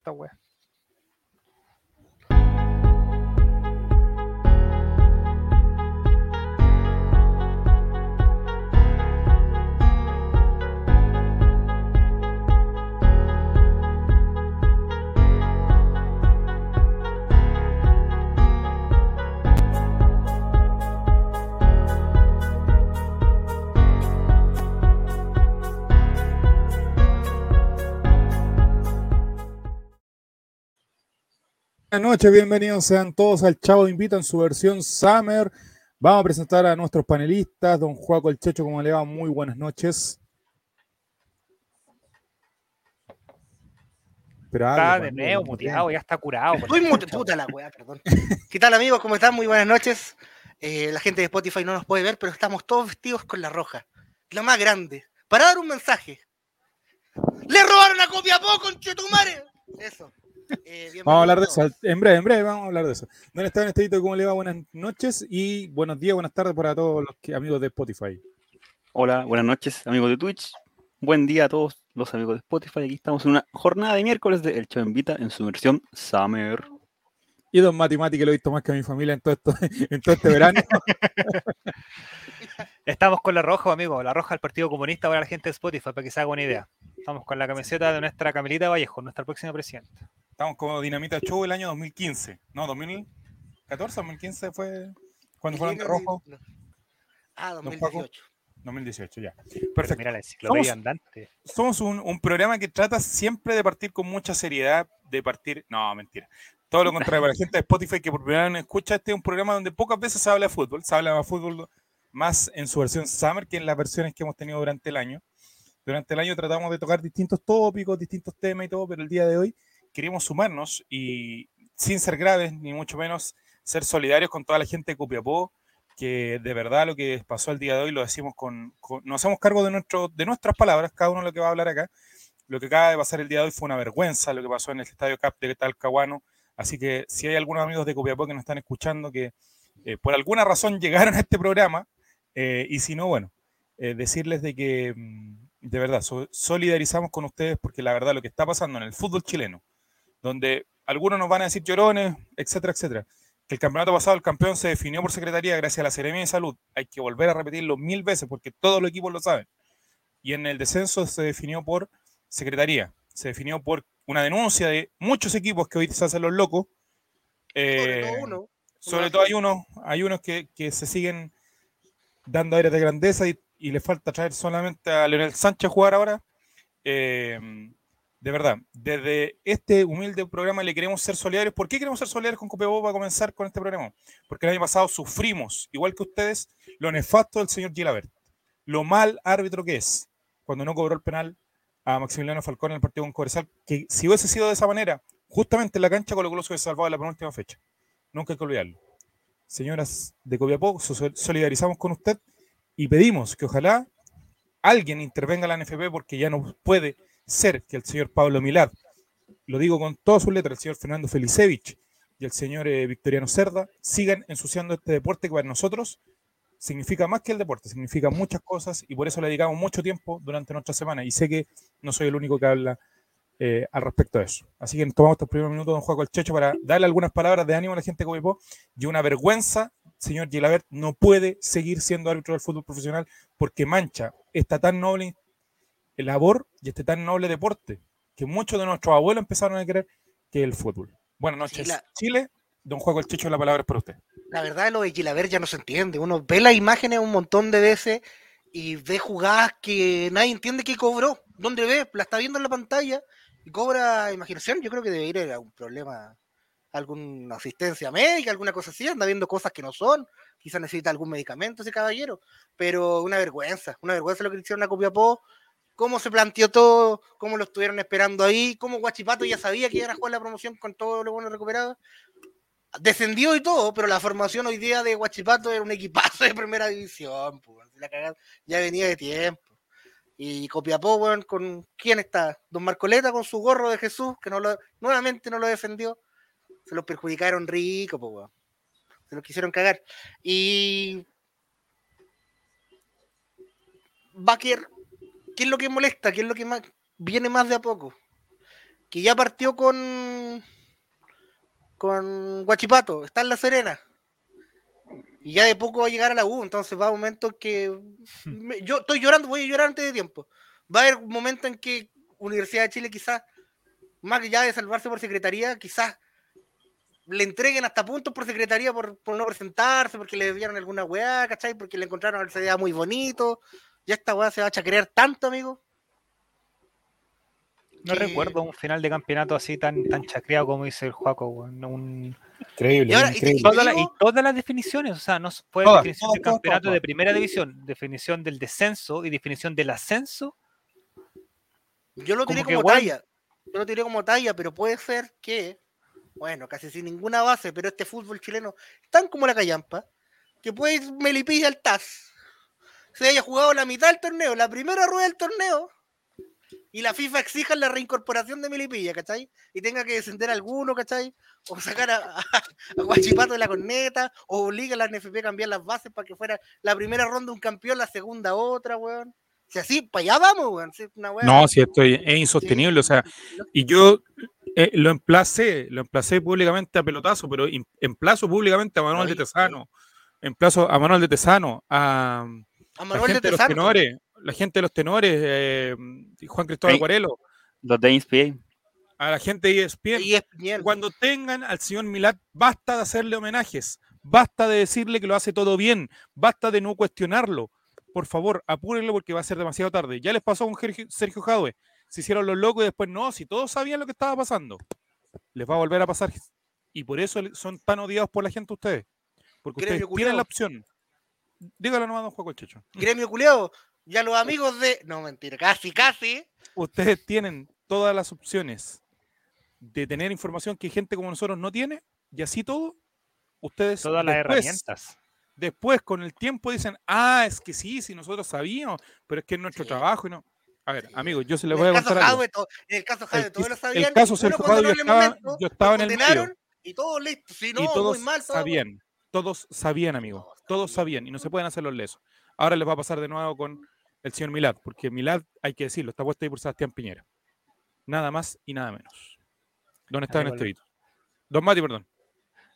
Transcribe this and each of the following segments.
esta wea. Buenas noches, bienvenidos sean todos al Chavo Invita en su versión Summer. Vamos a presentar a nuestros panelistas, don Juaco el Checho, ¿cómo le va? Muy buenas noches. Pero está de nuevo muteado, ya está curado. Estoy muy puta la weá, perdón. ¿Qué tal amigos? ¿Cómo están? Muy buenas noches. Eh, la gente de Spotify no nos puede ver, pero estamos todos vestidos con la roja. La más grande. Para dar un mensaje. ¡Le robaron a copia poco, Chetumare! Eso. Eh, vamos a hablar de eso. En breve, en breve vamos a hablar de eso. ¿Dónde está este ¿Cómo le va? Buenas noches y buenos días, buenas tardes para todos los amigos de Spotify. Hola, buenas noches, amigos de Twitch. Buen día a todos los amigos de Spotify. Aquí estamos en una jornada de miércoles de El Show Invita en su versión Summer. Y Don Mati que lo he visto más que a mi familia en todo, esto, en todo este verano. Estamos con la roja, amigo, la roja del Partido Comunista para la gente de Spotify, para que se haga una idea. Estamos con la camiseta de nuestra Camilita Vallejo, nuestra próxima presidenta. Estamos como Dinamita Show el año 2015. No, 2014, 2015 fue cuando fue el rojo. Ah, 2018. 2018, ya. Perfecto. Mira la somos, andante. Somos un, un, programa que trata siempre de partir con mucha seriedad, de partir. No, mentira. Todo lo contrario, para la gente de Spotify que por primera vez escucha, este es un programa donde pocas veces se habla de fútbol. Se habla de fútbol más en su versión Summer que en las versiones que hemos tenido durante el año. Durante el año tratamos de tocar distintos tópicos, distintos temas y todo, pero el día de hoy queremos sumarnos y sin ser graves, ni mucho menos ser solidarios con toda la gente de Copiapó, que de verdad lo que pasó el día de hoy lo decimos con, nos hacemos cargo de, nuestro, de nuestras palabras, cada uno lo que va a hablar acá. Lo que acaba de pasar el día de hoy fue una vergüenza, lo que pasó en el Estadio Cap de Talcahuano. Así que si hay algunos amigos de Copiapó que nos están escuchando que eh, por alguna razón llegaron a este programa, eh, y si no, bueno, eh, decirles de que mm, de verdad solidarizamos con ustedes porque la verdad lo que está pasando en el fútbol chileno, donde algunos nos van a decir llorones, etcétera, etcétera. Que el campeonato pasado el campeón se definió por secretaría gracias a la Seremia de Salud. Hay que volver a repetirlo mil veces porque todos los equipos lo saben. Y en el descenso se definió por secretaría. Se definió por una denuncia de muchos equipos que hoy se hacen los locos. sobre todo eh, uno. Sobre todo hay unos, hay unos que, que se siguen dando aires de grandeza y, y, le falta traer solamente a Leonel Sánchez a jugar ahora. Eh, de verdad, desde este humilde programa le queremos ser solidarios. ¿Por qué queremos ser solidarios con Copiapó para comenzar con este programa? Porque el año pasado sufrimos, igual que ustedes, lo nefasto del señor Gilabert. Lo mal árbitro que es cuando no cobró el penal a Maximiliano Falcón en el partido con Cobresal, que si hubiese sido de esa manera, justamente en la cancha con lo que se hubiese salvado en la penúltima fecha. Nunca hay que olvidarlo. Señoras de Copiapó, solidarizamos con usted y pedimos que ojalá alguien intervenga en la NFP porque ya no puede ser que el señor Pablo Milad, lo digo con todas sus letras, el señor Fernando Felicevich y el señor eh, Victoriano Cerda, sigan ensuciando este deporte que para nosotros significa más que el deporte, significa muchas cosas y por eso le dedicamos mucho tiempo durante nuestra semana y sé que no soy el único que habla eh, al respecto de eso. Así que tomamos estos primeros minutos, don Juan Checho, para darle algunas palabras de ánimo a la gente de Copiapó y una vergüenza, señor Gilabert, no puede seguir siendo árbitro del fútbol profesional porque mancha esta tan noble labor y este tan noble deporte que muchos de nuestros abuelos empezaron a creer que es el fútbol. Buenas noches, Chile. Don Juego el Chicho, la palabra es para usted. La verdad, lo de Gilaver ya no se entiende. Uno ve las imágenes un montón de veces y ve jugadas que nadie entiende que cobró. ¿Dónde ve? La está viendo en la pantalla y cobra imaginación. Yo creo que debería ir a un problema, alguna asistencia médica, alguna cosa así. Anda viendo cosas que no son. Quizás necesita algún medicamento ese caballero. Pero una vergüenza, una vergüenza lo que hicieron a Copiapó cómo se planteó todo, cómo lo estuvieron esperando ahí, cómo Guachipato ya sabía que iba a jugar la promoción con todo lo bueno recuperado. Descendió y todo, pero la formación hoy día de Guachipato era un equipazo de primera división, ya venía de tiempo. Y Copiapó, bueno, con quién está? Don Marcoleta con su gorro de Jesús, que no lo, nuevamente no lo defendió. Se lo perjudicaron rico, pues, se lo quisieron cagar. Y Baker ¿qué es lo que molesta? ¿Qué es lo que más viene más de a poco? que ya partió con con Guachipato, está en La Serena. Y ya de poco va a llegar a la U, entonces va a un momento que me- yo estoy llorando, voy a llorar antes de tiempo. Va a haber un momento en que Universidad de Chile quizás, más allá de salvarse por secretaría, quizás le entreguen hasta puntos por secretaría por, por no presentarse, porque le dieron alguna weá, ¿cachai? Porque le encontraron al CDA muy bonito. Ya esta weá se va a chacrear tanto, amigo. No que- recuerdo un final de campeonato así tan, tan chacreado como dice el Juaco, weón. Un- Increíble, Y ahora- y- increíble. Toda la- y digo- todas las definiciones, o sea, no fue Todas, definición todas, de todas, campeonato todas, de todas. primera división, definición del descenso y definición del ascenso. Yo lo tiré Como como talla. Yo lo tiré como talla, pero puede ser que, bueno, casi sin ninguna base, pero este fútbol chileno tan como la callampa, que puede ir Melipilla al TAS. Se haya jugado la mitad del torneo, la primera rueda del torneo, y la FIFA exija la reincorporación de Melipilla, ¿cachai? Y tenga que descender alguno, ¿cachai? O sacar a, a, a Guachipato de la corneta, o obliga a la NFP a cambiar las bases para que fuera la primera ronda un campeón, la segunda otra, weón. Si así, para allá vamos, weón. Si una No, si esto es insostenible, o sea, y yo eh, lo emplacé, lo emplacé públicamente a pelotazo, pero em- emplazo públicamente a Manuel de Tesano, emplazo a Manuel de Tesano, a, a la Manuel gente de los tenores, la gente de los tenores, eh, Juan Cristóbal Ey. Guarelo, Los de INSPA. a la gente de E ESPN, Piñera. cuando tengan al señor Milad, basta de hacerle homenajes, basta de decirle que lo hace todo bien, basta de no cuestionarlo. Por favor, apúrenlo porque va a ser demasiado tarde. Ya les pasó con Sergio- Jadwe. Se hicieron los locos y después no, si todos sabían lo que estaba pasando. Les va a volver a pasar. Y por eso son tan odiados por la gente ustedes. Porque ustedes tienen la opción. Dígalo nomás, don Juan Checho. Gremio culeado. Ya los amigos de. No, mentira, casi, casi. Ustedes tienen todas las opciones de tener información que gente como nosotros no tiene. Y así todo, ustedes Todas las después- herramientas. después con el tiempo dicen, ah, es que sí, sí, nosotros sabíamos, pero es que es nuestro Sí. trabajo y no. A ver, Sí. amigos, yo se les voy a el caso contar algo. En el caso Jadwe, El, todos lo el sabían. caso uno Sergio cuando Jadwe, yo no le estaba, momento, yo estaba en lo el medio condenaron Y todos listos. Si no, y todos muy mal. todo. sabían, todos sabían, amigos, todos sabían y no se pueden hacer los lesos. Ahora les va a pasar de nuevo con el señor Milad, porque Milad, hay que decirlo, está puesto ahí por Sebastián Piñera. Nada más y nada menos. ¿Dónde está este video? Don Mati, perdón.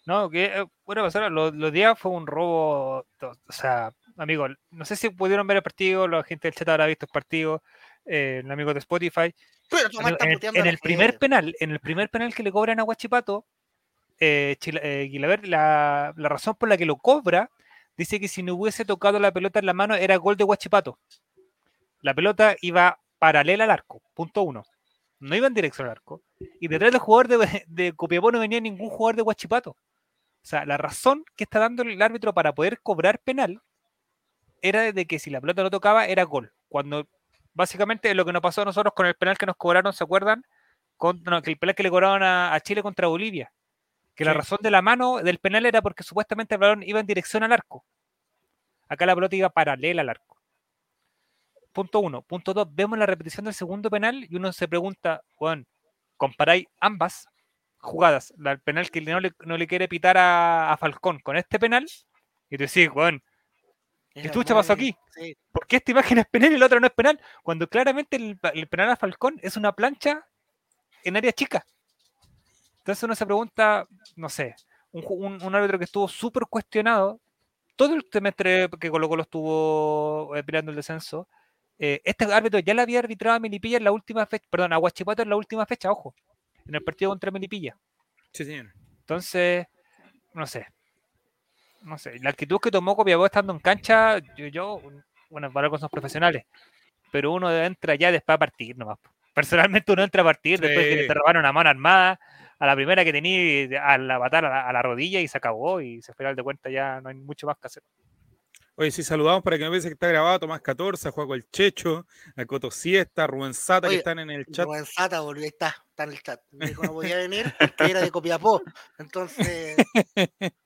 No, que eh, bueno, pasar, los, los días fue un robo, o sea, amigo, no sé si pudieron ver el partido, la gente del chat habrá visto el partido, eh, el amigo de Spotify, Pero en, en el, primer penal, en el primer penal que le cobran a Guachipato, eh, eh, la, razón por la que lo cobra, dice que si no hubiese tocado la pelota en la mano era gol de Guachipato. La pelota iba paralela al arco, punto uno. No iba en dirección al arco. Y detrás del jugador de, Copiapó no venía ningún jugador de Guachipato. O sea, la razón que está dando el árbitro para poder cobrar penal era de que si la pelota no tocaba era gol. Cuando básicamente lo que nos pasó a nosotros con el penal que nos cobraron, ¿se acuerdan? Con, no, el penal que le cobraron a Chile contra Bolivia. Que la razón de la mano del penal era porque supuestamente el balón iba en dirección al arco. Acá la pelota iba paralela al arco. Punto uno. Punto dos. Vemos la repetición del segundo penal y uno se pregunta, Juan, comparáis ambas jugadas, la el penal que no le, no le quiere pitar a, a Falcón con este penal, y tú decís, Juan, ¿qué chucha pasó aquí? sí. ¿por qué esta imagen es penal y la otra no es penal? Cuando claramente el, el penal a Falcón es una plancha en área chica. Entonces uno se pregunta, no sé, un, un, un árbitro que estuvo súper cuestionado, todo el semestre que Colo Colo estuvo eh, peleando el descenso, eh, este árbitro ya le había arbitrado a Melipilla en la última fecha, perdón, a Guachipato en la última fecha, ojo, en el partido contra Melipilla. Sí, señor. Entonces, no sé. No sé. La actitud que tomó Copiapó estando en cancha, yo, yo bueno, para con sus profesionales. Pero uno entra ya después a partir nomás. Personalmente uno entra a partir después que Sí. te robaron a mano armada, a la primera que tenía, a la patada a la, a la rodilla y se acabó. Y se final de cuenta ya no hay mucho más que hacer. Oye, sí, saludamos para que no piense que está grabado Tomás 14, a Juaco el Checho, a Coto Siesta, a Rubén Sata, que están en el chat. Rubén Sata volvió, ahí está, está en el chat. Me dijo no podía venir porque era de Copiapó. Entonces,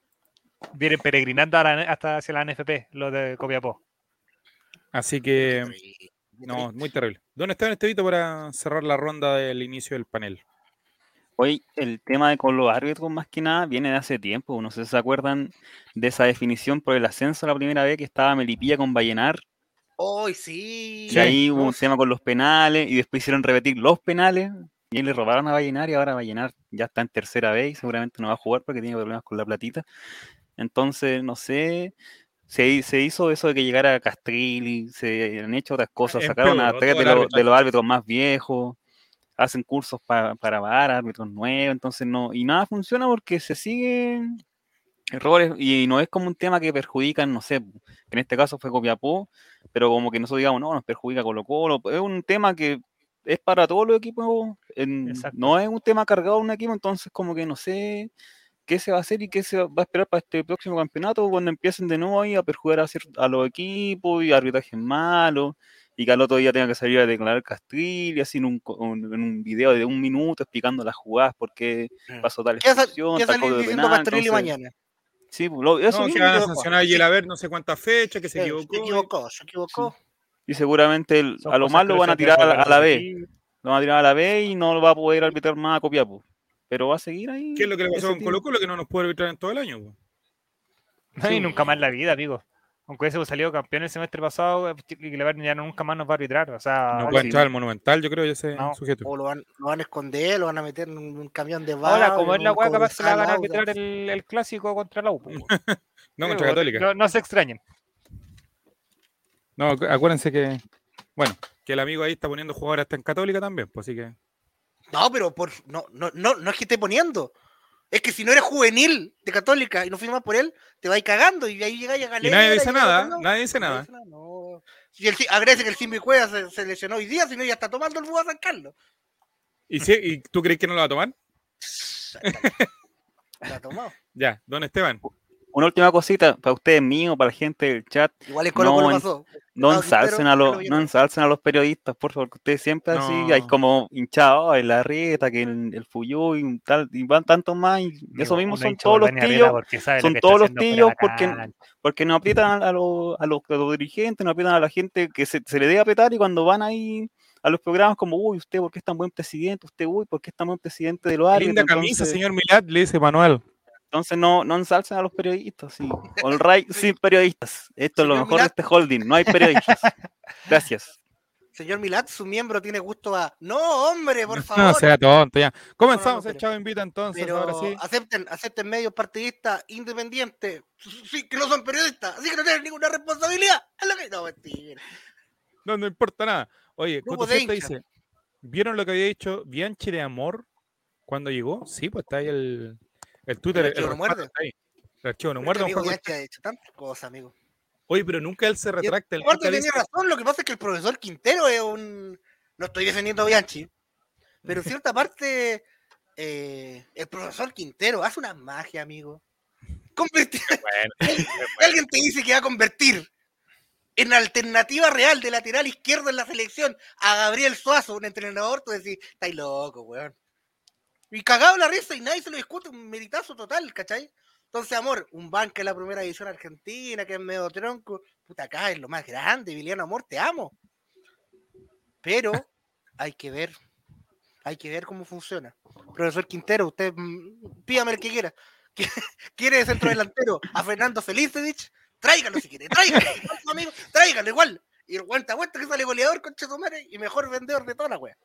Vienen peregrinando ahora hasta hacia la NFP, los de Copiapó. Así que, no, muy terrible. ¿Dónde está este video para cerrar la ronda del inicio del panel? Hoy el tema de con los árbitros más que nada viene de hace tiempo. No sé si se acuerdan de esa definición por el ascenso la primera vez que estaba Melipilla con Vallenar. Hoy sí. Y ahí hubo un tema con los penales y después hicieron repetir los penales Y le robaron a Vallenar y ahora Vallenar ya está en tercera vez y seguramente no va a jugar porque tiene problemas con la platita. Entonces, no sé, se, se hizo eso de que llegara Castrilli, se han hecho otras cosas, sacaron a tres de, los- de los árbitros más viejos, hacen cursos pa- para VAR, árbitros nuevos, entonces no, y nada funciona porque se siguen errores y no es como un tema que perjudican, no sé, que en este caso fue Copiapó, pero como que nosotros digamos, no, nos perjudica Colo Colo, es un tema que es para todos los equipos, en- no es un tema cargado a un equipo, entonces como que no sé qué se va a hacer y qué se va a esperar para este próximo campeonato cuando empiecen de nuevo ahí a perjudicar a, a los equipos y arbitrajes malos y que al otro día tenga que salir a declarar Castril y así en un, en un video de un minuto explicando las jugadas, por qué Mm. pasó tal ¿Qué, sal- expulsión, tal código diciendo penal, entonces- mañana? Sí, pues, lo- eso No, que van a yo- sancionar y el haber no sé cuántas fechas, que se Eh, equivocó. Se equivocó, se equivocó. y seguramente el- a lo más lo van a tirar a la, a la B, lo van a tirar a la B y no lo va a poder arbitrar más a Copiapó, pero va a seguir ahí. ¿Qué es lo que le pasó con. Colo Colo que no nos puede arbitrar en todo el año? No, y nunca más en la vida, amigo. Aunque hubiese salido campeón el semestre pasado, eh, y Lever ya nunca más nos va a arbitrar. O sea, No puede entrar al Monumental, yo creo, ya ese No. sujeto. O lo van, lo van a esconder, lo van a meter en un, camión de bar. ahora, como es la weá, capaz se la van a arbitrar el, el clásico contra la U. No, contra Católica. No, no se extrañen. No, acu- acuérdense que, bueno, que el amigo ahí está poniendo jugadores hasta en Católica también, pues así que. No, pero por, no, no, no, no es que esté poniendo. Es que si no eres juvenil de Católica y no firmas por él, te vais cagando y ahí llegáis a Y nadie dice nada, nadie dice nada. no. Si el, agradece que el Simbi Cueva se, se lesionó hoy día, si no ya está tomando el búho a San Carlos. ¿Y, si, ¿Y tú crees que no lo va a tomar? La ha tomado. Ya, don Esteban. Una última cosita para ustedes míos, para la gente del chat. Igual en Colo Colo No, en- pasó. No ensalcen, a los, Quintero no bien. ensalcen a los periodistas, por favor, que ustedes siempre así, hay como hinchados en la rieta, que el, el Fuyú y tal, y van tantos más, y eso mismo son todos los lo son todos los la porque- porque no aprietan a los, a los, a los dirigentes, no aprietan a la gente que se, se le debe apretar, y cuando van ahí a los programas como, uy, usted, ¿por qué es tan buen presidente? Usted, uy, ¿por qué es tan buen presidente de los árbitros? Linda camisa, Entonces- señor Milad, le dice Manuel. Entonces no, no ensalcen a los periodistas, sí. All right, sin periodistas. Esto es lo mejor de este holding, no hay periodistas. Gracias. Señor Milat, su miembro tiene gusto a. No, hombre, por No favor. sea tonto, ya. Comenzamos no, el pero- Chavo Invita entonces, pero ahora sí. acepten, acepten medios partidistas independientes, sí, que no son periodistas, así que no tienen ninguna responsabilidad. Es lo que- No, mentira. No, no importa nada. Oye, Coto dice, ¿vieron lo que había dicho Bianchi de Amor cuando llegó? Sí, pues está ahí el, el Twitter. El archivo no muerde. El archivo no muerde. amigo Juan ha hecho tantas cosas, amigo. Oye, pero nunca él se retracta. nunca tenía razón, lo que pasa es que el profesor Quintero es un. No estoy defendiendo a Bianchi, pero en cierta parte eh, el profesor Quintero hace una magia, amigo. Convertir, Bueno, alguien te dice que va a convertir en alternativa real de lateral izquierdo en la selección a Gabriel Suazo, un entrenador, tú decís, estáis loco, weón. Y cagado la risa y nadie se lo discute, un meritazo total, ¿cachai? Entonces, amor, un banca en la primera división argentina, que es medio tronco, puta, acá es lo más grande, Viliano Amor, te amo. Pero hay que ver, hay que ver cómo funciona. Profesor Quintero, usted mm, pídame el que quiera. ¿Quiere de centro delantero a Fernando Felicevich? Tráigalo si quiere, tráigalo, amigo, tráigalo igual. Y el guanta vuelta que sale goleador con Chetumare y mejor vendedor de toda la wea.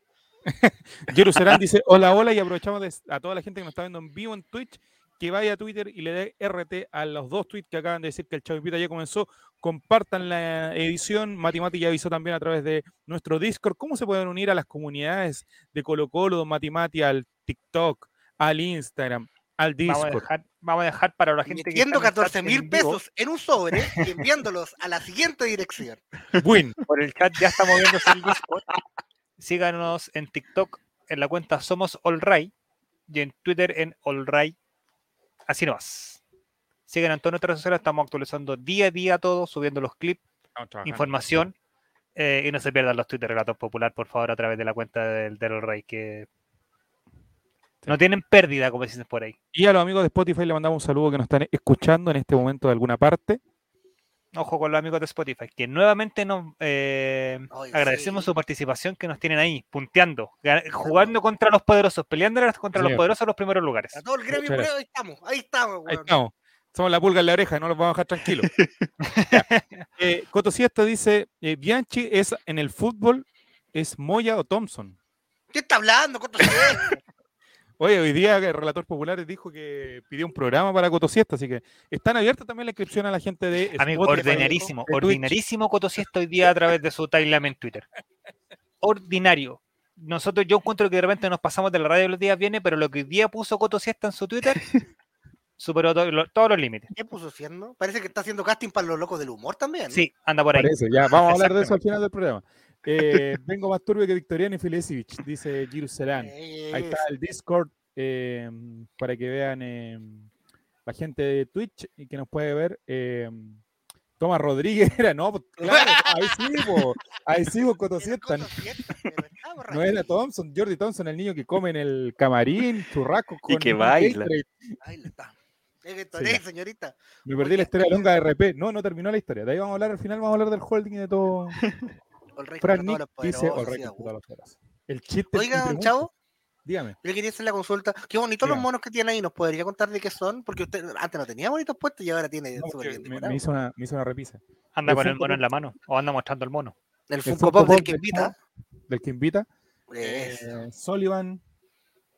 Jerusalén dice, hola, hola, y aprovechamos de, a toda la gente que nos está viendo en vivo en Twitch, que vaya a Twitter y le dé RT a los dos tweets que acaban de decir que el Chavo Invita ya comenzó. Compartan la edición. Mati Mati ya avisó también a través de nuestro Discord cómo se pueden unir a las comunidades de Colo Colo, Don Mati Mati, al TikTok, al Instagram, al Vamos a, Discord. dejar, vamos a dejar para la gente que Metiendo chat 14 mil pesos en un sobre y enviándolos a la siguiente dirección. Win. Por el chat ya está moviéndose el Discord. Síganos en TikTok en la cuenta Somos Allray y en Twitter en Allray. Así nomás. Sigan en todas nuestras redes sociales, estamos actualizando día a día todo, subiendo los clips, información. eh, y no se pierdan los Twitter Relatos Popular, por favor, a través de la cuenta del, del Allray, que no tienen pérdida, como dicen por ahí. Y a los amigos de Spotify le mandamos un saludo que nos están escuchando en este momento de alguna parte. Ojo con los amigos de Spotify, que nuevamente nos eh, Ay, agradecemos sí. su participación que nos tienen ahí, punteando, ga- jugando contra los poderosos, peleando contra los poderosos en los primeros lugares. A todo el gremio, ahí estamos, ahí estamos, Ahí weón. estamos. Somos la pulga en la oreja, no los vamos a dejar tranquilos. Eh, Coto Siesta dice, eh, Bianchi es en el fútbol, ¿es Moya o Thompson? ¿Qué está hablando? Coto Siesta? Oye, hoy día el relator popular dijo que pidió un programa para Cotosiesta, así que están abiertas también la inscripción a la gente de Amigo, Spotify, ordinarísimo, de ordinarísimo Cotosiesta hoy día a través de su timeline en Twitter. Ordinario. Nosotros, yo encuentro que de repente nos pasamos de la radio los días viene, pero lo que hoy día puso Cotosiesta en su Twitter superó lo- todos los límites. ¿Qué puso haciendo? Parece que está haciendo casting para los locos del humor también. Sí, anda por ahí. Parece, ya, vamos a hablar de eso al final del programa. Eh, vengo más turbio que Victoriano y Filesivich, dice Jerusalén. Ahí está el Discord eh, para que vean eh, la gente de Twitch y que nos puede ver. eh, Tomás Rodríguez era, no, pues, claro, ahí sí, po, ahí sí, po, Cotosiesta. No, no era Thompson, Jordi Thompson, el niño que come en el camarín, churrasco con que un baila. Le está. Es que Sí, ya. señorita. Me perdí la historia longa de RP. No, no terminó la historia. De ahí vamos a hablar al final, vamos a hablar del holding y de todo. El rey Fran contra Nick todos los dice. El chiste. Don pregunta- Chavo, Dígame. yo le quería hacer la consulta. Qué bonitos los monos que tiene ahí. ¿Nos podría contar de qué son? Porque usted antes no tenía bonitos puestos y ahora tiene No, súper porque bien me, me hizo una, me hizo una repisa. Anda el con el mono en la mano o anda mostrando el mono. El El Funko Pop del que invita. Del que invita. Eh, Sullivan.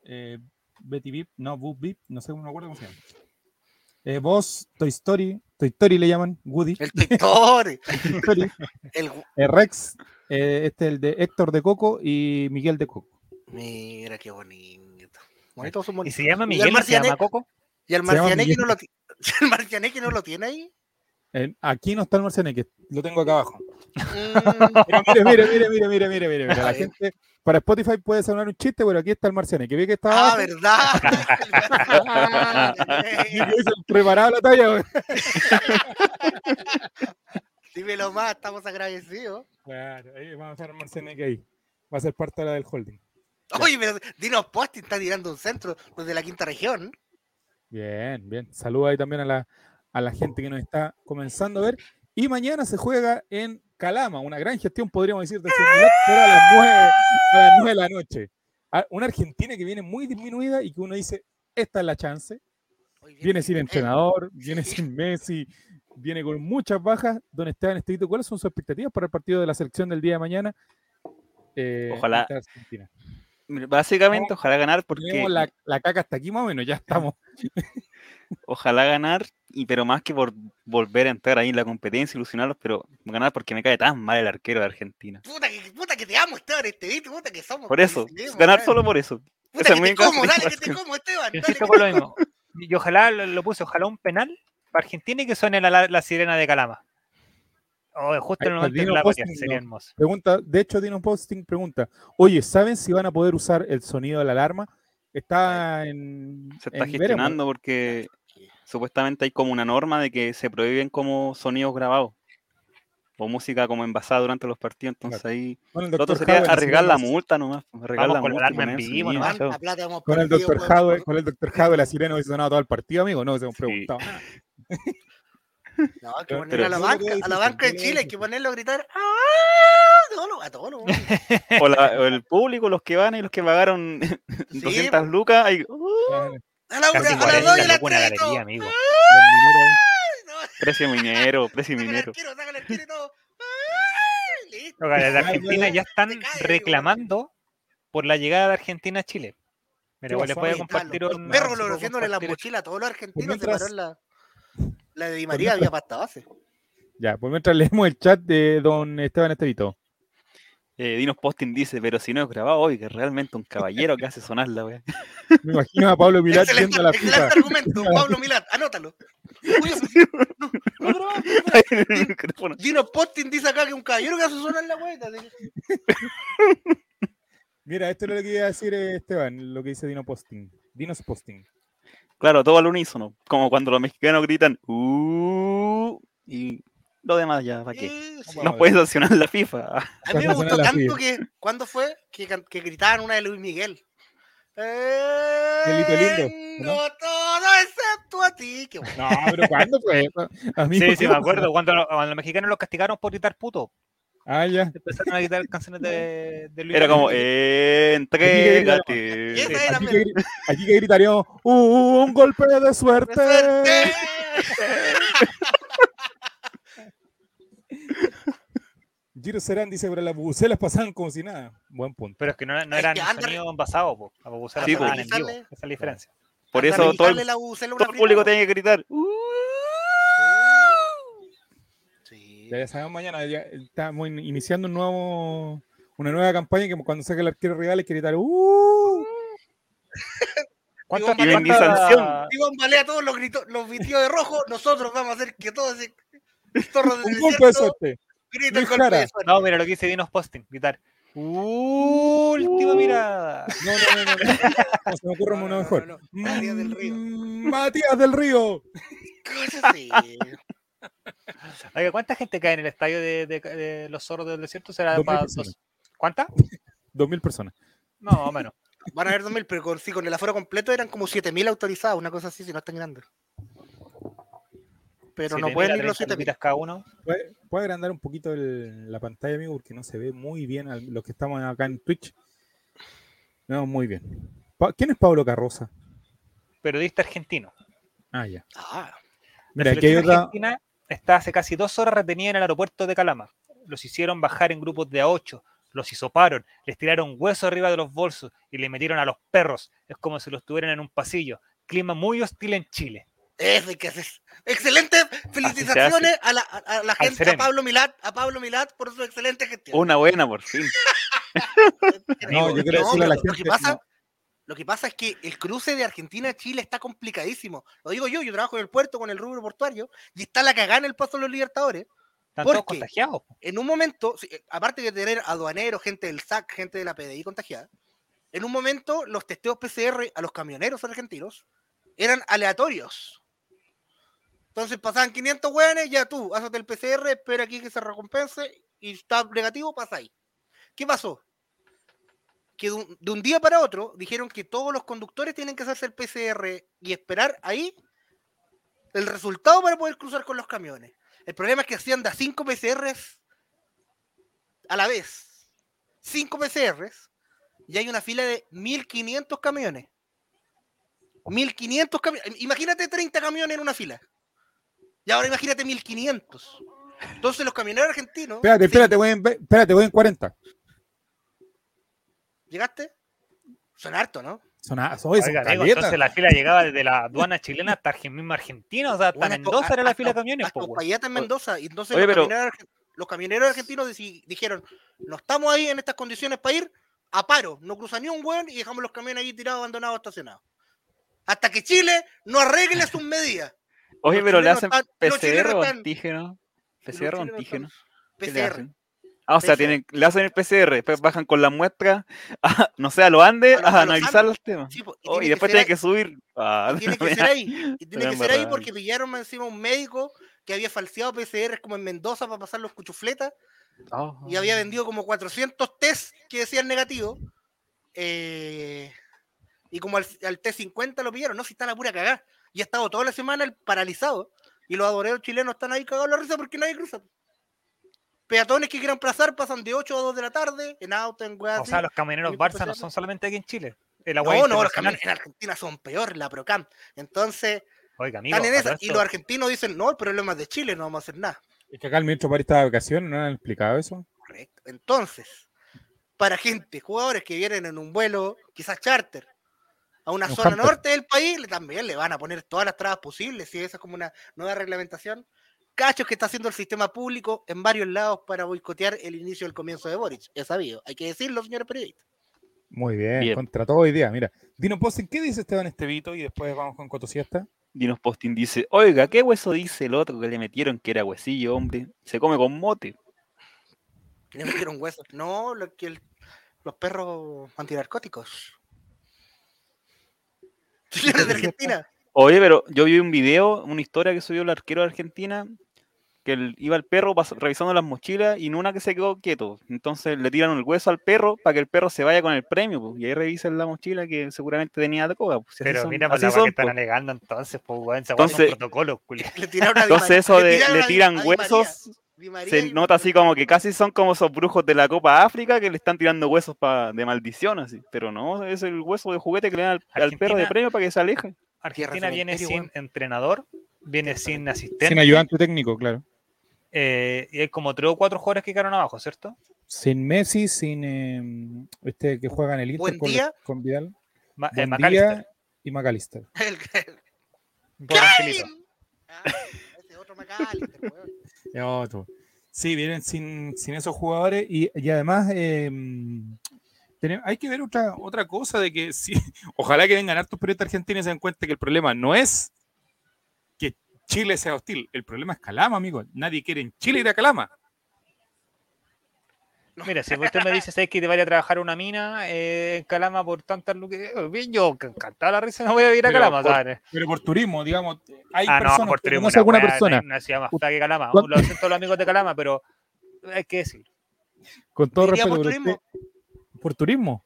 eh, Betty Beep. No, Boop Beep. No sé, no me acuerdo cómo se llama. Eh, Boss, Toy Story. Toy Story le llaman. Woody. El Toy Story. Toy Story, El... eh, Rex. eh, este el de Héctor de Coco y Miguel de Coco. Mira qué bonito. Bonitos son ¿Y se llama el Miguel y se llama Coco? ¿Y el Marcianeque no lo, el no lo tiene ahí? Aquí no está el Marcianeque, lo tengo acá abajo. Mm, mire, mire, mire, mire, mire, mire, mire. La gente, para Spotify puede sonar un chiste, pero aquí está el Marcianeque. ¿Ve que está ah? ¿verdad? Preparado la talla. Dímelo más, estamos agradecidos. Claro, ahí vamos a dejar el Marcianeque ahí. Va a ser parte de la del holding. Oye, pero Dinos Posting está tirando un centro desde la quinta región. Bien, bien. Saludos ahí también a la, a la gente que nos está comenzando a ver. Y mañana se juega en Calama, una gran gestión, podríamos decir, de pero a las 9, a las 9 de la noche. A- Una Argentina que viene muy disminuida y que uno dice, esta es la chance. Viene sin entrenador, viene sin Messi, viene con muchas bajas. Don Esteban Estevito, ¿cuáles son sus expectativas para el partido de la selección del día de mañana? Eh, Ojalá. Argentina. Básicamente, ojalá ganar porque Tenemos la, la caca hasta aquí más o menos, ya estamos. ojalá ganar, y pero más que por volver a entrar ahí en la competencia, ilusionarlos, pero ganar porque me cae tan mal el arquero de Argentina. Puta que, puta que te amo, Esteban, este. Puta que somos. Por eso, ganar solo por eso. Puta que es te como, dale que te como, Esteban. Yo dale insisto que con te lo mismo. Y ojalá lo, lo puse, ojalá un penal para Argentina y que suene la, la, la sirena de Calama. Oh, justo Ahí en el está, momento de Dino la Posting, patear, sería no. hermoso. Pregunta, de hecho, Dino Posting pregunta, oye, ¿saben si van a poder usar el sonido de la alarma? Está en... Se está en veremos. gestionando porque supuestamente hay como una norma de que se prohíben como sonidos grabados o música como envasada durante los partidos, entonces ahí lo otro sería arriesgar la multa nomás, pues, arriesgar la multa en vivo sonido, nomás. chao. ¿Cuánta plata hemos Con el por- con el Dr. Howe, la sirena hubiese sonado todo el partido, amigo, no hubiese preguntado nada. No, hay que Pero- poner pero- a la banca, a la banca veo Chile, hay que ponerlo a gritar. ¡Ah! Tono, a weón. O, la- o el público, los que van y los que pagaron Sí, 200 lucas, ahí, uh, A la una, a las 40 dos y a una tres todo. amigo. No, precio minero, precio minero. todo. Los de Ya, Argentina ya, están reclamando por la llegada de Argentina a Chile. Mira, ¿Qué igual les voy a compartir un- puedo haciéndole la mochila a todos los argentinos. mientras- Se paró la, la de Di María, había pasta base. Ya, pues mientras leemos el chat de don Esteban Estevito. Eh, Dinos Posting dice, pero si no es grabado hoy, que realmente un caballero que hace sonar la wea. Me imagino a Pablo Excelente, viendo la excelente FIFA. argumento, Pablo Milán, anótalo. No, no grabamos, no El micrófono. Dino Posting dice acá que un caballero que hace sonar la que- Mira, esto es lo que iba a decir eh, Esteban, lo que dice Dino Posting. Dinos Posting. Claro, todo al unísono. Como cuando los mexicanos gritan, uh, y lo demás ya, ¿para qué? Sí. Nos puede sancionar la FIFA. A mí me gustó tanto que, ¿cuándo fue? Que, que gritaban una de Luis Miguel. Delito lindo, ¿no? Todo excepto a ti. Qué bueno. No, pero ¿cuándo fue? Amigo, Sí, sí, ¿qué me acuerdo. Cuando los mexicanos los castigaron por gritar puto. Ah, ya. Empezaron a gritar canciones de, de Luis Era como, entrégate. Aquí que, aquí que gritaríamos, ¡uh, un golpe de suerte! ¡Suerte! Giro Serán dice, pero las bubucelas pasaban como si nada. Buen punto. Pero es que no, no Es eran que anda- sonido envasado, po. Bobusela Sí, po. en vivo. Esa es la diferencia. Por eso todo el, todo el público tiene que gritar. "Uh". Sí. Ya, sabemos mañana, ya estamos in- iniciando un nuevo, una nueva campaña que cuando saque el arquero rival que gritar ¡Uh! ¿Cuántas- Digo, Y sanción. Iván balea todos los gritos, los vitios de rojo, nosotros vamos a hacer que todo ese zorro del Un golpe de suerte. grite el golpe de suerte. No, mira lo que dice Dinos Posting, gritar. Última mirada. No, no, no, no. no. Se me ocurre No, una no, mejor. no, no. Matías del Río. Mm, Matías del Río. Cosas así. Oiga, ¿cuánta gente cae en el estadio de, de- de los zorros del desierto? ¿Será Dos mil para dos- ¿Cuánta? Dos mil personas. No, más o menos. Van a haber 2000, pero con, sí, con el aforo completo eran como 7000 autorizados, una cosa así, si no están grandes. Pero no 7.000 pueden ir los 30 7000. luquitas cada uno. ¿Puede, puede agrandar un poquito el- la pantalla, amigo? Porque no se ve muy bien al- los que estamos acá en Twitch. No, muy bien. Pa- ¿Quién es Pablo Carroza? Periodista argentino. Ah, ya. Ah, Mira, aquí hay otra. argentina está hace casi dos horas retenida en el aeropuerto de Calama. Los hicieron bajar en grupos de a ocho, los hisoparon, les tiraron huesos arriba de los bolsos y le metieron a los perros. Es como si los tuvieran en un pasillo. Clima muy hostil en Chile. es de que haces. Excelente. Felicitaciones a la, a, la gente, a. Pablo Milat, a Pablo Milat por su excelente gestión. Una buena, por fin. No, yo quiero decirle a la gente- pasa, no. Lo que pasa es que el cruce de Argentina a Chile está complicadísimo. Lo digo yo, yo trabajo en el puerto con el rubro portuario y está la cagada en el paso de los Libertadores. Están ¿Por todos contagiados. en un momento, eh, aparte de tener aduaneros, gente del SAC, gente de la PDI contagiada, en un momento los testeos PCR a los camioneros argentinos eran aleatorios. Entonces pasaban 500 hueones, ya tú, hazte el PCR, espera aquí que se recompense y está negativo, pasa ahí. ¿Qué pasó? Que de un, de un día para otro dijeron que todos los conductores tienen que hacerse el PCR y esperar ahí el resultado para poder cruzar con los camiones. El problema es que hacían de 5 PCRs a la vez. 5 PCRs y hay una fila de 1500 camiones. 1500 camiones. Imagínate 30 camiones en una fila. Y ahora imagínate 1500. Entonces los camioneros argentinos. Espérate, espérate, voy en, espérate, voy en 40. ¿Llegaste? Son harto, ¿no? Son, son, son Oiga, entonces la fila llegaba desde la aduana chilena hasta mismo Argentina. O sea, hasta Bueno, Mendoza era la fila de camiones. hasta po, en Mendoza. Y entonces Oye, los, pero- camioneros, los camioneros argentinos deci- dijeron: No estamos ahí en estas condiciones para ir a paro. No cruza ni un hueón y dejamos los camiones ahí tirados, abandonados, estacionados. Hasta que Chile no arregle sus medidas. Oye, Los pero le hacen están- PCR o antígeno. PCR o antígeno. están- ¿Qué le PCR. Ah, o sea, tienen, le hacen el PCR, después bajan con la muestra, a, no sé, a los Andes, A los analizar los temas. Sí, y Oh, tiene y que después tienen que subir. Ah, Y tiene que ser ahí. Y tiene que ser ahí porque pillaron encima un médico que había falseado PCR como en Mendoza para pasar los cuchufletas Oh. y había vendido como 400 test que decían negativo. eh, y como al, al T50 lo pillaron, no, si está la pura cagada. Y ha estado toda la semana el paralizado. Y los adoreros chilenos están ahí cagados la risa porque nadie cruza. Peatones que quieran pasar pasan de 8 a 2 de la tarde en auto, en weas O así. sea, los camioneros Barça no son solamente aquí en Chile. El No, agua no, los camiones en Argentina son peor, la Procam. Entonces, Oiga, amigo. están en esa. Y los argentinos dicen, no, el problema es de Chile, no vamos a hacer nada. Es que acá el ministro París está de vacaciones, ¿no han explicado eso? Correcto. Entonces, para gente, jugadores que vienen en un vuelo, quizás charter, a una Un zona camper. norte del país, también le van a poner todas las trabas posibles, si esa es como una nueva reglamentación. Cachos que está haciendo el sistema público en varios lados para boicotear el inicio del comienzo de Boric. Es sabido, hay que decirlo, señores periodistas. Muy bien, Bien. contra todo hoy día. Mira, Dino Posten, ¿qué dice Esteban Estevito? Y después vamos con Cotosiesta. Dinos Posting dice, oiga, ¿qué hueso dice el otro que le metieron que era huesillo, hombre? Se come con mote. Le metieron huesos. No, lo que el- los perros antinarcóticos. De Argentina. Oye, pero yo vi un video, una historia que subió el arquero de Argentina, que iba el perro pas- revisando las mochilas y en una que se quedó quieto. Entonces le tiran el hueso al perro para que el perro se vaya con el premio, pues, y ahí revisan la mochila que seguramente tenía de coca. pues, Pero son- mira, pues así la weá que son, están pues. alegando entonces, pues, son Entonces- protocolos. Le tiraron Entonces eso de le tiran huesos, María se nota así como que casi son como esos brujos de la Copa África que le están tirando huesos pa- de maldición, así. Pero no, es el hueso de juguete que le dan al, al perro de premio para que se aleje. Argentina viene sin entrenador, viene sin asistente. Sin ayudante técnico, claro. Eh, y hay como tres o cuatro jugadores que quedaron abajo, ¿cierto? Sin Messi, sin eh, este que juega en el Inter Buen con, día. con Vidal. Ma- eh, día y McAllister. El, angelito. Ah, ese otro McAllister, weón. Sí, vienen sin, sin esos jugadores y, y además eh, tenem- hay que ver otra, otra cosa de que sí, ojalá que vengan hartos periodistas argentinos y se den cuenta que el problema no es que Chile sea hostil, el problema es Calama, amigo. Nadie quiere en Chile ir a Calama. Mira, si usted me dice ¿sabes que te vaya a trabajar a una mina eh, en Calama por tantas lucas, bien, yo encantado la risa, no voy a ir a Pero Calama, por- ¿sabes? Pero por turismo, digamos, hay Ah, no, personas por que turismo, conoce una alguna persona no Una ciudad más que Calama. ¿Cuánto- Lo siento los amigos de Calama, pero hay que decir. con todo ¿Iría respeto por turismo? usted- por turismo.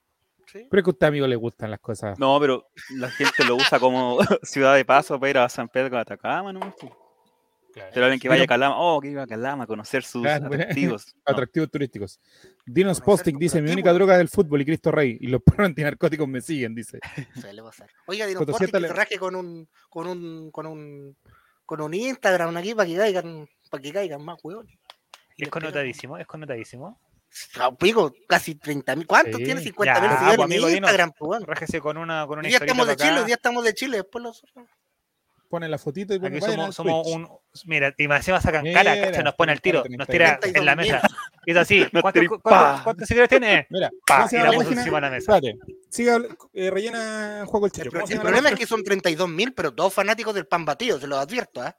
Sí. Pero es que a usted amigo le gustan las cosas. No, pero la gente lo usa como ciudad de paso para ir a San Pedro de Atacama, ¿no? Pero alguien que vaya a Calama, oh, que iba a Calama a conocer sus Claro, atractivos. No, Atractivos turísticos. Dinos Posting dice: Mi única droga es el fútbol y Cristo Rey. Y los perros antinarcóticos me siguen, dice. Suele pasar. Oiga, Dino Cuando Sporting sienta que raje con un, con un, con un, con un Instagram aquí para que caigan, para que caigan más huevos. Es connotadísimo, es connotadísimo. Pico, casi 30 mil. ¿Cuántos Sí. tiene? 50 Ya, mil pues, seguidores amigo, en. Instagram, pues, bueno. Con una, con una día estamos de historieta Chile, día estamos de Chile, después los Pone la fotito y pone Aquí al somos, somos un. Mira, y más encima sacan cara, cacha, nos pone el tiro, nos tira 32 en la mesa. Es así. ¿Cuántos, tripa. cuántos, cuántos seguidores tiene? Mira, Pa, ¿cómo se y la la puso encima de la mesa. Espérate, siga, eh, rellena Juego el El, Checho. pro- ¿Cómo se el la problema es que son 32 mil, pero todos fanáticos del pan batido, se los advierto, ¿ah?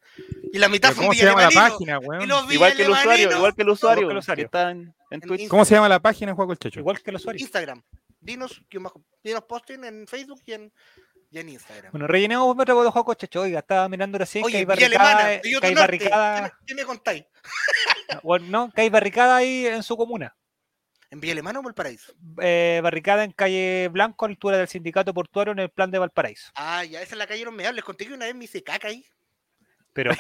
Y la mitad son ¿Cómo se llama la página, weón? Igual que el usuario, igual que el usuario, que el usuario. que está en, en En Twitch. ¿Cómo se llama la página Juego el Checho? Igual que el usuario. Instagram. Dinos, dinos posting en Facebook y en, y en Instagram. Bueno, rellenemos otro de juego Checho. Oiga, estaba mirando recién que Oye, hay barricada, Alemana, que hay Norte, ¿qué barricada, qué me contáis? bueno, no, que hay barricada ahí en su comuna. ¿En Villa Alemana o Valparaíso? Eh, barricada en calle Blanco, a la altura del sindicato portuario en el plan de Valparaíso. Ah, ya, esa es la calle no me hables. Conté que una vez me hice caca ahí. Pero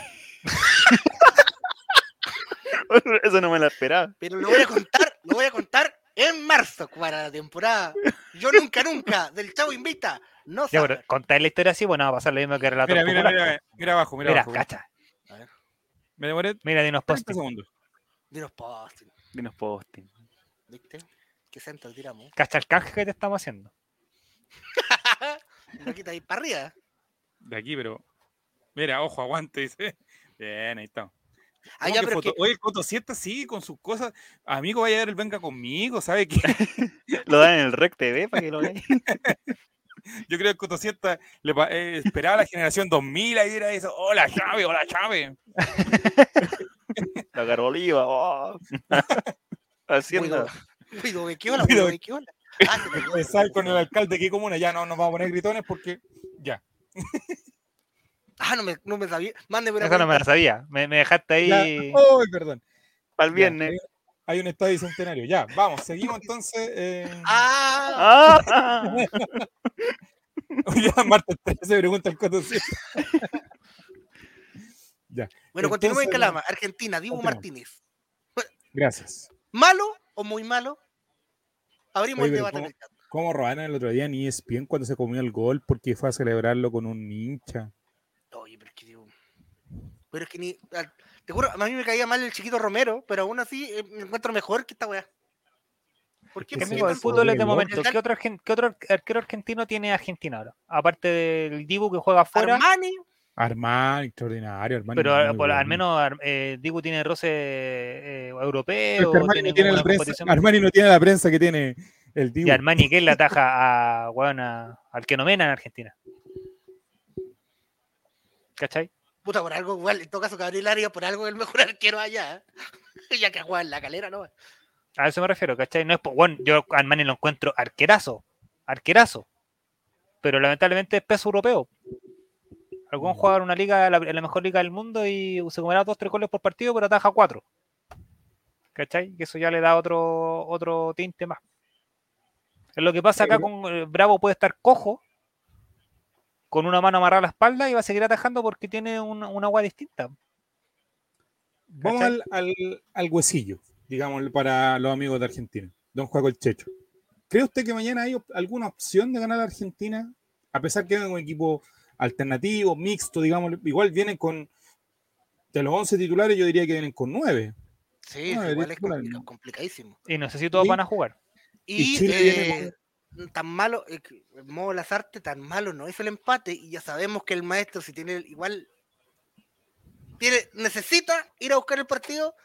Eso no me lo esperaba. Pero lo voy a contar, lo voy a contar en marzo para la temporada. Yo nunca, nunca, del Chavo Invita. No pero contar la historia así, bueno, va a pasar lo mismo que el relator Mira, mira, mira, mira abajo, mira, Mira, abajo. cacha. Me demoré Mira, dinos 30 posting. segundos. Dinos posting, Dinos posting. ¿viste? ¿Qué centro tiramos? Cacha el canje que te estamos haciendo. Lo quita ahí para arriba. De aquí, pero. Mira, ojo, aguante, dice. Bien, ahí está. Ah, ¿Cómo ya, que pero foto? que- Oye, el Coto sienta así con sus cosas. Amigo, vaya a ver el venga conmigo, ¿sabe qué? Lo dan en el Rec TV para que lo vean. Yo creo que el Coto sienta le eh, esperaba la generación 2000 ahí era eso. Hola, Chave, hola, Chave. La Caroliva. Oh. Haciendo. Guido, Guido Bequiola, Be- Bequiola. Empezar con el alcalde de qué comuna. Ya no nos vamos a poner gritones porque ya. ah, no me, no me sabía. Mándeme una Eso no me la sabía. Me, me dejaste ya. ahí. ¡Ay, perdón! Para el Ya, viernes. Hay, un estadio centenario. Ya, vamos, seguimos entonces. Eh... Ah, Ah. ya, Marta se pregunta el Coto ya, bueno, continúa en Calama, Argentina, Dibu. Martínez. gracias. ¿Malo o muy malo? Abrimos Oye, el debate en ¿cómo- el chat. ¿Cómo robaron el otro día E ESPN cuando se comió el gol porque fue a celebrarlo con un hincha? Oye, pero es que digo. Pero es que ni. Te juro, a mí me caía mal el chiquito Romero, pero aún así eh, me encuentro mejor que esta weá. ¿Por qué? amigo, el fútbol es de momento. ¿Qué otro, argen- qué otro arquero argentino tiene Argentina ahora? Aparte del Dibu que juega afuera, Armani, Armán, extraordinario, Armán. pero muy al- por- al bueno. menos eh, Dibu tiene roce eh, europeo. es que Armani, tiene no tiene la prensa, Armani no tiene la prensa que tiene el Dibu. Y Armani, que le ataja a, weón, a- al que nomena en Argentina. ¿Cachai? Puta, por algo, igual, en todo caso, Gabriel Arias, por algo es el mejor arquero allá. ¿eh? ya que juega en la calera, ¿no? A eso me refiero, ¿cachai? No es bueno, yo a Armani lo encuentro arquerazo, arquerazo. Pero lamentablemente es peso europeo. Algún juega en una liga, la, en la mejor liga del mundo y se comerá dos, tres goles por partido, pero ataja cuatro. ¿Cachai? Que eso ya le da otro, otro tinte más. Es lo que pasa acá con eh, Bravo puede estar cojo, con una mano amarrada a la espalda y va a seguir atajando porque tiene un, un agua distinta. Vamos al, al, al huesillo, digamos, para los amigos de Argentina. Don Juaco el Checho. ¿Cree usted que mañana hay op- alguna opción de ganar a Argentina? A pesar que es un equipo alternativo, mixto, digamos, igual vienen con de los 11 titulares yo diría que vienen con 9. Sí, No, igual es complicadísimo. Y no sé si todos Y- van a jugar. Y, Chile viene eh, tan malo, eh, el modo Lazarte, tan malo no es el empate. Y ya sabemos que el maestro, si tiene igual, tiene, necesita ir a buscar el partido.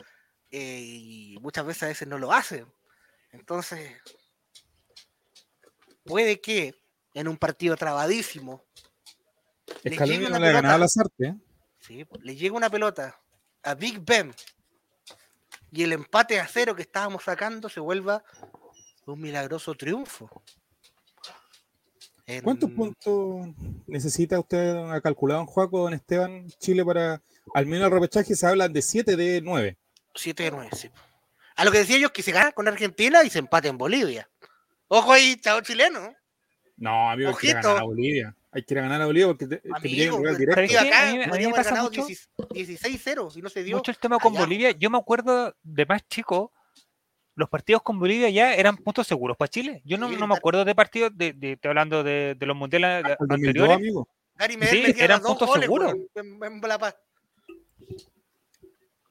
eh, y muchas veces a veces no lo hace. Entonces, puede que en un partido trabadísimo Le no una le ha ganado a pelota. las artes. ¿eh? Sí, pues, le llega una pelota a Big Ben y el empate a cero que estábamos sacando se vuelva un milagroso triunfo. En- ¿Cuántos puntos necesita usted, ha calculado en Juaco, don Esteban, Chile para, al menos el repechaje se hablan de 7 de 9? 7 de 9, sí. A lo que decía yo es que se gana con Argentina y se empate en Bolivia. Ojo ahí, chao chileno. No, amigo, hay que ir a Ojito. ganar a Bolivia. Hay que ir a ganar a Bolivia porque te, te pidieron Amigo, rival pero directo. ¿Sabes y qué? acá A mí me- a mí me pasa ganado mucho- 16-0 y no se dio. Mucho el tema con allá. Bolivia. Yo me acuerdo de más chico, los partidos con Bolivia ya eran puntos seguros para Chile. Yo no, me acuerdo de partidos, de, hablando de, de los mundiales 2002, anteriores. amigo. Gary Medel Sí, eran puntos goles, seguros. weón, En, en La Paz.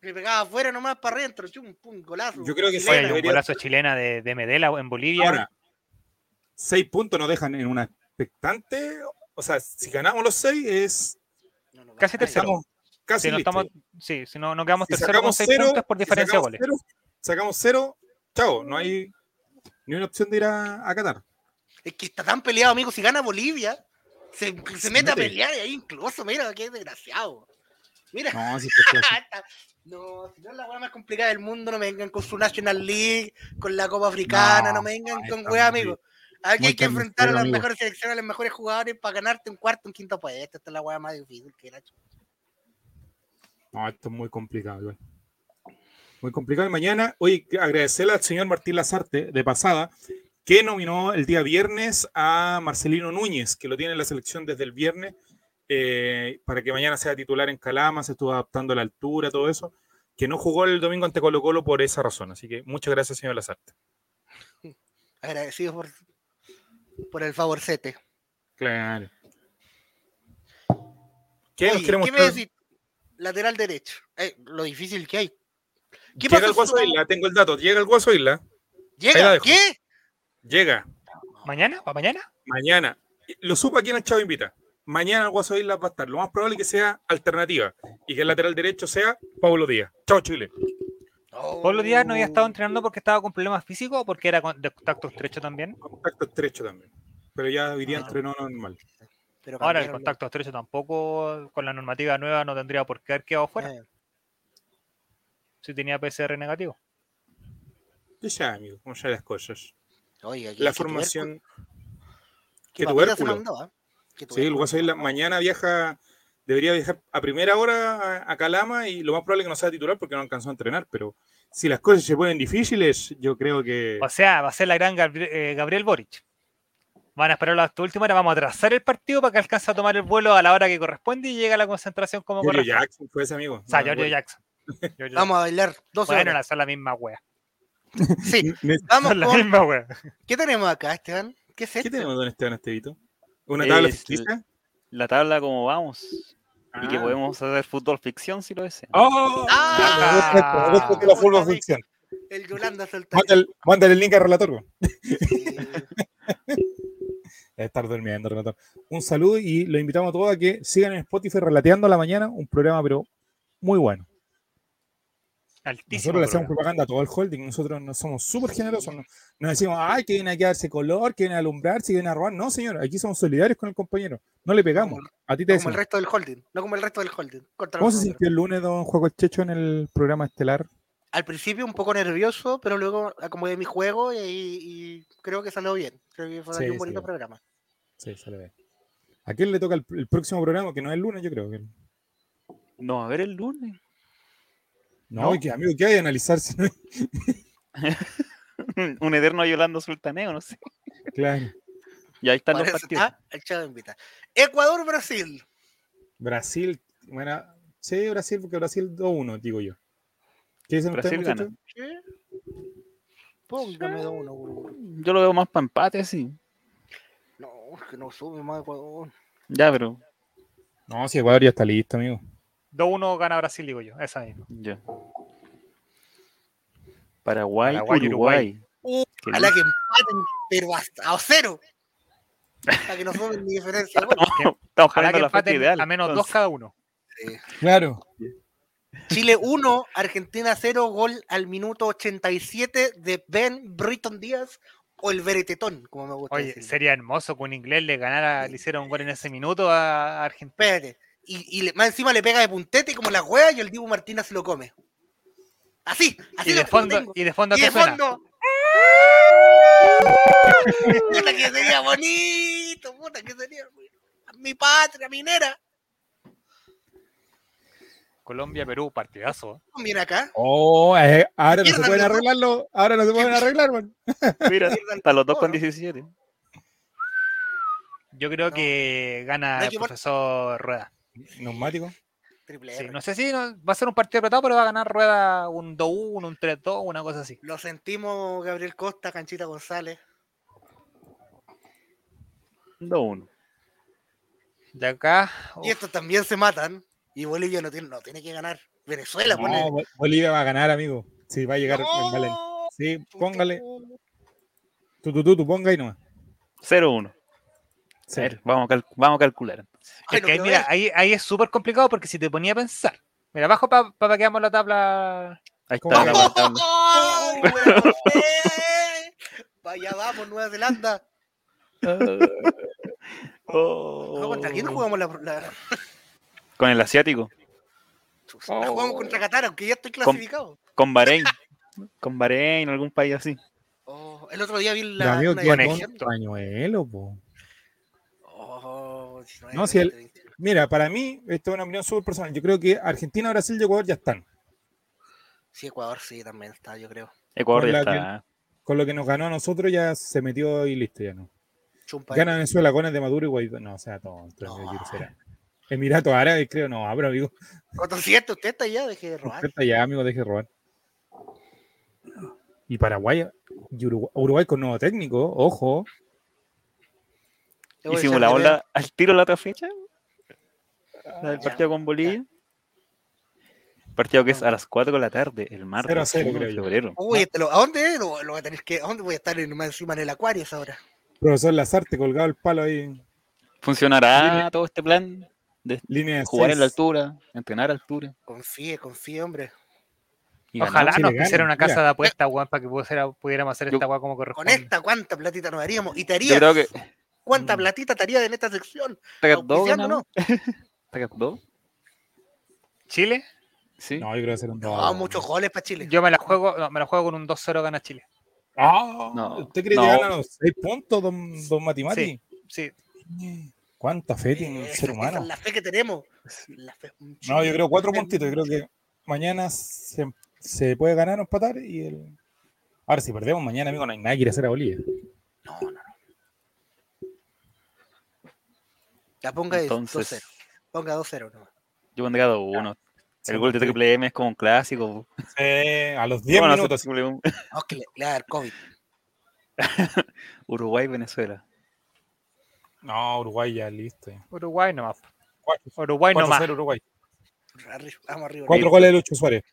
Le pegaba afuera nomás para adentro, chum, pum, golazo. Yo creo que sí, un debería- golazo chilena de, de Medela en Bolivia. Ahora, 6 puntos nos dejan en una expectante. O sea, si ganamos los 6 es. No, no, casi tercero. Estamos casi si no, estamos, sí, si no, no quedamos Si tercero con sacamos 6 cero, puntos por si diferencia de goles. cero, sacamos 0, chao, no hay ni una opción de ir a, a Qatar. Es que está tan peleado, amigo. Si gana Bolivia, se, se mete a pelear ahí incluso, mira, qué desgraciado. Mira, No, si no, si no es la weá más complicada del mundo, no me vengan con su National League, con la Copa Africana, no, No, me vengan con weá, amigo. Aquí muy hay que enfrentar a las amigo. mejores selecciones, a los mejores jugadores para ganarte un cuarto, un quinto puesto. Esta es la weá más difícil que chucha. No, esto es muy complicado, igual. Muy complicado. Y mañana, oye, agradecerle al señor Martín Lazarte, de pasada, que nominó el día viernes a Marcelino Núñez, que lo tiene en la selección desde el viernes, eh, para que mañana sea titular en Calama, se estuvo adaptando a la altura, todo eso, que no jugó el domingo ante Colo Colo por esa razón. Así que muchas gracias, señor Lazarte. Agradecido por, por el favorcete. Claro. ¿Qué nos Oye, ¿qué me decís? Lateral derecho. Eh, lo difícil que hay. ¿Qué Llega el Guaso Isla, tengo el dato. Llega el Guaso Isla. ¿Llega? ¿Qué? Llega. ¿Mañana? ¿Para mañana? Mañana. Lo supo aquí en el Chavo Invita. Mañana el Guaso Isla va a estar. Lo más probable es que sea alternativa y que el lateral derecho sea Pablo Díaz. Chao, Chile. Pablo Díaz no había estado Oh. entrenando porque estaba con problemas físicos o porque era de contacto estrecho también. Contacto estrecho también. Pero ya hoy día Ah. entrenó normal. Pero Ahora el contacto estrecho tampoco, con la normativa nueva, no tendría por qué haber quedado fuera eh, si tenía PCR negativo. Ya, ya, amigo, cómo ya las cosas. Oye, aquí La formación. se tubérculo. mandó, ¿ah? Qué Sí, el tubérculo. Guaso Isla mañana viaja. Debería viajar a primera hora a, a Calama y lo más probable es que no sea titular porque no alcanzó a entrenar. Pero si las cosas se ponen difíciles, yo creo que. O sea, va a ser la gran eh, Gabriel Boric. Van a esperarlo hasta última hora, vamos a trazar el partido para que alcance a tomar el vuelo a la hora que corresponde y llegue a la concentración como Giorgio corresponde. Jackson fue ese amigo. O sea, No, Giorgio bueno. Jackson. Giorgio Vamos a bailar dos Bueno, horas. la, son la misma wea. Sí, vamos Son la con. misma wea. ¿Qué tenemos acá, Esteban? ¿Qué es ¿Qué esto? tenemos, don Esteban Estevito? ¿Una tabla Es ficticia? La tabla como vamos. Y que Ah. podemos hacer fútbol ficción si lo desean. ¡Oh! ¡Ah! La fútbol ficción. El Yolanda Soltari. Mándale, mándale el link al relator. Sí. Debe estar durmiendo, relator. Un saludo y los invitamos a todos a que sigan en Spotify relateando a la mañana, un programa pero muy bueno. Altísimo. Nosotros le hacemos propaganda a todo el holding, nosotros no somos súper generosos, no, no decimos, ay, que vienen a quedarse color, que vienen a alumbrar, que vienen a robar. No, señor, aquí somos solidarios con el compañero. No le pegamos. Como- A ti te No como el resto del holding. No como el resto del holding. Contra ¿Cómo se sintió el lunes, don Juego el Checho, en el programa estelar? Al principio un poco nervioso, pero luego acomodé mi juego y, y creo que salió bien. Creo que fue Sí, un bonito programa. Sí, se le ve. ¿A quién le toca el, el próximo programa? Que no es el lunes, yo creo. Que... No, a ver el lunes. No, que, amigo, ¿qué hay de analizar? Un eterno Yolando Sultaneo, no sé. Claro. Y ahí están los partidos. está el Chavo invita. Ecuador-Brasil. Brasil, bueno, sí, Brasil, porque Brasil 2-1, digo yo. ¿Qué dicen ustedes, Brasil gana. muchachos? ¿Qué? Póngame dos uno, gurú. Yo lo veo más para empate, sí. No, es que no sube más Ecuador. Ya, pero No, si Ecuador ya está listo, amigo. 2-1 gana Brasil, digo yo. Esa misma. Ya. Paraguay, Paraguay, Uruguay. Uh, Qué Ojalá que empaten, pero hasta a cero. Para que no sumen ni diferencia. Estamos Ojalá que empaten ideal. a menos dos entonces. cada uno. Sí. Claro. Chile 1, Argentina 0, gol al minuto 87 de Ben Britton Díaz o el Beretetón, como me gusta Oye, decir. sería hermoso que un inglés le ganara, le hiciera un gol en ese minuto a Argentina. Espérate. Y, y le- más encima le pega de puntete como la hueá y el Dibu Martínez se lo come. Así, así Y de lo fondo, tengo. y de fondo Y de fondo. Puta que sería bonito, puta que sería. Mi patria minera. Colombia, Perú, partidazo. Mira acá. Oh, eh, ahora no se pueden arreglarlo. Ahora no se pueden arreglar, man. Mira, están los dos con ¿no? 17. Yo creo No. que gana No el profesor Rueda. Neumático. Triple Sí, no sé si no- va a ser un partido apretado, pero va a ganar Rueda un 2-1, un 3-2, una cosa así. Lo sentimos, Gabriel Costa, Canchita González. 2-1. De acá, Y uf, estos también se matan. Y Bolivia no tiene, no tiene que ganar. Venezuela. No, Bol- Bolivia va a ganar, amigo. Sí, va a llegar ¡No! en Valen. Sí, póngale. Tú, tú, tú, tú, ponga y nomás. 0-1. Sí. A ver, vamos, a cal- vamos a calcular. Ay, es no que ahí, mira, ahí, ahí es súper complicado porque si te ponía a pensar, mira, abajo para que veamos la tabla. Ahí ¿Cómo está la tabla. ¡Ay, buena José! Vaya, vamos, Nueva Zelanda. Oh. ¿No, ¿Contra quién jugamos la, la- Con el asiático. la jugamos contra Qatar, aunque ya estoy Con- clasificado? Con Bahrein. con Bahrein, algún país así. Oh, el otro día vi la. amigo, una qué con tonto pañuelo, po. 19, No, si el- 20, 21. Mira, para mí, esto es una opinión súper personal. Yo creo que Argentina, Brasil y Ecuador ya están. Sí, Ecuador sí también está, yo creo. Ecuador Con ya la está. Con lo que nos ganó a nosotros ya se metió y listo, ya no. Chumpa. Gana Venezuela, goles de Maduro y Guaidó. No, o sea, todo. No. Emiratos Árabes, creo, no, abro, amigo. Con cierto, usted está ya, deje de robar. Está ya, amigo, deje de robar. Y Paraguay y Uruguay, Uruguay con nuevo técnico, ojo. Hicimos la ola al tiro la otra fecha. La del Ya, partido con Bolivia. Partido que es a las 4 de la tarde, el martes. 0 a 0, 1 de febrero. Uy, este lo- ¿a dónde? Lo, lo voy a tener que. ¿A dónde voy a estar en- más encima en el Acuario esa hora? Profesor Lazarte colgado el palo ahí. ¿Funcionará Línea- todo este plan de Línea de jugar en la altura, entrenar a altura? Confíe, confíe, hombre. y Ojalá nos gana, pusiera una casa mira. de apuestas, weón, para que pudiera- pudiéramos hacer esta weá como Con corresponde. esta, ¿cuánta platita nos haríamos? Y te Yo haría. creo que. ¿Cuánta Mm. platita te haría en esta sección? ¿Tacat 2 2? Chile, Sí. No, yo creo que será un No, dos. muchos goles para Chile. yo me la juego, no, me la juego con un 2-0 gana Chile. Ah, No, ¿Usted cree no. que ganan los 6 puntos, don, don Matimati? Sí, ¿Cuánta fe tiene un Esa- ser esa humano? es la fe que tenemos. La fe- un No, yo creo cuatro en- puntitos. Yo creo que mañana se, se puede ganar o empatar. y el... Ahora, si perdemos mañana, amigo, no hay nada que ir a hacer a Bolivia. No, no, no. La ponga de Entonces, 2-0. Ponga 2-0 nomás. yo pondría 2-1. Sí, El gol de Triple M es como un clásico. Eh, a los 10 Bueno, minutos. Triple M. No, es que le, le va a dar COVID. Uruguay, Venezuela. No, Uruguay ya listo. ya. Uruguay nomás. Uruguay nomás. 4-0 Uruguay. Vamos arriba. Cuatro goles de Lucho Suárez.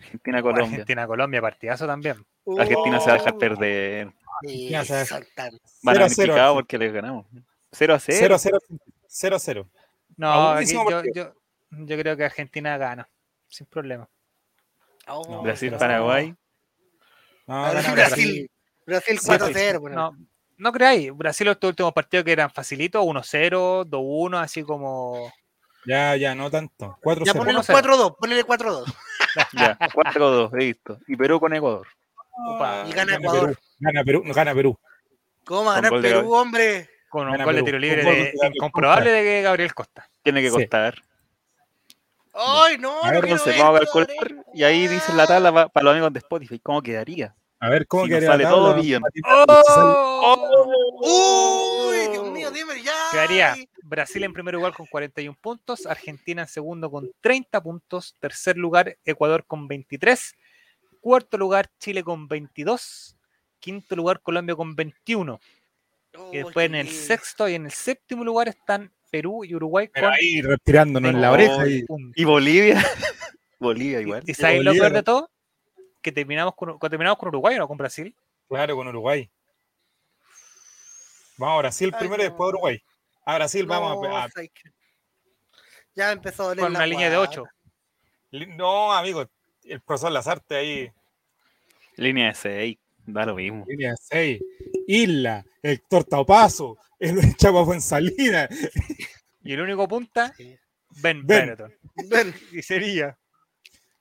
Argentina, Colombia. Argentina, Colombia, partidazo también. Argentina se va a dejar Oh, perder. sí, Ya sabes. son tan- Van 0 a a 0. picado porque les ganamos. 0 a 0. 0 a 0. 0 a 0. No, aquí yo, yo, yo creo que Argentina gana, sin problema. Oh, No, Brasil, Paraguay. No, Brasil, gana Brasil. Brasil Sí, 4-0. bueno. No, no creáis, Brasil estos últimos partidos que eran facilitos, 1-0, 2-1, así como... Ya, ya, no tanto. 4 Ya 0. ponele 1-0. 4-2, ponele 4-2. Ya, 4-2, listo. Y Perú con Ecuador. Upa, Y gana Ecuador. Perú. Gana Perú. No, gana Perú. ¿Cómo va a ganar Perú, hombre? Con un gol de tiro libre de, incomprobable de Gabriel Costa. Tiene que Sí. costar. ¡Ay, no! A no ver, ver, vamos a no calcular. Y ahí dice la tabla pa- para los amigos de Spotify. ¿Cómo quedaría? A ver, ¿cómo Si quedaría sale la todo bien. ¡Uy, Dios mío, dime ya! Quedaría Brasil en primer lugar con 41 puntos, Argentina en segundo con 30 puntos, tercer lugar Ecuador con 23, cuarto lugar Chile con 22, quinto lugar Colombia con 21. Y Uy, después en el sexto y en el séptimo lugar están Perú y Uruguay Pero con ahí retirándonos en la Oh, oreja. Y, Y Bolivia. Bolivia igual. ¿Y sabes lo peor ¿no? de todo? Que terminamos con, cuando terminamos con Uruguay o no con Brasil. claro, con Uruguay. Vamos a Brasil Ay, primero y después a Uruguay. A Brasil vamos No, a, a-. Ya empezó a doler Con la una línea de guata. 8. No, amigo, el profesor Lazarte ahí. Línea de 6. Da lo mismo. Línea 6. Isla, Héctor Taupazo, el Chapa Fuensalida. Y el único punta. Ben, Ben. Ven, Y sería.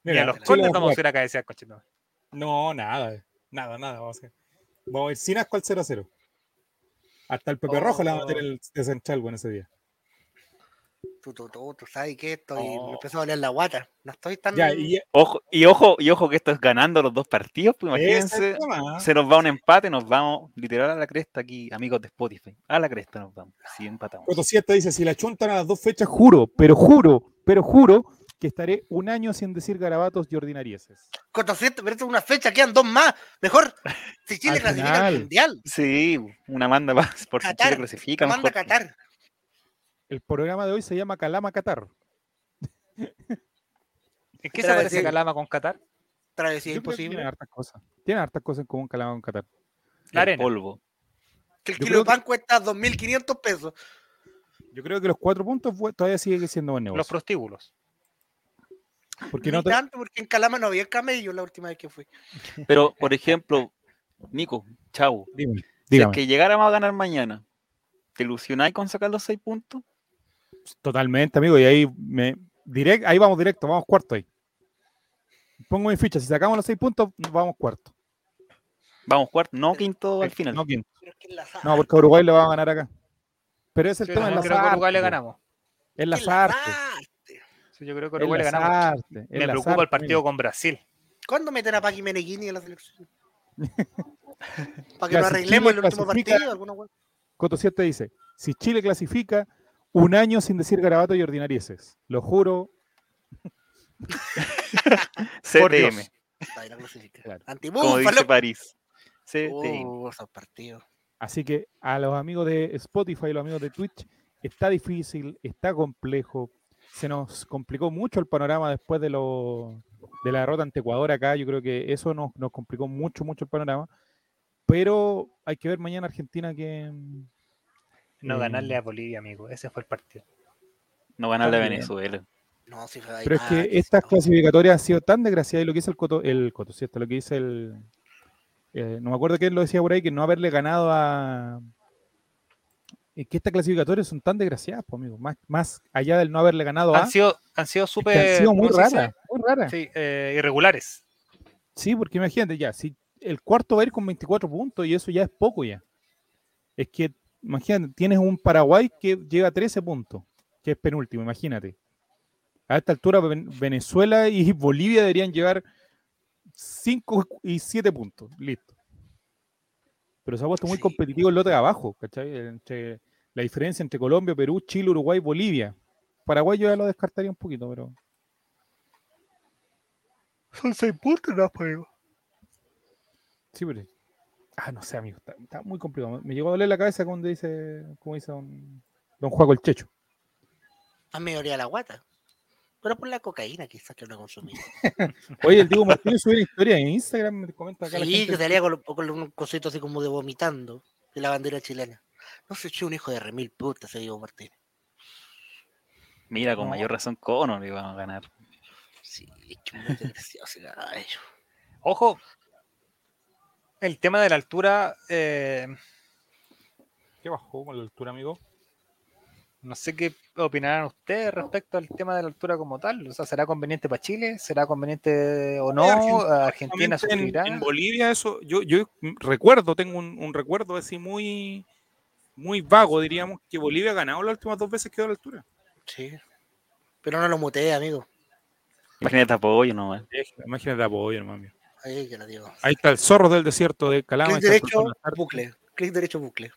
Mira, a los a vamos a jugar. ir a cabecear, cochino. No, nada, nada, nada. Vamos a, hacer. vamos a ir sin asco al 0 a 0. Hasta el Pepe Oh. Rojo le va a meter el de Central en ese día. Tú, tú, tú, tú sabes que estoy, Oh. me empezó a doler la guata. No estoy tan. Ya, y Ojo, y ojo, y ojo que esto es ganando los dos partidos. Pues imagínense. Se nos va un empate, nos vamos literal a la cresta aquí, amigos de Spotify. A la cresta nos vamos. Si empatamos. Coto 7 dice, si la chuntan a las dos fechas, juro, pero juro, pero juro que estaré un año sin decir garabatos y ordinarieses. Coto siete, pero esto es una fecha, quedan dos más. Mejor, si Chile Al clasifica final. al mundial, Sí, una manda más por si Chile clasifica. manda a mejor. Qatar. El programa de hoy se llama Calama Qatar. ¿En qué se parece. Calama con Qatar? Travesía que imposible. hartas cosas. Tienen hartas cosas en común Calama con Qatar. La El arena. polvo. Que el yo kilo de pan cuesta 2.500 pesos. Yo creo que los cuatro puntos todavía sigue siendo buen Los negocio. prostíbulos. Porque no te- tanto, porque en Calama no había camello la última vez que fui. Pero, por ejemplo, Nico, chau. Dígame, Si es que llegáramos a ganar mañana, ¿te ilusionáis con sacar los seis puntos? Totalmente, amigo. Y ahí me direct, ahí vamos directo, vamos cuarto ahí. Pongo mi ficha. Si sacamos los seis puntos, vamos cuarto. Vamos cuarto, no quinto al final. No, quinto. Pero es que en la No, porque Uruguay le va a ganar acá. Pero ese es el Sí, tema yo en creo que a Uruguay le ganamos. Es en las la artes. Sí, yo creo que Uruguay le ganamos. artes, Me preocupa el partido con Brasil. ¿Cuándo meten a Paqui Meneghini en la selección? Para que lo arreglemos Chile el último partido. Coto 7 dice: Si Chile clasifica, un año sin decir garabato y ordinarieses. Lo juro. CTM. Claro. como Antibúfalo. dice París. CTM. Uh. Así que a los amigos de Spotify y los amigos de Twitch, está difícil, está complejo. Se nos complicó mucho el panorama después de, lo, de la derrota ante Ecuador acá. Yo creo que eso nos, nos complicó mucho, mucho el panorama. Pero hay que ver mañana Argentina que... No Eh, ganarle a Bolivia, amigo. Ese fue el partido. No ganarle a. Venezuela. No, sí fue ahí Pero es que estas sí, clasificatorias han sido tan desgraciadas y lo que dice el Coto, el Coto, ¿cierto? Lo que dice el... eh, no me acuerdo quién lo decía por ahí, que no haberle ganado a... Es que estas clasificatorias son tan desgraciadas, pues, amigo. Más, más allá del no haberle ganado a... Han sido, han sido es que súper. han sido muy raras, muy raras. Sí. Sí, eh, irregulares. porque imagínate ya, si el cuarto va a ir con 24 puntos y eso ya es poco ya. Es que, imagínate, tienes un Paraguay que llega a 13 puntos, que es penúltimo, imagínate. A esta altura Ven- Venezuela y Bolivia deberían llevar 5 y 7 puntos, listo. Pero se ha puesto muy Sí. competitivo el lote de abajo, ¿cachai? Entre, la diferencia entre Colombia, Perú, Chile, Uruguay, Bolivia. Paraguay yo ya lo descartaría un poquito, pero... Son seis puntos, no, pues. Sí, pero. Ah, no sé, amigo. Está, está muy complicado. Me llegó a doler la cabeza cuando dice, como dice don, don Juaco el Checho. A mí me dolía la guata. Pero por la cocaína quizás que no consumí. Oye, el Diego Martínez subió una historia en Instagram. Me comenta acá la Sí, gente. que salía con, con un cosito así como de vomitando de la bandera chilena. No se echó un hijo de remil puta ese Diego Martínez. Mira, con No. mayor razón, Cono le iban a ganar. Sí, qué muy desgraciado ese gallo. Ojo, el tema de la altura, eh, ¿Qué bajó con la altura, amigo? no sé qué opinarán ustedes respecto al tema de la altura como tal. O sea, ¿será conveniente para Chile? ¿Será conveniente o no? Argentina- ¿Argentina En, sufrirá? en Bolivia, eso, yo, yo recuerdo, tengo un, un recuerdo así muy, muy vago, diríamos, que Bolivia ha ganado las últimas dos veces que quedó a la altura. Sí. Pero no lo muteé, amigo. Imagínate apoyo nomás. Imagínate apoyo, hermano. Ahí que lo digo. Ahí está el zorro del desierto de Calama. Clic derecho, bucle. Clic derecho, bucle.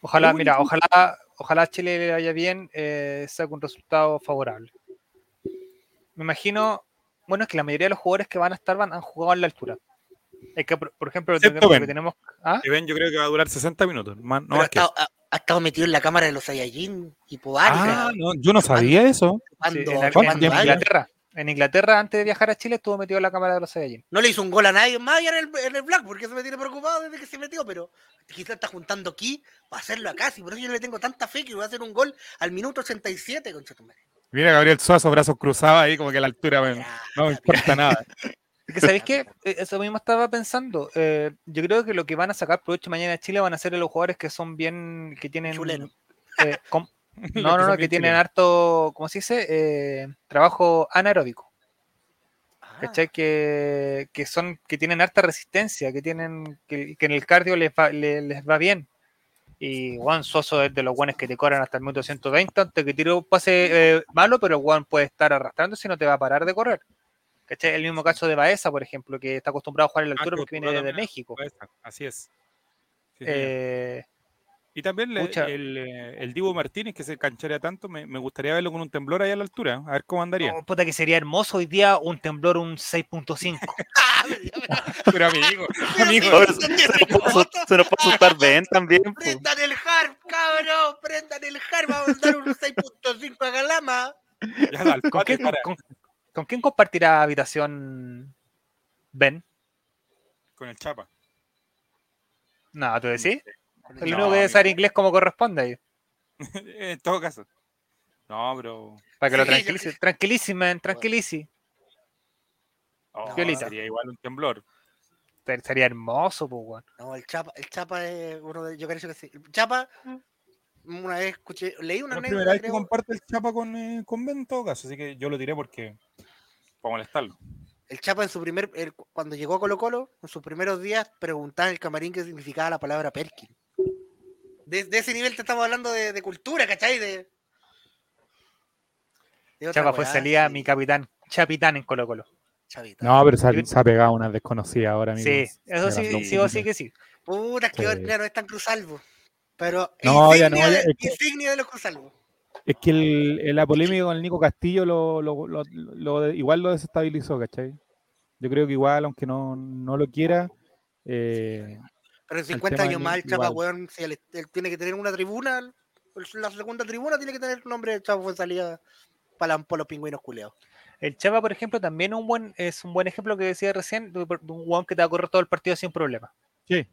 Ojalá, mira, ojalá, ojalá Chile le vaya bien, eh, saque un resultado favorable. Me imagino, bueno, es que la mayoría de los jugadores que van a estar van, han jugado en la altura. Es que, por, por ejemplo, tenemos, Ben. que tenemos ¿ah? Ven, yo creo que va a durar 60 minutos. más- no Pero más que ha, eso. ha- ha estado metido en la cámara de los Saiyajin y Podari. Ah, no, yo no sabía eso. Sí, cuando, en, ¿cuánto cuando en Inglaterra. En Inglaterra, antes de viajar a Chile, estuvo metido en la cámara de los Saiyajin. no le hizo un gol a nadie más allá en el, en el Black, porque eso me tiene preocupado desde que se metió, pero quizás está juntando aquí para hacerlo acá, y por eso yo no le tengo tanta fe que va a hacer un gol al minuto 87, concha tu madre. Mira Gabriel Suazo, brazos cruzados ahí, como que a la altura me- Ya, no me importa nada. Es que, ¿sabéis qué? Eh, Eso mismo estaba pensando. Eh, yo creo que lo que van a sacar provecho mañana de Chile van a ser los jugadores que son bien. que tienen. Chuleno. eh, no, no, no, que tienen harto. ¿Cómo se dice? Eh, trabajo anaeróbico. Ah, ¿Cachai? Que, que son, que tienen harta resistencia, que tienen, que, que en el cardio les va, le- les, va bien. Y Juan Soso es de los guanes que te corren hasta el minuto 120 antes que tire un pase eh, malo, pero Juan puede estar arrastrando si no te va a parar de correr. ¿Cachai? El mismo caso de Baeza, por ejemplo, que está acostumbrado a jugar en la Ah, altura que porque viene de México. Así es. Sí. Eh, y también le- el, eh, el Divo Martínez, que se cancharea tanto, me, me gustaría verlo con un temblor ahí a la altura, a ver cómo andaría. no, puta que sería hermoso hoy día un temblor, un 6.5. Ah, Pero amigo, pero amigo, sí, no se, se nos puede asustar- se nos puede asustar Ben también. po. Prendan el harp, cabrón, prendan el harp, vamos a dar un 6.5 a Galama. ya al ¿Con, quién, con- con quién compartirá habitación Ben? con el Chapa. No, ¿tú decís? El No, único que debe saber inglés como corresponde ahí. en todo caso. No, pero Para que lo Sí, yo tranquilice. Tranquilísime, tranquilice. oh, Violita. sería igual un temblor. Te- Sería hermoso, pues, weón. No, el Chapa, el Chapa es uno de, yo creo que sí. El Chapa, una vez escuché, leí una La anécdota, primera vez que creo, comparte el Chapa con, eh, con Ben en todo caso, así que yo lo tiré porque para molestarlo. el Chapa en su primer, el- cuando llegó a Colo Colo, en sus primeros días, preguntaba en el camarín qué significaba la palabra Perkin. De, de ese nivel te estamos hablando de, de cultura, ¿cachai? De, Chapa fue salida sí, mi capitán, chapitán en Colo Colo. Chavita. No, pero se, ha pegado una desconocida ahora, amigo. Sí, eso sí, sí o sí que sí. Puta, que Sí. no es tan cruzalvo. Pero No, ya insignia, no, ya- de, es que- insignia de los cruzalvos. Es que el, el- la polémica con el Nico Castillo lo, lo- lo- lo- igual lo desestabilizó, ¿cachai? Yo creo que igual, aunque no, no lo quiera, eh, Pero en El 50 tema años del- más el Chapa, weón, si él, él tiene que tener una tribuna, la segunda tribuna tiene que tener el nombre de Chapa fue salida para, los pingüinos culeados. El Chapa, por ejemplo, también un buen, es un buen ejemplo que decía recién de un weón que te va a correr todo el partido sin problema. sí,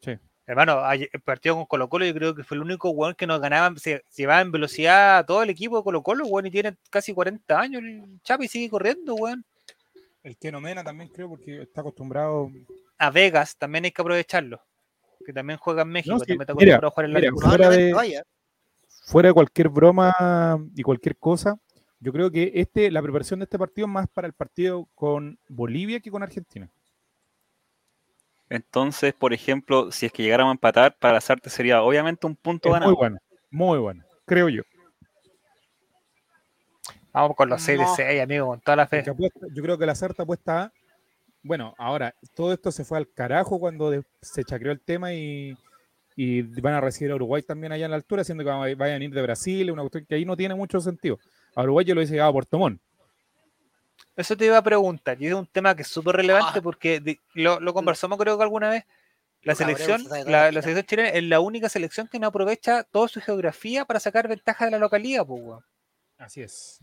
sí. Hermano, el partido con Colo Colo yo creo que fue el único weón que nos ganaba, se llevaba en velocidad a todo el equipo de Colo Colo, weón, y tiene casi 40 años el Chapa y sigue corriendo, weón. El que Mena también creo porque está acostumbrado. A Vegas también hay que aprovecharlo, que también juega en México, No, sí, también está mira, acostumbrado a jugar en la mira. Fuera de-. Fuera de cualquier broma y cualquier cosa, yo creo que este, la preparación de este partido es más para el partido con Bolivia que con Argentina. Entonces, por ejemplo, si es que llegáramos a empatar, para Sarte sería obviamente un punto Es ganado. muy bueno, muy bueno, creo yo. Vamos con los 6 No. de 6, amigo, con toda la fe. Apuesta- yo creo que la Sarta apuesta a. Bueno, ahora, todo esto se fue al carajo cuando de- se chacreó el tema y, y van a recibir a Uruguay también allá en la altura, siendo que va- vayan a ir de Brasil, una cuestión que ahí no tiene mucho sentido. A Uruguay yo lo hubiese llegado a Puerto Montt. Eso te iba a preguntar, y es un tema que es súper relevante Ah. porque de- lo, lo conversamos creo que alguna vez. La cabreo, selección, la, selección chilena es la única selección que no aprovecha toda su geografía para sacar ventaja de la localidad, pues. Así es.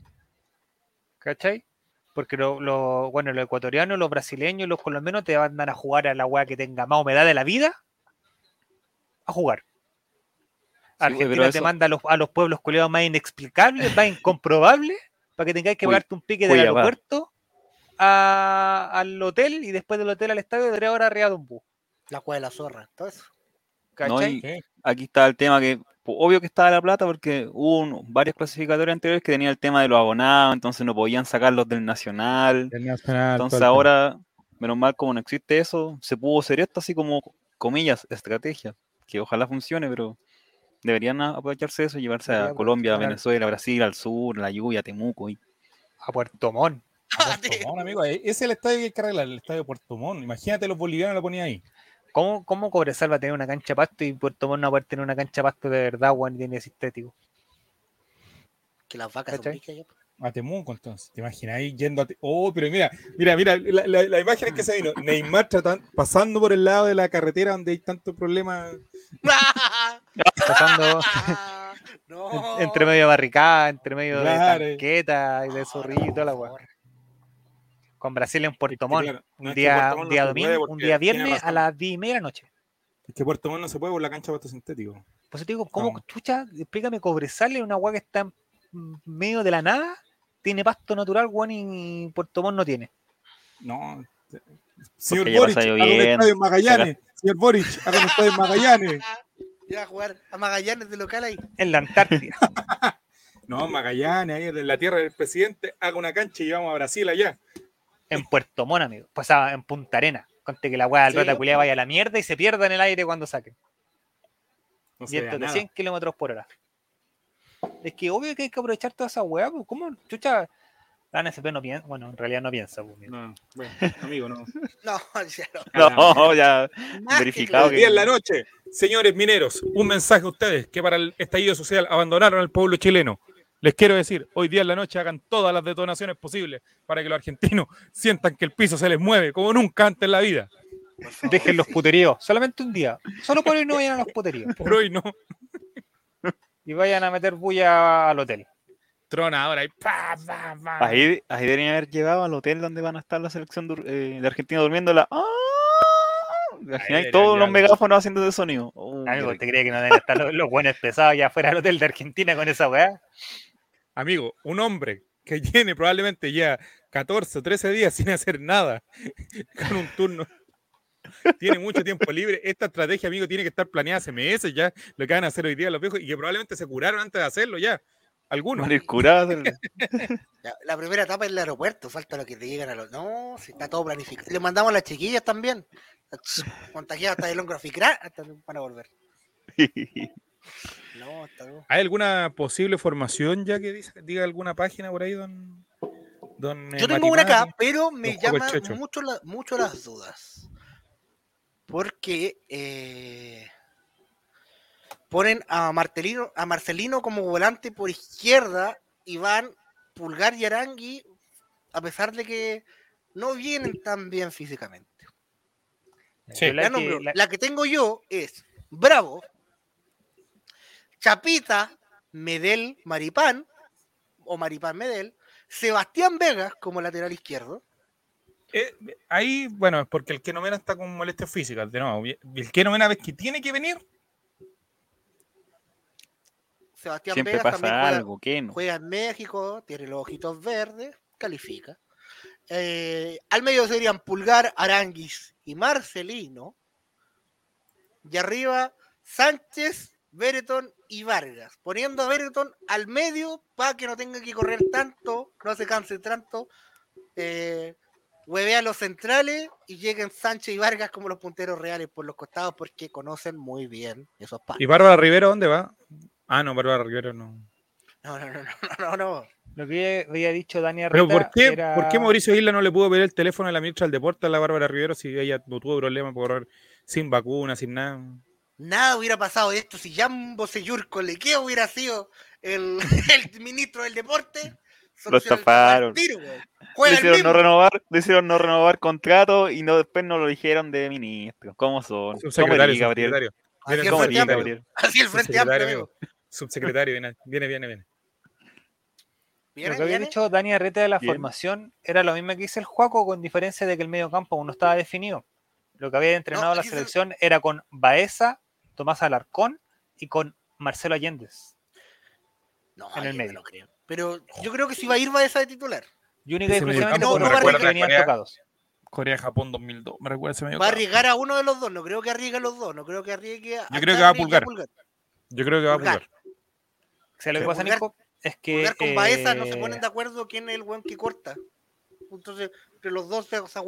¿cachai? Porque lo, lo- bueno, los ecuatorianos, los brasileños, los colombianos te van a jugar a la weá que tenga más humedad de la vida a jugar. Argentina te eso- manda a los, a los pueblos culiados más inexplicables, más incomprobables, para que tengáis que pagarte un pique del aeropuerto a- al hotel y después del hotel al estadio de tres horas arriba de un bus. La cueva de la zorra, todo eso. No, aquí está el tema que, obvio que estaba la plata porque hubo un- varios clasificatorios anteriores que tenían el tema de los abonados, entonces no podían sacarlos del nacional. El Nacional, Entonces ahora, menos mal como no existe eso, se pudo hacer esto así como, comillas, estrategia, que ojalá funcione, pero deberían a- aprovecharse de eso y llevarse a Colombia. Venezuela, Brasil, al sur, la lluvia, Temuco. Y... A Puerto Montt. A Puerto Montt, amigo, ese es el estadio que hay que arreglar, el estadio de Puerto Montt. Imagínate los bolivianos lo ponían ahí. ¿Cómo, cómo Cobresal va a tener una cancha de pasto y Puerto Montt no va a tener una cancha de pasto de verdad, weón, y tiene sintético? Que las vacas son ¿Cachai? ricas ya. A Temuco, entonces. ¿Te imaginas ahí yendo a... Te- Oh, pero mira, mira, mira, la, la, la imagen es que se vino. Neymar tratan- pasando por el lado de la carretera donde hay tantos problemas. Pasando no. entre medio de barricada, entre medio Claro. de tanqueta y de zorrito, la weá. Con Brasil en Puerto Montt. claro, no, un día, Puerto un Montt día no se puede domingo, un día viernes a las 10 y media de la noche. Es que Puerto Montt no se puede por la cancha de pasto sintético. Pues te digo, ¿cómo No. chucha? Explícame, Cobresal es una weá que está en medio de la nada, tiene pasto natural, weón, y Puerto Montt no tiene. No. Señor ya Boric, haga un estadio en Magallanes. Señor Boric, haga un estadio en Magallanes. Iba a jugar a Magallanes de local ahí. En la Antártida. No, Magallanes, ahí en la tierra del presidente, haga una cancha y vamos a Brasil allá. En Puerto Montt, amigo. Pues ah, en Punta Arena. Conte que la weá del Sí, rota culiá vaya a la mierda y se pierda en el aire cuando saque. No Vientos de nada. 100 kilómetros por hora. Es que obvio que hay que aprovechar toda esa weá, pues, ¿cómo? Chucha, la NFP no piensa, bueno, en realidad no piensa, pues, amigo. No, bueno, amigo, no. No, ya no. No, ya Más que verificado que. día en la noche, señores mineros, un mensaje a ustedes que para el estallido social abandonaron al pueblo chileno. Les quiero decir, hoy día en la noche hagan todas las detonaciones posibles para que los argentinos sientan que el piso se les mueve como nunca antes en la vida. Dejen los puteríos, solamente un día. Solo por hoy no vayan a los puteríos. Por hoy no. Y vayan a meter bulla al hotel. Trona ahora y pa, pa, pa. Ahí, ahí deberían haber llevado al hotel donde van a estar la selección eh, de Argentina durmiendo la. ¡Ah! Imagináis deberían todos los megáfonos haciendo ese sonido. Oh, Amigo. ¿te crees que no deben estar los, los buenos pesados allá afuera del hotel de Argentina con esa weá? Amigo, un hombre que tiene probablemente ya 14 o 13 días sin hacer nada con un turno. Tiene mucho tiempo libre. Esta estrategia, amigo, tiene que estar planeada hace meses ya. Lo que van a hacer hoy día los viejos y que probablemente se curaron antes de hacerlo ya. Algunos. La, la primera etapa es el aeropuerto, falta lo que te llegan a los. No, si está todo planificado. Le mandamos a las chiquillas también. Contagiadas hasta el hombro aficrar, hasta van a volver. No. ¿Hay alguna posible formación ya que dice- diga alguna página por ahí, don? don eh, Yo tengo una acá, pero me Don Juego el llama Checho. mucho, la- mucho las dudas. Porque eh, ponen a Marcelino, a Marcelino como volante por izquierda y van Pulgar y Arangui, a pesar de que no vienen tan bien físicamente. Sí. La La, que- nombro. la- La que tengo yo es Bravo, Chapita, Medel, Maripán, o Maripán Medel, Sebastián Vegas como lateral izquierdo, Eh, ahí, bueno, es porque el que Mena está con molestias físicas, de nuevo. El que Mena ves que tiene que venir, Sebastián Siempre Vegas también pasa juega, algo, ¿qué no? juega en México, tiene los ojitos verdes, califica. Eh, al medio serían Pulgar, Aranguis y Marcelino. Y arriba Sánchez, Bereton y Vargas. Poniendo a Bereton al medio para que no tenga que correr tanto, no se canse tanto. Eh, huevea los centrales y lleguen Sánchez y Vargas como los punteros reales por los costados porque conocen muy bien esos pasos. ¿Y Bárbara Rivero dónde va? Ah, no, Bárbara Rivero no. No, no, no, no, no, no. Lo que había dicho Daniel Pero ¿por qué, era- ¿por qué Mauricio Isla no le pudo pedir el teléfono a la ministra del Deporte a la Bárbara Rivero si ella no tuvo problema por correr sin vacuna, sin nada? Nada hubiera pasado de esto si Jambo Seyurco Lequeo hubiera sido el, el ministro del deporte. Lo estafaron. tiro, mismo. no renovar, decidieron no renovar contrato y no después no lo dijeron de ministro. ¿Cómo son? ¿Cómo Subsecretario, eres, Gabriel? subsecretario. Así Viene el ¿Cómo Frente Amplio. Gabriel? Así el Frente Amplio, Subsecretario, amigo. amigo. Subsecretario, viene, viene, viene. viene. Lo ¿Viene, que había dicho Daniel Reta de la Bien. formación era lo mismo que dice el Juaco, con diferencia de que el medio campo aún no estaba definido. Lo que había entrenado No, la selección era con Baeza, Tomás Alarcón y con Marcelo Allendez. No, en el medio. no creo. Pero yo creo que si va a ir Baeza de titular. Y única y exclusivamente los recuerda que venían Corea. tocados. Corea-Japón 2002. Me recuerda ese medio Va a arriesgar a uno de los dos. No creo que arriesgue a los dos. No creo que arriesgue a. Yo creo que va a Pulgar. Yo creo que va a Pulgar. O sea, lo que pasa, Nico, es que. Pulgar con Baeza no se eh, ponen de acuerdo quién es el buen que corta. Entonces, entre los dos se, se.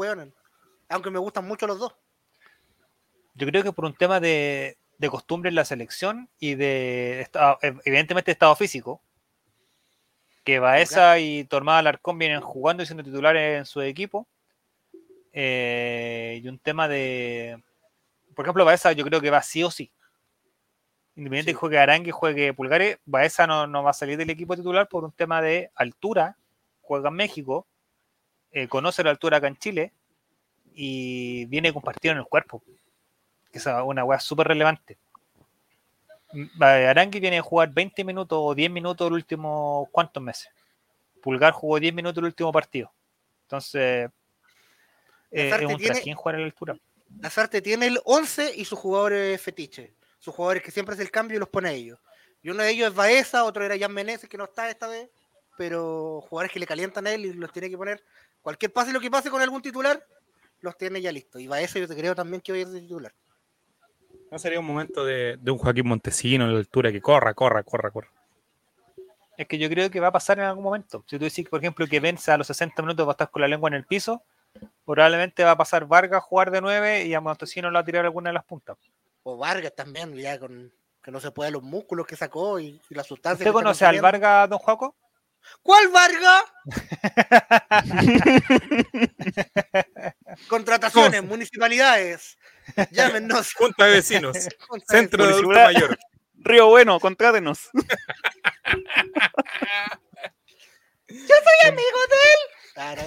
Aunque me gustan mucho los dos. Yo creo que por un tema de, de costumbre en la selección y de estado- evidentemente estado físico, que Baeza y Tormada Alarcón vienen jugando y siendo titulares en su equipo. eh, y un tema de. Por ejemplo, Baeza yo creo que va sí o sí. Independiente Sí. que juegue Arangue, juegue Pulgares, Baeza no, no va a salir del equipo titular por un tema de altura. Juega en México, eh, conoce la altura acá en Chile y viene compartido en el cuerpo. Que es una weá súper relevante. Mm, Arangui viene a jugar 20 minutos o 10 minutos los últimos cuántos meses. Pulgar jugó 10 minutos el último partido. Entonces, eh, es un tiene- jugar a la altura. Lazarte tiene el 11 y sus jugadores fetiche. Sus jugadores que siempre hace el cambio y los pone a ellos. Y uno de ellos es Baeza, otro era Jan Meneses, que no está esta vez. Pero jugadores que le calientan a él y los tiene que poner. Cualquier pase lo que pase con algún titular, los tiene ya listos. Y Baeza yo te creo también que va a ir de titular. No sería un momento de, de un Joaquín Montesino en la altura que corra, corra, corra, corra. Es que yo creo que va a pasar en algún momento. Si tú decís, por ejemplo, que Vence a los 60 minutos va a estar con la lengua en el piso, probablemente va a pasar Vargas a jugar de 9 y a Montesino lo va a tirar alguna de las puntas. O Vargas también, ya con que no se puede los músculos que sacó y, y la sustancia. ¿Usted que conoce al. Vargas, don Juaco? ¿Cuál Vargas? Contrataciones, municipalidades. Llámenos. Junta de vecinos, centro de adulto mayor. Río Bueno, contrátenos. Claro,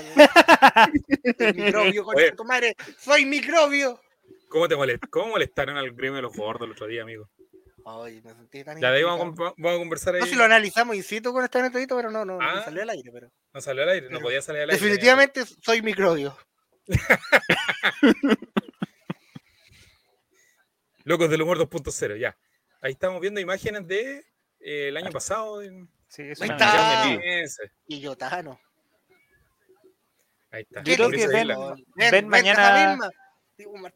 soy microbio, concha Oye. de tu madre. Soy microbio. ¿Cómo te molest ¿Cómo molestaron al gremio de los gordos el otro día, amigo? Ay, me sentí tan Ya de ahí vamos, a vamos conversar ahí. No sé si lo analizamos in situ con este metodito, pero no, no, no Ah. salió al aire. Pero... No salió al aire, no Pero podía salir al aire. Definitivamente soy microbio. Locos del humor 2.0, ya. Ahí estamos viendo imágenes de eh, el año pasado. Sí, es Ahí está. Y yo, Tano. Ahí está. Yo creo que Ven, ven ven, mañana-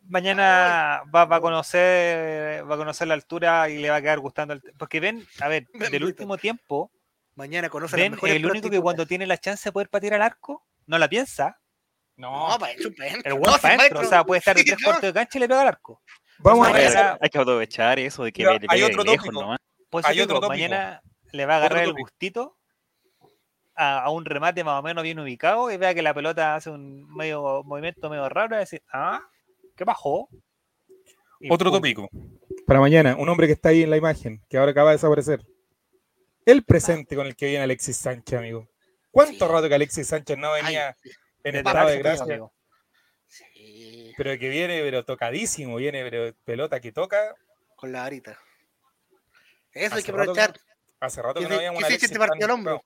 Mañana va, va a conocer va a conocer la altura y le va a quedar gustando. el- porque ven, a ver, del último tiempo, Mañana conoce ven mejores el único que cuando tiene la chance de poder patear al arco, no la piensa. No, No, para. El No, buen si para maestro- o sea, puede estar de tres no. cuartos de cancha y le pega al arco. Vamos a ver. Hay que aprovechar eso de que Mira, le hay otro de lejos tópico. nomás. Pues Hay otro tópico. mañana le va a agarrar el gustito a, a un remate más o menos bien ubicado y vea que la pelota hace un medio movimiento medio raro y va a decir, ah, ¿qué bajó? Y Otro pum. tópico. Para mañana, un hombre que está ahí en la imagen, que ahora acaba de desaparecer. El presente con el que viene Alexis Sánchez, amigo. ¿Cuánto Sí. rato que Alexis Sánchez no Ay, venía en Desde estado de gracia? amigo. Sí, Pero que viene, pero tocadísimo, viene, pero pelota que toca. con la varita. Eso hay que aprovechar. Hace rato Que no se- veíamos que un se eche Alexis este partido al hombro.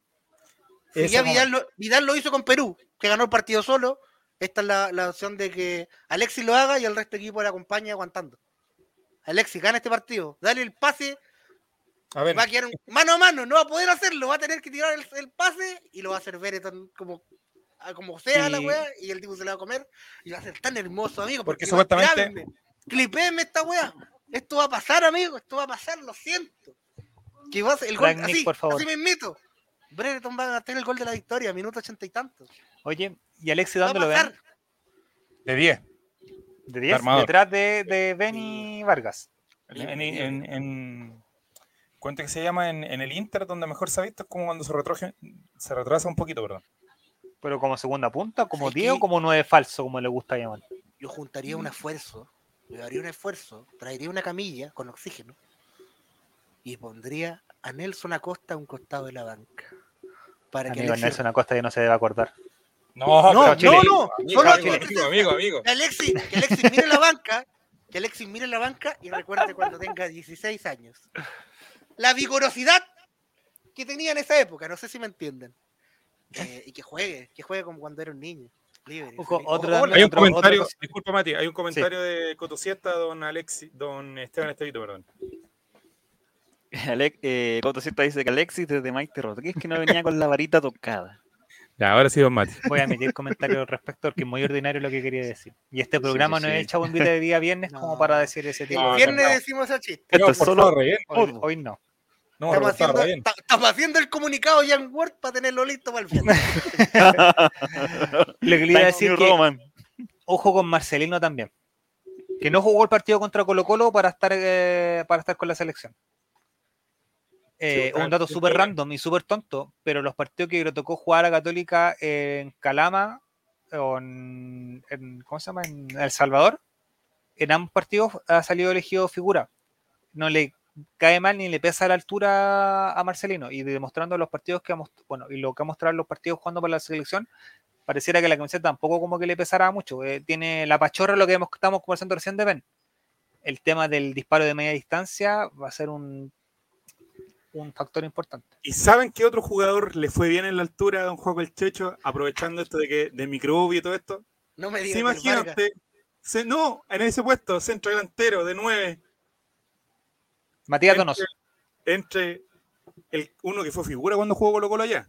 ya. Vidal lo, Vidal lo hizo con Perú, que ganó el partido solo. Esta es la, la opción de que Alexis lo haga y el resto del equipo le acompañe aguantando. Alexis, gana este partido. Dale el pase. A ver, Va a quedar un- mano a mano. No va a poder hacerlo. Va a tener que tirar el, el pase y lo va a hacer Bereton como, a como sea la Y- weá. Y el tipo se la va a comer. Y va a ser tan hermoso, amigo. Porque supuestamente- Clipéenme esta weá. Esto va a pasar, amigo. Esto va a pasar, lo siento. Que va a ser el gol así, por favor. así mismito. Brereton va a tener el gol de la victoria, minuto ochenta y tantos. Oye, ¿y Alexis dónde lo ven? de 10. De 10, armador. detrás de, de Benny Vargas. En, en, en- ¿Cuánto que se llama en, en el Inter, donde mejor se ha visto? Es como cuando se, retroge- se retrasa un poquito, perdón. Pero como segunda punta, como ¿Sabes 10 o como 9 falso, como le gusta llamar. Yo juntaría un esfuerzo, yo haría un esfuerzo, traería una camilla con oxígeno y pondría a Nelson Acosta a un costado de la banca. Para que Amigo Alexis, Nelson Acosta ya no se debe acordar. No, No, no, no, Amigo, solo amigo, amigo, amigo, amigo. que Alexis, que Alexis mire la banca, que Alexis mire la banca y recuerde cuando tenga 16 años. La vigorosidad que tenía en esa época, no sé si me entienden. Eh, y que juegue, que juegue como cuando era un niño. Libre. Ojo, feliz. otro Ojo, dato- Hay un Otro- comentario, disculpa Mati, hay un comentario de Cotosieta, don Alexi, don Esteban Estevito, perdón. Alex, eh, Cotosita dice que Alexis desde Maite Rodríguez que no venía con la varita tocada. Ya, ahora sí, don Mati. Voy a emitir comentarios al respecto porque es muy ordinario lo que quería decir. Y este Sí, programa sí, no sí. es el chavo invita de día viernes como para decir ese tipo de viernes decimos ese chiste. Esto No, es por solo- favor, bien. Hoy, hoy no. No, Estamos haciendo, bien. estamos haciendo el comunicado ya en Word para tenerlo listo para el viernes. Le iba a Thank decir que Roman. ojo con Marcelino también. Que no jugó el partido contra Colo Colo para estar, eh, para estar con la selección. Eh, Sí, un dato sí, súper sí. random y súper tonto, pero los partidos que le tocó jugar a Católica en Calama o en, en- ¿cómo se llama? En El Salvador, en ambos partidos ha salido elegido figura. No le cae mal ni le pesa la altura a Marcelino. Y demostrando los partidos que ha bueno, y lo que ha mostrado en los partidos jugando por la selección, pareciera que la camiseta tampoco como que le pesará mucho. eh, tiene la pachorra, lo que hemos- estamos conversando recién de Ben. El tema del disparo de media distancia va a ser un, un factor importante. ¿Y saben qué otro jugador le fue bien en la altura a Don Juan el Checho, aprovechando esto de que de microbio y todo esto? No me digas. se- no, en ese puesto, centro delantero de 9, Matías Donoso. entre el uno que fue figura cuando jugó Colo Colo allá,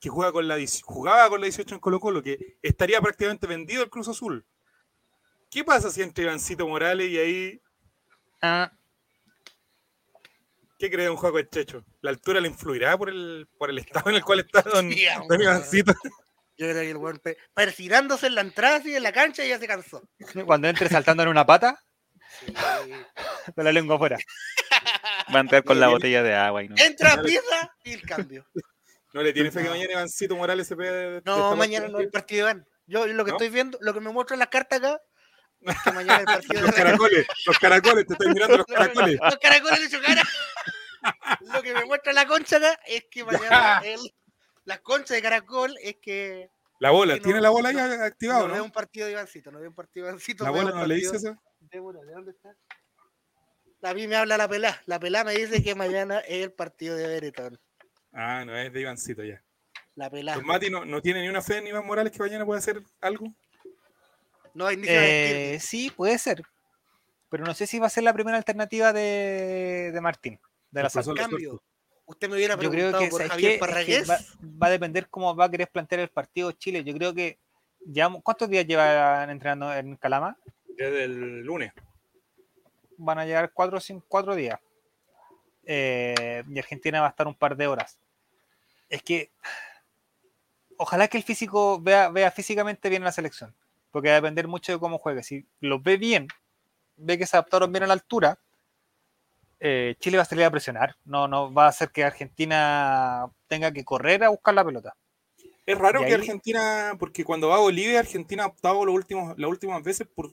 que juega con la, 10 jugaba con la 18 en Colo Colo, que estaría prácticamente vendido el Cruz Azul. ¿Qué pasa si entre Ivancito Morales y ahí, Ah, qué cree don Juaco el Checho? ¿La altura le influirá por el, por el estado en el cual está don, Sí, don. Ivancito? Yo creo que el weón pe- persinándose en la entrada así en la cancha y ya se cansó. cuando entre saltando en una pata, Sí. con la lengua afuera. Va a entrar con la Bien. botella de agua y no. Entra, pisa y el cambio. ¿No le tiene fe que mañana Ivancito Morales se pegue No, mañana no el partido de Iván. Yo lo que ¿No? estoy viendo, lo que me muestran las cartas acá, es que mañana el partido Los de caracoles, los caracoles, te estoy mirando los caracoles. Los caracoles de su cara. Lo que me muestra la concha acá es que mañana el, la concha de caracol es que La bola, que no- ¿tiene la bola no- ya activada no veo un partido de Ivancito, no veo un partido de Ivancito. La bola no le dice eso. De Bola. ¿De dónde está? A mí me habla la pelá. La pelá me dice que mañana es el partido de Beretón. Ah, no, es de Ivancito ya. La pelá. Don Mati no, no tiene ni una fe en Iván Morales que mañana pueda hacer algo. No hay ni siquiera Eh, sí, puede ser. Pero no sé si va a ser la primera alternativa de, de Martín, de la. Los cambio. Usted me hubiera Yo creo preguntado que, por ¿sabes Javier que Parragués. va, va a depender cómo va a querer plantear el partido Chile. Yo creo que ya ¿cuántos días llevan entrenando en Calama? Desde el lunes. Van a llegar cuatro, cinco, cuatro días. Eh, y Argentina va a estar un par de horas. Es que ojalá que el físico vea, vea físicamente bien la selección, porque va a depender mucho de cómo juegue. Si lo ve bien, ve que se adaptaron bien a la altura, eh, Chile va a salir a presionar. No, no va a hacer que Argentina tenga que correr a buscar la pelota. Es raro Y que ahí- Argentina, porque cuando va a Bolivia, Argentina ha optado los últimos, las últimas veces por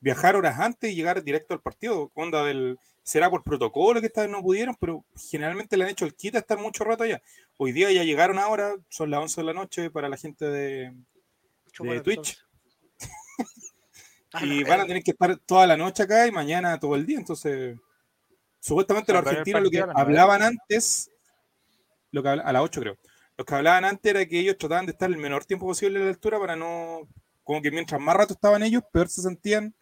viajar horas antes y llegar directo al partido. Onda del, será por protocolo que esta vez no pudieron, pero generalmente le han hecho el kit a estar mucho rato allá. Hoy día ya llegaron ahora, son las 11 de la noche para la gente de, Twitch. Ah, y no, van a eh, tener que estar toda la noche acá y mañana todo el día. Entonces, supuestamente los argentinos lo que hablaban antes, lo que a las 8 creo, los que hablaban antes era que ellos trataban de estar el menor tiempo posible a la altura para no, como que mientras más rato estaban ellos, peor se sentían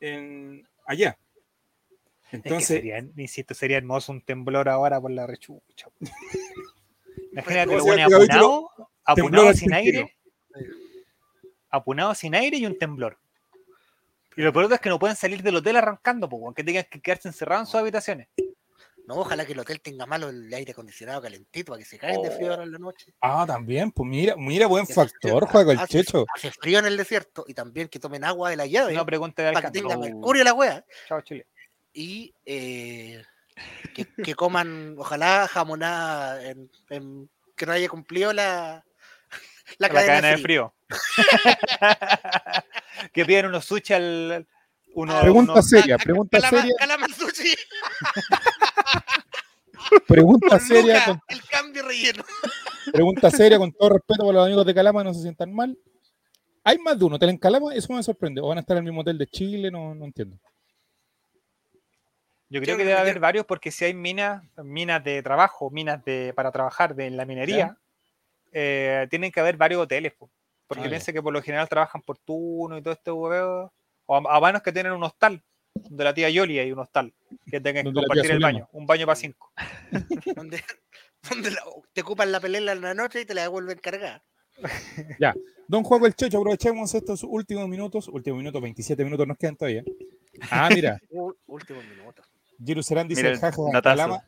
en, allá. Es que Entonces, sería, insisto, sería hermoso un temblor ahora por la rechucha. Imagínate ¿Cómo lo capítulo? apunado, apunado sin aire, apunado sin aire y un temblor. Y lo peor es que no pueden salir del hotel arrancando, porque que tengan que quedarse encerrados en sus habitaciones. No, ojalá que el hotel tenga malo el aire acondicionado calentito para que se caigan de frío ahora en la noche. ah, también, pues mira, mira, buen Que factor, hace- juega el hace- checho. Hace frío en el desierto y también que tomen agua de la llave No pregunte de para que tenga mercurio la wea. Chao, Chile. Y eh, que, que coman, ojalá jamonada, en- en- que no haya cumplido la, la, La cadena, de frío. frío. que piden unos sushi al. Uno, Pregunta uno- seria, Ca- pregunta calama- seria, Calamazuchi, pregunta con seria, Luca, con- el cambio relleno. Pregunta seria, con todo respeto para los amigos de Calama, no se sientan mal. ¿Hay más de un hotel en Calama? Eso me sorprende. ¿O van a estar en el mismo hotel de Chile? No, no entiendo. Yo creo que debe haber varios porque si hay minas, minas de trabajo, minas de para trabajar de en la minería, eh, tienen que haber varios hoteles, po. porque Ah, piensa que por lo general trabajan por turno y todo este hueveo, o a, a manos que tienen un hostal, de la tía Yoli hay un hostal, que tengan que Donde compartir el baño, un baño para cinco. donde, donde la- te ocupan la pelea en la noche y te la devuelven cargada. Don Juan el Checho, aprovechemos estos últimos minutos. Últimos minutos, 27 minutos nos quedan todavía. Ah, mira, U- último minuto. Giru Serán dice el en. Calama.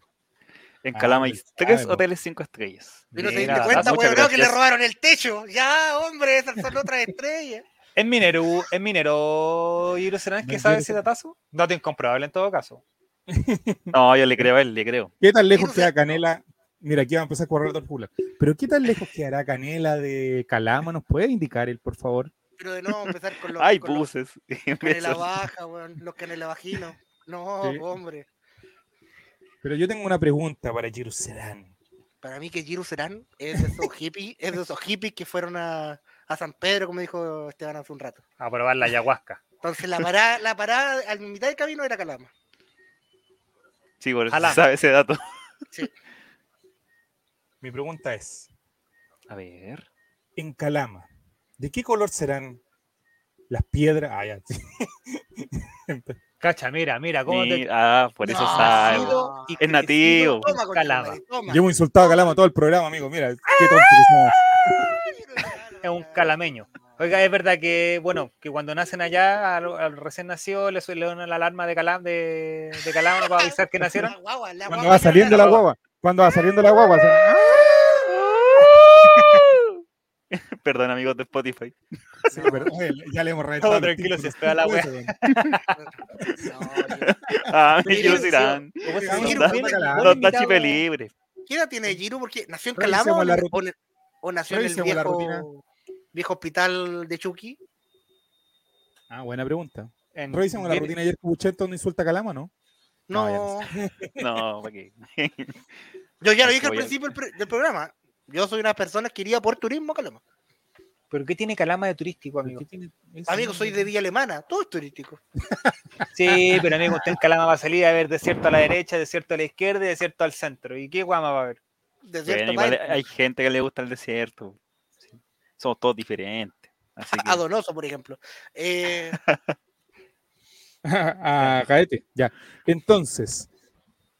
En Ah, Calama hay pues, tres hoteles cinco estrellas. Mira, diste cuenta, weón, que le robaron el techo. Ya, hombre, esas son otras estrellas. Es minero, es minero, y serán que sabe ese datazo? Dato incomprobable en todo caso. No, yo le creo a él, le creo. ¿Qué tan lejos queda Canela? Mira, aquí va a empezar a correr el. Pero ¿qué tan lejos quedará Canela de Calama? ¿Nos puede indicar él, por favor? Pero de no empezar con los, Hay con los buses. canela baja, weón, los canela bajinos. No, Sí. hombre. Pero yo tengo una pregunta para Giru Serán. Para mí que Giru Serán es de esos hippies, es de esos hippies que fueron a, a San Pedro, como dijo Esteban hace un rato. A probar la ayahuasca. Entonces la parada, la parada a mitad del camino era Calama. Sí, por eso se sabe ese dato. Mi pregunta es, A ver. en Calama, ¿de qué color serán las piedras? Ah, ya. Cacha, mira, mira, cómo te. Ah, por eso No, sabe. Es nativo. Toma, Calama. hemos insultado a Calama todo el programa, amigo. Mira, qué tonto que somos. Es un calameño. Oiga, es verdad que, bueno, que cuando nacen allá, al, al recién nacido, le suele dar la alarma de calam de, de calama para avisar que nacieron. La guagua, la Cuando guagua va saliendo la guagua, cuando va saliendo la guagua. Perdón, amigos de Spotify. Sí, pero, oye, ya le hemos Todo reventado. tranquilo, si espera la wea. No, Ah, mi. Giro Sirán. ¿Cómo se Los. Tachipe libre. ¿Qué edad tiene Giru? Porque nació en Calama o, o nació en el Revisemos la rutina. viejo, viejo hospital de Chucky. Ah, buena pregunta. En- la rutina ayer que Bucheto no insulta a Calama, ¿no? No, No, ya No, ¿para qué? yo ya lo dije al principio del, programa. Yo soy una persona que iría por turismo a Calama. ¿Pero qué tiene calama de turístico, ¿Por amigo? tiene? Amigo, soy de Villa Alemana, todo es turístico. Sí, pero amigo, usted en calama va a salir a ver desierto a la derecha, desierto a la izquierda y desierto al centro. ¿Y qué guama va a ver? Desierto Bueno, igual hay gente que le gusta el desierto. Somos todos diferentes. Así que, a Donoso, por ejemplo. Eh, a Caete, ya. Entonces,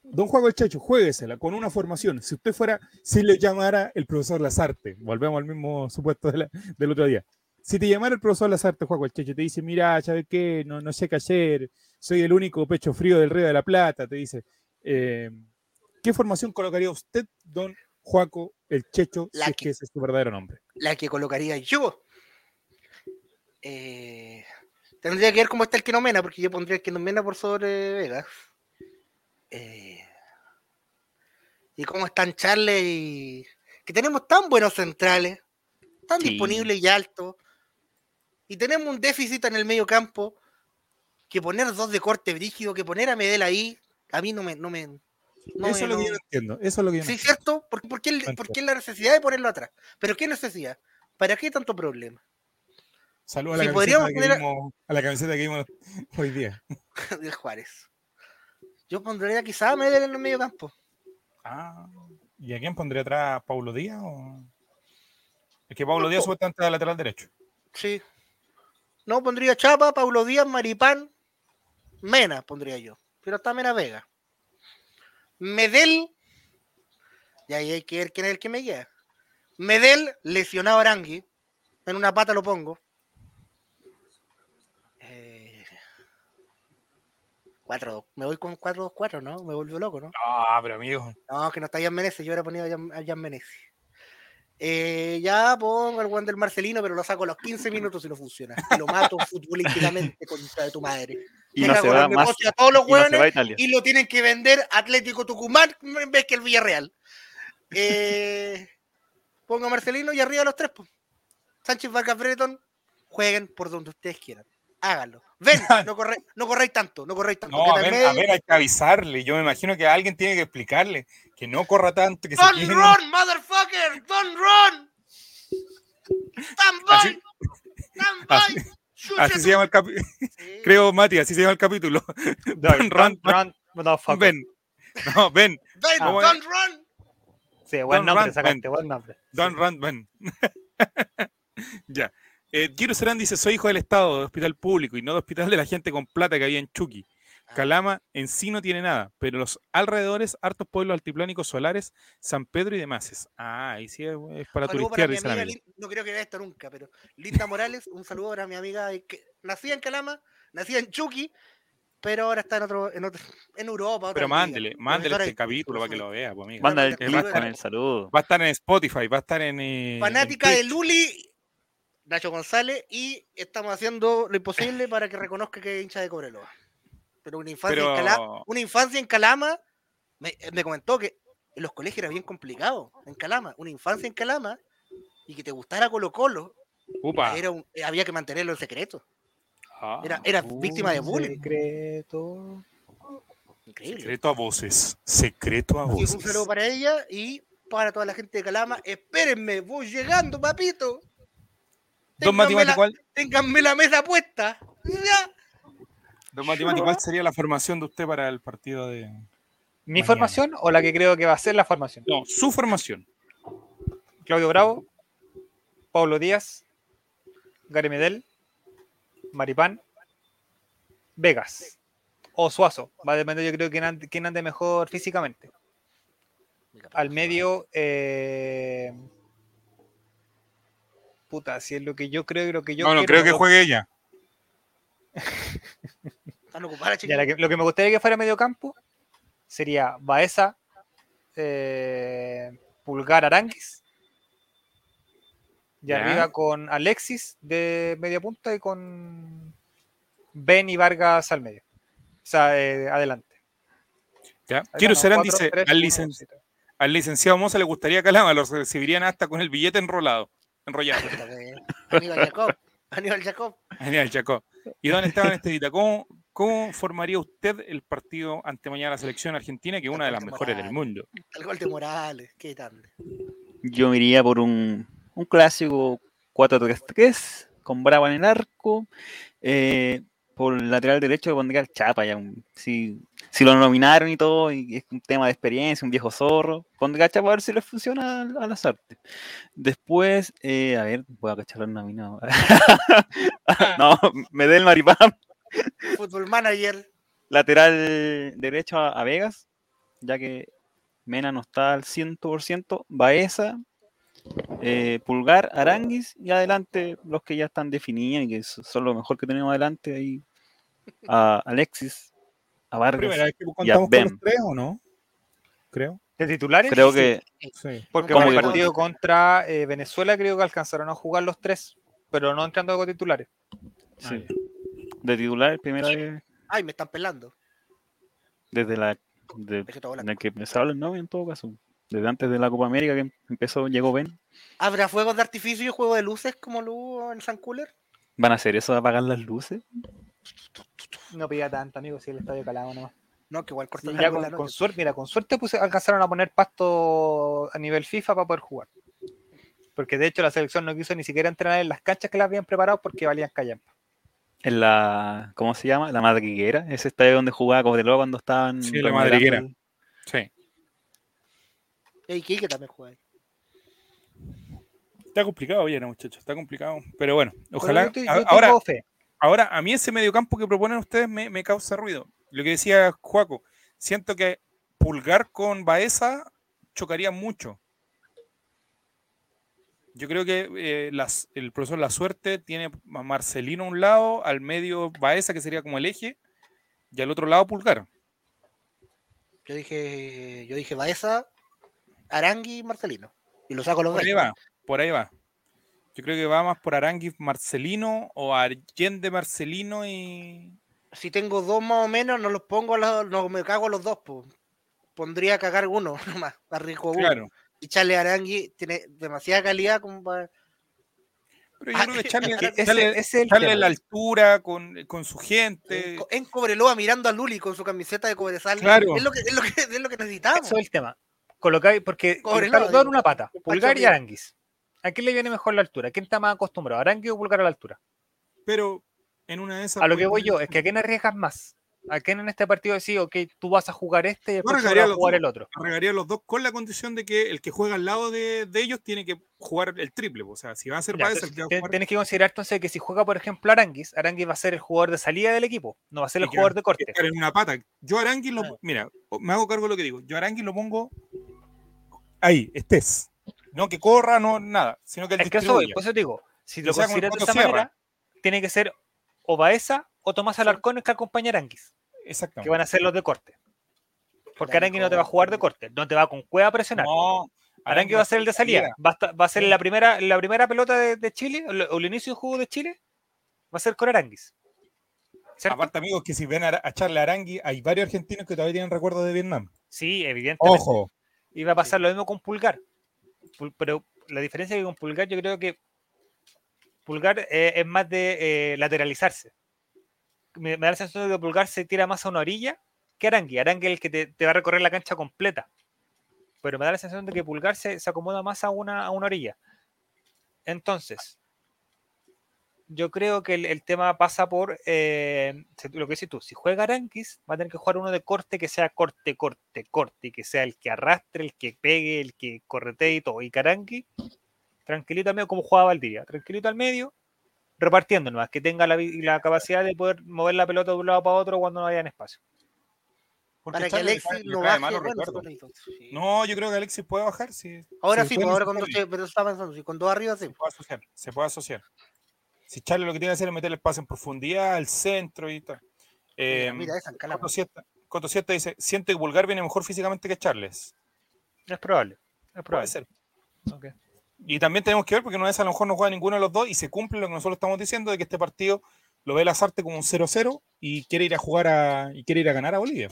don Juan el Checho, juéguesela con una formación. Si usted fuera, si le llamara el profesor Lazarte, volvemos al mismo supuesto de la- del otro día. Si te llamara el profesor Lazarte, Juan el Checho, te dice, mira, ¿sabes qué? No, no sé qué hacer, soy el único pecho frío del Río de la Plata, te dice, eh, ¿qué formación colocaría usted, don Juaco el Checho, La si es que- que ese es su verdadero nombre? la que colocaría yo. Eh, tendría que ver cómo está el Kenomena, porque yo pondría el Kenomena por sobre Vegas. Eh, y cómo están Charles y. Que tenemos tan buenos centrales, tan Sí. disponibles y altos. Y tenemos un déficit en el medio campo. Que poner dos de corte brígido, que poner a Medel ahí, a mí no me. No me no eso es lo que no- yo no entiendo. Eso es lo que yo no Sí, entiendo. ¿cierto? ¿Por, por qué, No por qué la necesidad de ponerlo atrás? ¿Pero qué necesidad? ¿Para qué tanto problema? Saludos a la, podríamos que poner a- vimos- a la camiseta que vimos hoy día. del Juárez. Yo pondría quizá a Medel en el medio campo. Ah, ¿y a quién pondría atrás? ¿Paulo Díaz? O... Es que Paulo Díaz supuestamente de lateral derecho. Sí. No, pondría Chapa, Paulo Díaz, Maripán, Mena, pondría yo. Pero está Mena Vega. Medel. Y ahí hay que ver quién es el que me guía. Medel, lesionado a Arangui. En una pata lo pongo. Eh, Cuatro, me voy con 4-2-4, ¿no? Me volvió loco, ¿no? Ah, pero amigo. No, que no está Jan Menezes, yo hubiera ponido a Jan, a Jan Menezes. Eh, ya pongo al Juan del Marcelino, pero lo saco a los 15 minutos y no funciona. Y lo mato futbolísticamente contra de tu madre. y Deja no se con va el más. negocio a todos los y no se hueones va a Italia. y lo tienen que vender Atlético Tucumán en vez que el Villarreal. Eh, pongo a Marcelino y arriba los tres. pues. Sánchez Vargas Breton, jueguen por donde ustedes quieran. Háganlo. Ven, no corréis, no corréis tanto, no corréis tanto. No, a ver, a ver, hay que avisarle. Yo me imagino que alguien tiene que explicarle que no corra tanto, que se Don't quede- run, motherfucker! Don't run! Stand by! Así- se llama el capítulo. Sí. Creo, Mati, así se llama el capítulo. Don't run, run, motherfucker. ven. No, ven. Ven, ¿Cómo don't run! Sí, buen Don't nombre, run, sacaste, buen nombre. Don't run, ven. ya. Eh, Giro Serán dice: Soy hijo del Estado, de hospital público y no de hospital de la gente con plata que había en Chucky. Ah. Calama en sí no tiene nada, pero los alrededores, hartos pueblos altiplánicos solares, San Pedro y demás. Ah, ahí sí es, es para turistear, el no creo que vea esto nunca, pero Linda Morales, un saludo para mi amiga que nacía en Calama, nacía en Chucky, pero ahora está en otro, en otro, en Europa. Pero mándele, mándele este de- capítulo para que lo vea, pues, amiga. Manda el Mándale, con el saludo. Va a estar en Spotify, va a estar en. eh, en Fanática de Twitch. Luli, Nacho González, y estamos haciendo lo imposible para que reconozca que es hincha de Cobreloa. Pero una infancia, Pero- en, Calama, una infancia en Calama, me, me comentó que en los colegios era bien complicado en Calama. Una infancia en Calama y que te gustara Colo Colo, Upa. era un- había que mantenerlo en secreto. Ah. Era, era víctima de bullying. Secreto. Increíble. Secreto a voces. Secreto a voces. un saludo para ella y para toda la gente de Calama. Espérenme, voy llegando, papito. Don Ténganme la- ¿cuál, Ténganme la mesa puesta. Ya. Don ¿cuál sería la formación de usted para el partido de. ¿Mi Mañana. formación o la que creo que va a ser la formación? No, su formación. Claudio Bravo, Pablo Díaz, Gary Medel, Maripán, Vegas o Suazo. Va a depender, yo creo, quién ande, quién ande mejor físicamente. Al medio, eh, puta, si es lo que yo creo y lo que yo no, no quiero, creo que juegue ella. Están ocupadas, ya, la chicos. que- lo que me gustaría que fuera medio campo sería Baeza, eh, Pulgar Aranguis. Y arriba con Alexis de media punta y con Ben y Vargas al medio. O sea, eh, adelante. ¿ya? Quiero Serán dice: tres, al, licen- licenciado Moza le gustaría Calama, lo recibirían hasta con el billete enrolado. Enrollado. Aníbal Jacob. Aníbal Jacob. Genial, Chaco. Y don Esteban Estevita, ¿cómo, ¿cómo formaría usted el partido ante mañana la selección argentina, que es una de las mejores del mundo? El gol de Morales. Qué tan. Yo iría por un, un clásico 4-3-3 con Bravo en el arco. eh, por el lateral derecho pondría el Chapa. Ya, un- si, si lo nominaron y todo, y es un tema de experiencia, un viejo zorro, pondría el Chapa a ver si le funciona a, a las artes. Después, eh, a ver, voy a cachar los nominados. no, me dé el maripán. Fútbol manager. Lateral derecho a, a Vegas, ya que Mena no está al 100%. Baeza, eh, Pulgar, Aranguis y adelante los que ya están definidos y que so- son lo mejor que tenemos adelante ahí. A Alexis, a Vargas. Primera vez que con los tres, ¿o no? Creo. ¿De titulares? Creo que Sí. Porque ¿Cómo en el que partido contra eh, Venezuela creo que alcanzaron a jugar los tres, pero no entrando con titulares. sí. De titular, primera vez Ay, me están pelando. desde la de, de que empezaron los novios en todo caso. Desde antes de la Copa América que empezó, llegó Ben. ¿Habrá fuegos de artificio y juego de luces como lo hubo en San Cooler? ¿Van a hacer eso de apagar las luces? No pilla tanto, amigo, si el estadio calado nomás. No, que igual corta Y la ya luz con, con suerte, mira, con suerte puse- alcanzaron a poner pasto a nivel FIFA para poder jugar. Porque de hecho la selección no quiso ni siquiera entrenar en las canchas que las habían preparado porque valían callampa. En la, ¿cómo se llama? La madriguera, ese estadio donde jugaba Cobreloa cuando estaban Sí, la madriguera. Sí. Y Iquique también juega ahí. Está complicado, oye, no, muchachos, está complicado. Pero bueno, ojalá. Pero yo te- yo a- tengo ahora, ahora, a mí ese mediocampo que proponen ustedes me, me causa ruido. Lo que decía Juaco, siento que Pulgar con Baeza chocaría mucho. Yo creo que eh, las- el profesor La Suerte tiene a Marcelino a un lado, al medio Baeza, que sería como el eje, y al otro lado Pulgar. Yo dije, yo dije Baeza, Arangui y Marcelino. Y lo saco los Por dos. ahí va, por ahí va. Yo creo que va más por Aranguis Marcelino o Allende Marcelino y. Si tengo dos más o menos, no los pongo a los, no me cago a los dos, pues. Pondría a cagar uno nomás, arriesgo uno. Claro. Y Charles Arangui tiene demasiada calidad como para. Pero yo Ah, creo que echarle, Es el la altura con, con su gente. En, Co- en Cobreloa mirando a Luli con su camiseta de Cobresal. Claro. Es lo que, es lo que, es lo que necesitamos. Eso es el tema. Colocáis, porque Cobreloa, están los dos en digo, una pata, Pulgar y. Aranguis. ¿A quién le viene mejor la altura? ¿Quién está más acostumbrado? ¿Arangui o Pulgar a la altura? Pero en una de esas. A lo que voy yo, es que a quién arriesgas más. ¿A quién en este partido decís, ok, tú vas a jugar este y después tú arriesgaría vas a jugar dos. el otro? Arreglaría los dos con la condición de que el que juega al lado de, de ellos tiene que jugar el triple. O sea, si va a ser Ya, Baez el que va a te- jugar. Tienes que considerar entonces que si juega, por ejemplo, Aranguis, Aranguis va a ser el jugador de salida del equipo, no va a ser el y jugador de corte. estar en una pata. Yo Aranguis lo. Claro. Mira, me hago cargo de lo que digo. Yo Aranguis lo pongo ahí, estés. No que corra, no nada, sino que él Es que eso, por eso te digo, si lo sea el consideras de esa manera, tiene que ser o Baeza o Tomás Alarcón el que acompaña a Aranguis, Exactamente. que van a ser los de corte. Porque Claro, Aranguis no te va a jugar de corte, no te va con cueva a presionar. No, Aranguis va a ser el de salida. Va a, va a ser la primera, la primera pelota de, de Chile, o el, inicio del juego de Chile, va a ser con Aranguis. ¿Cierto? Aparte, amigos, que si ven a, a Charles Arangui, hay varios argentinos que todavía tienen recuerdos de Vietnam. Sí, evidentemente. Ojo. Y va a pasar lo mismo con Pulgar. Pul- Pero la diferencia es que con Pulgar yo creo que Pulgar eh, es más de eh, lateralizarse. Me, me da la sensación de que Pulgar se tira más a una orilla que Arangui. Arangui es el que te, te va a recorrer la cancha completa. Pero me da la sensación de que Pulgar se, se acomoda más a una, a una orilla. Entonces, yo creo que el, el tema pasa por eh, lo que dices tú. Si juega Aranquis, va a tener que jugar uno de corte que sea corte, corte, corte, y que sea el que arrastre, el que pegue, el que corretee y todo. Y Caranqui, tranquilito al medio, como jugaba Valdivia, tranquilito al medio, repartiendo nomás, que tenga la, la capacidad de poder mover la pelota de un lado para otro cuando no haya en espacio. Porque Para que Alexis lo baje. malos bueno, sí. No, yo creo que Alexis puede bajar, sí. Ahora se sí, puede pues ahora dos, necesitar. pero está avanzando, sí, con dos arriba sí. se puede asociar, se puede asociar. Si Charles lo que tiene que hacer es meter el pase en profundidad, al centro y tal. Eh, Mira, mira esa. Coto Siesta, Coto Siesta dice, siente que Pulgar viene mejor físicamente que Charles. Es probable. Es Puede probable. ser. Ok. Y también tenemos que ver, porque una vez a lo mejor no juega ninguno de los dos y se cumple lo que nosotros estamos diciendo de que este partido lo ve Lazarte como un 0-0 y quiere ir a jugar a, y quiere ir a ganar a Bolivia.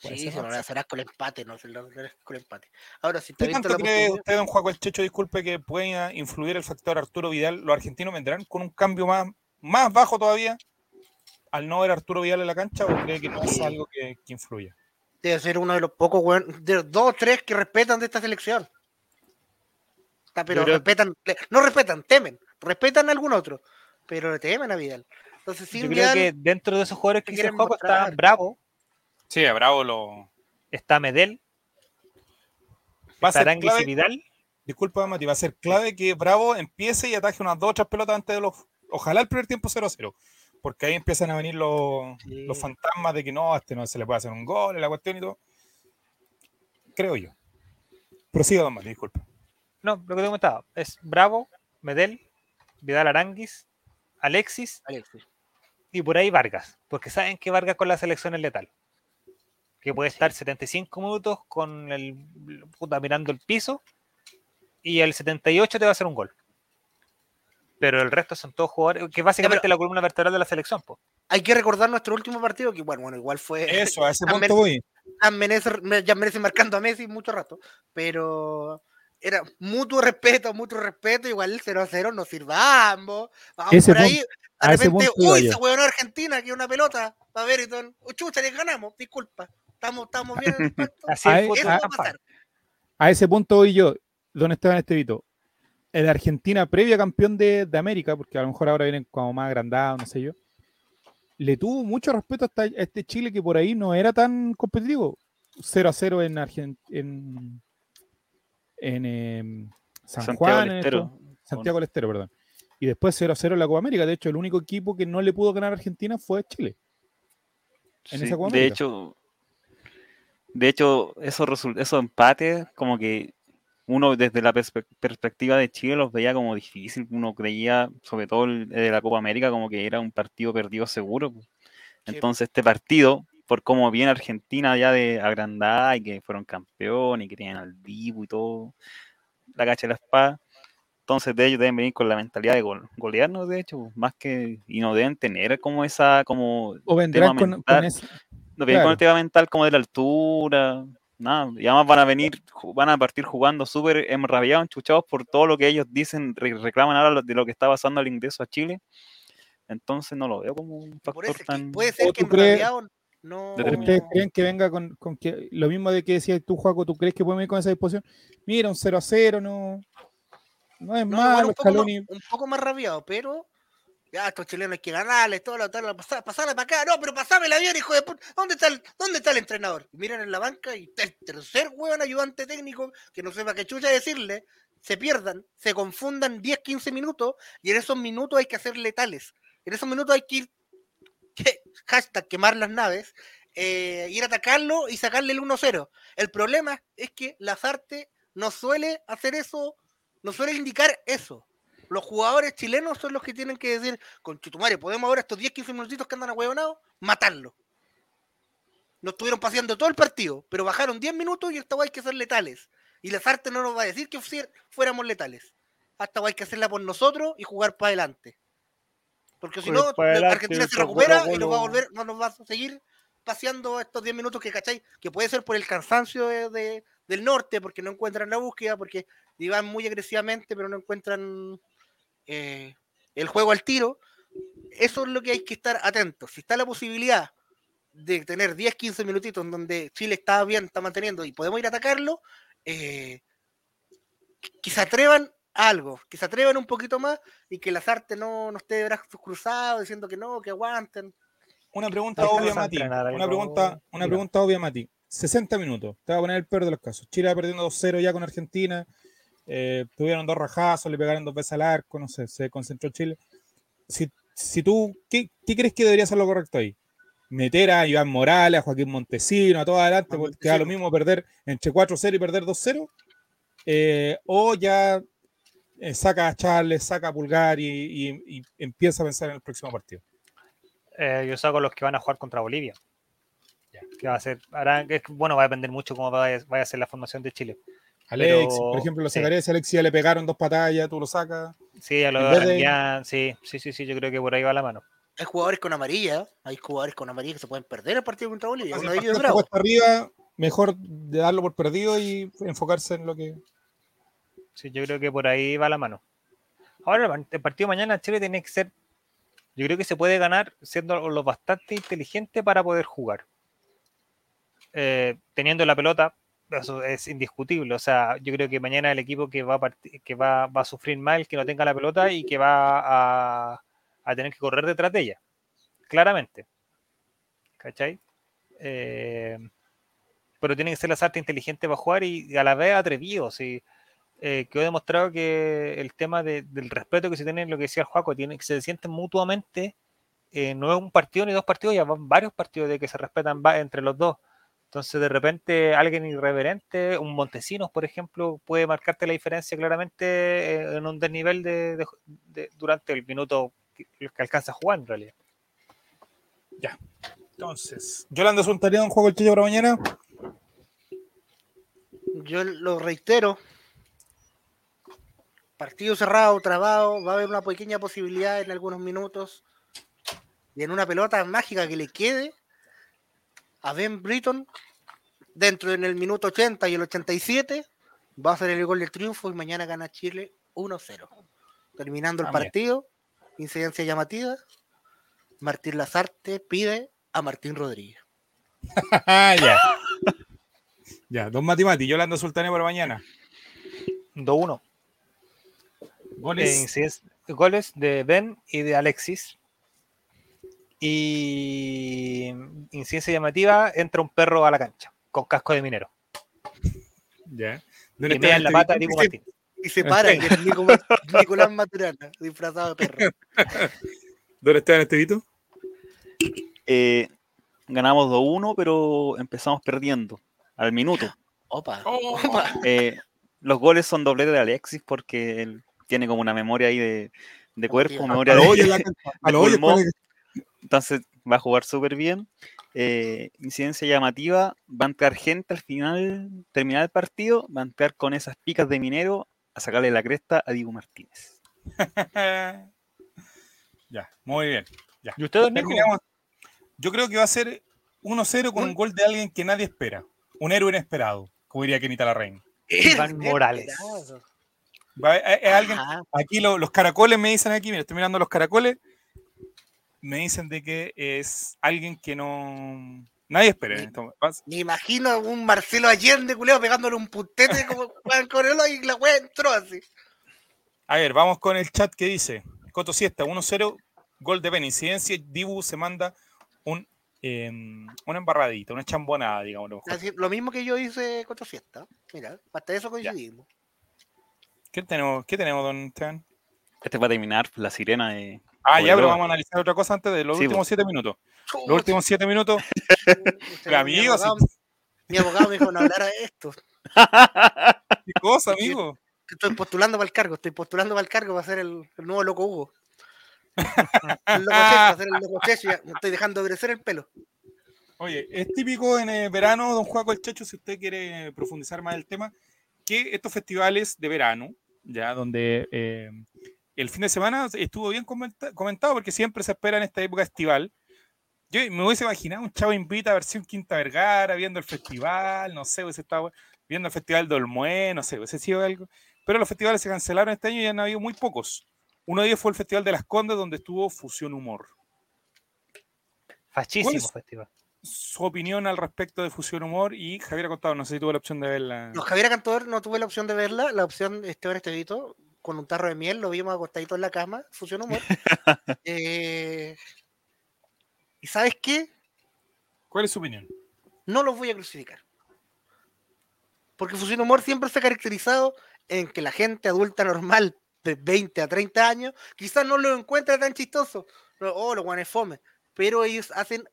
Sí, se lo con el empate, no se lo con el empate. Ahora, si te ¿Qué tanto cree usted, don Juaco el Checho, disculpe, que pueda influir el factor Arturo Vidal? ¿Los argentinos vendrán con un cambio más, más bajo todavía al no ver a Arturo Vidal en la cancha o cree que no es algo que, que influya? debe ser uno de los pocos de los dos o tres que respetan de esta selección. Está, pero respetan, no respetan, temen, respetan a algún otro, pero le temen a Vidal. Entonces, Yo sin creo Vidal, que dentro de esos jugadores que hizo quieren Juaco está. Bravo, Sí, a Bravo lo... está Medel, Va está Aranguis y clave, Vidal. disculpa Mati, va a ser clave que Bravo empiece y ataje unas dos o tres pelotas antes de los... Ojalá el primer tiempo 0-0, porque ahí empiezan a venir los, Sí. los fantasmas de que no, a este no se le puede hacer un gol, la cuestión y todo. Creo yo. Prosiga, don Mati, disculpa. No, lo que te comentaba es Bravo, Medel, Vidal Aranguis, Alexis Alexis, y por ahí Vargas, porque saben que Vargas con la selección es letal. Que puede estar 75 minutos con el puta mirando el piso y el 78 te va a hacer un gol. Pero el resto son todos jugadores que básicamente pero- la columna vertebral de la selección. po. Hay que recordar nuestro último partido, que bueno, bueno igual fue Eso, a ese También- punto voy. ya merece, ya merece marcando a Messi mucho rato, pero era mutuo respeto, mutuo respeto, igual el 0 a 0 nos sirva a ambos. Vamos Ese por ahí, a de repente, uy, se huevonó Argentina, que una pelota, a ver, y todo, oh, chucha, les ganamos, disculpa, estamos, estamos bien en el pacto. Así es el Ay, fútbol Eso va a champán. pasar. A ese punto voy yo, don Esteban Estevito. El Argentina, previa campeón de, de América, porque a lo mejor ahora vienen como más agrandados, no sé yo, le tuvo mucho respeto hasta a este Chile que por ahí no era tan competitivo. 0 a 0 en Argen- en, en em, San Santiago Juan, del en Estero. esto- Santiago del Estero, perdón. Y después 0 a 0 en la Copa América. De hecho, el único equipo que no le pudo ganar a Argentina fue Chile. en Sí, esa Copa de América. hecho, de hecho, esos, empates, como que uno desde la perspe- perspectiva de Chile los veía como difícil. Uno creía, sobre todo el de la Copa América, como que era un partido perdido seguro. Entonces, este partido, por cómo viene Argentina ya de agrandada y que fueron campeones y que tenían al Dibu y todo, la cacha de la espada. Entonces, de ellos deben venir con la mentalidad de gol- golearnos, de hecho, más que. Y no deben tener como esa. como O vendrán tema con, mental. con no vienen con el Claro. tema mental como de la altura, nada. Y además van a venir, van a partir jugando súper enrabiados, enchuchados por todo lo que ellos dicen, re- reclaman ahora de lo que está pasando al ingreso a Chile. Entonces no lo veo como un Por factor tan... puede ser ¿O que tú en crees- realidad no... ¿Ustedes creen que venga con, con que lo mismo de que decías tú, Juaco, tú crees que puede venir con esa disposición? Mira, un 0 a 0, no, no es No, malo, un, poco más, un poco más rabiado, pero ya estos chilenos hay que ganarles, todo lo tal, pasar, pasarla para acá, no, pero pasámela bien, hijo de puta. ¿Dónde está el, dónde está el entrenador? Y miran en la banca y el tercer hueón ayudante técnico, que no sepa qué chucha decirle, se pierdan, se confundan 10, 15 minutos, y en esos minutos hay que hacer letales. En esos minutos hay que ir, que, hashtag quemar las naves, eh, ir a atacarlo y sacarle el 1-0. El problema es que Lazarte no suele hacer eso, no suele indicar eso. Los jugadores chilenos son los que tienen que decir, con Chutumare, podemos ahora estos 10, 15 minutitos que andan ahueonados, matarlo. No estuvieron paseando todo el partido, pero bajaron 10 minutos y esta guay hay que ser letales. Y Lazarte no nos va a decir que fuéramos letales. Hasta hay que hacerla por nosotros y jugar para adelante. Porque si no, Argentina se recupera y nos va a volver, no nos va a seguir paseando estos 10 minutos que cachai, que puede ser por el cansancio de- de- del norte, porque no encuentran la búsqueda, porque iban muy agresivamente, pero no encuentran eh, el juego al tiro. Eso es lo que hay que estar atentos. Si está la posibilidad de tener 10, 15 minutitos en donde Chile está bien, está manteniendo y podemos ir a atacarlo, eh, que se atrevan algo, que se atrevan un poquito más y que las artes no, no esté de brazos cruzados diciendo que no, que aguanten. Una pregunta Ahí obvia, Mati. Una pregunta, una pregunta obvia, Mati. 60 minutos. Te voy a poner el peor de los casos. Chile va perdiendo 2-0 ya con Argentina. eh, tuvieron dos rajazos, le pegaron dos veces al arco, no sé, se concentró Chile. Si, si tú, ¿qué, qué crees que debería ser lo correcto ahí? Meter a Iván Morales, a Joaquín Montesino, a todo adelante, porque da lo mismo perder entre 4-0 y perder 2-0. eh, o ya eh, saca a Charles, saca a Pulgar y, y- y empieza a pensar en el próximo partido. Eh, yo saco los que van a jugar contra Bolivia. Que va a ser, harán- es que, bueno, va a depender mucho cómo vaya, vaya a ser la formación de Chile. Alexis, Pero- por ejemplo, lo sí. sacaría si a Alexis ya le pegaron dos patadas, tú lo sacas. Sí, ya lo de- sí, sí, sí, sí, yo creo que por ahí va la mano. Hay jugadores con amarilla, hay jugadores con amarilla que se pueden perder el partido contra Bolivia. Si Uno de ellos es Bravo. arriba, mejor de darlo por perdido y enfocarse en lo que. Sí, yo creo que por ahí va la mano. Ahora, el partido de mañana Chile tiene que ser, yo creo que se puede ganar siendo lo bastante inteligente para poder jugar. Eh, teniendo la pelota, eso es indiscutible. O sea, yo creo que mañana el equipo que va a, que va, va a sufrir mal, que no tenga la pelota y que va a, a tener que correr detrás de ella. Claramente. ¿Cachai? Eh, pero tienen que ser las artes inteligentes para jugar y a la vez atrevidos. Y, eh, quedó demostrado que el tema de- del respeto que se tiene, lo que decía el Juaco, tiene, que se sienten mutuamente, eh, no es un partido ni dos partidos, ya van varios partidos de que se respetan va- entre los dos. Entonces, de repente, alguien irreverente, un Montesinos, por ejemplo, puede marcarte la diferencia claramente eh, en un desnivel de, de- de- durante el minuto que, que alcanza a jugar, en realidad. Entonces, Yolanda Suntaría, un juego el Checho para mañana. Yo lo reitero. Partido cerrado, trabado, va a haber una pequeña posibilidad en algunos minutos. Y en una pelota mágica que le quede a Ben Britton, dentro en el minuto 80 y el 87, va a hacer el gol del triunfo y mañana gana Chile 1-0. Terminando el Ah, partido, incidencia llamativa, Martín Lazarte pide a Martín Rodríguez. Ya. ya, don Mati Mati, Yolanda Sultanía para mañana. 2-1. Goles. Goles de Ben y de Alexis. Y incidencia llamativa, entra un perro a la cancha con casco de minero. ya. Y ¿Dónde mea está en la pata Martín. Y se para, que es Nico- Nicolás Maturana, disfrazado de perro. ¿Dónde está en este Vito? Eh, ganamos 2-1, pero empezamos perdiendo al minuto. Opa, Oh. opa. Eh, los goles son doblete de Alexis porque él tiene como una memoria ahí de, de cuerpo, memoria de, Entonces va a jugar súper bien. Eh, incidencia llamativa, va a entrar gente al final, terminar el partido, va a entrar con esas picas de minero a sacarle la cresta a Diego Martínez. ya, muy bien. Ya. ¿Y ustedes. Yo creo que va a ser 1-0 con un gol de alguien que nadie espera. Un héroe inesperado, como diría Kenita Larraín. Iván Morales. Alguien Ajá. Aquí lo- los caracoles me dicen aquí, mira, estoy mirando los caracoles, me dicen de que es alguien que no nadie espera. en este. Va- Me imagino a un Marcelo Allende, culeo, pegándole un puntete como Juan Corelo y la wea entró así. A ver, vamos con el chat que dice, Coto Siesta, 1-0, gol de Ben, incidencia, Dibu se manda un, em, una embarradita, una chambonada, digamos. lo mismo que yo hice contra Fiesta. Mira, hasta eso coincidimos. ¿Qué tenemos, ¿Qué tenemos, don Esteban? Este va a terminar la sirena de. Ah, ya, pero vamos a analizar otra cosa antes de los Sí, últimos siete minutos. Los últimos siete minutos, mi amigos, abogado- Mi abogado me dijo no hablar de esto. ¿qué cosa, amigo? Estoy postulando para el cargo, estoy postulando para el cargo para ser el, el nuevo loco Hugo. El loco Checho, para ser el loco Checho, ya me estoy dejando de crecer el pelo. Oye, es típico en el verano, don Juaco el Checho, si usted quiere profundizar más el tema, que estos festivales de verano, ya donde eh, el fin de semana estuvo bien comenta- comentado, porque siempre se espera en esta época estival. Yo me hubiese imaginado un chavo invita a versión Quinta Vergara, viendo el festival, no sé, hubiese estado viendo el festival de Olmué, no sé, hubiese sido algo. Pero los festivales se cancelaron este año y han habido muy pocos. Uno de ellos fue el Festival de las Condes, donde estuvo Fusión Humor. Fascísimo ¿Cuál es? festival. Su opinión al respecto de Fusión Humor y Javier ha contado, no sé si tuvo la opción de verla. No, Javier Cantor no tuve la opción de verla, la opción Esteban Estevito, con un tarro de miel, lo vimos acostadito en la cama, Fusión Humor. Eh, ¿Y sabes qué? ¿Cuál es su opinión? No los voy a crucificar. Porque Fusión Humor siempre se ha caracterizado en que la gente adulta normal de 20 a 30 años quizás no lo encuentra tan chistoso. Oh, los guanes fome. Pero ellos hacen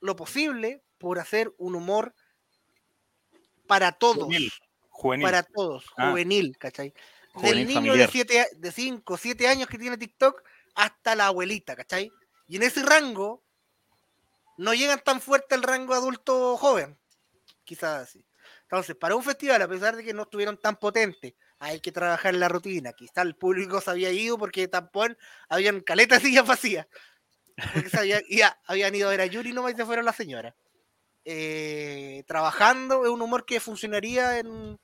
lo posible por hacer un humor para todos. Juvenil. Juvenil. Para todos, Ah. juvenil, ¿cachai? Juvenil Del niño de, familiar. siete, a- de 5, 7 años que tiene TikTok hasta la abuelita, ¿cachai? Y en ese rango no llegan tan fuerte al rango adulto joven, quizás así. Entonces, para un festival, a pesar de que no estuvieron tan potentes, hay que trabajar en la rutina. Quizá el público se había ido porque tampoco habían caletas sillas vacías. Porque se había- ya, habían ido a ver a Yuri nomás y se fueron las señoras. Eh, trabajando es un humor que funcionaría en,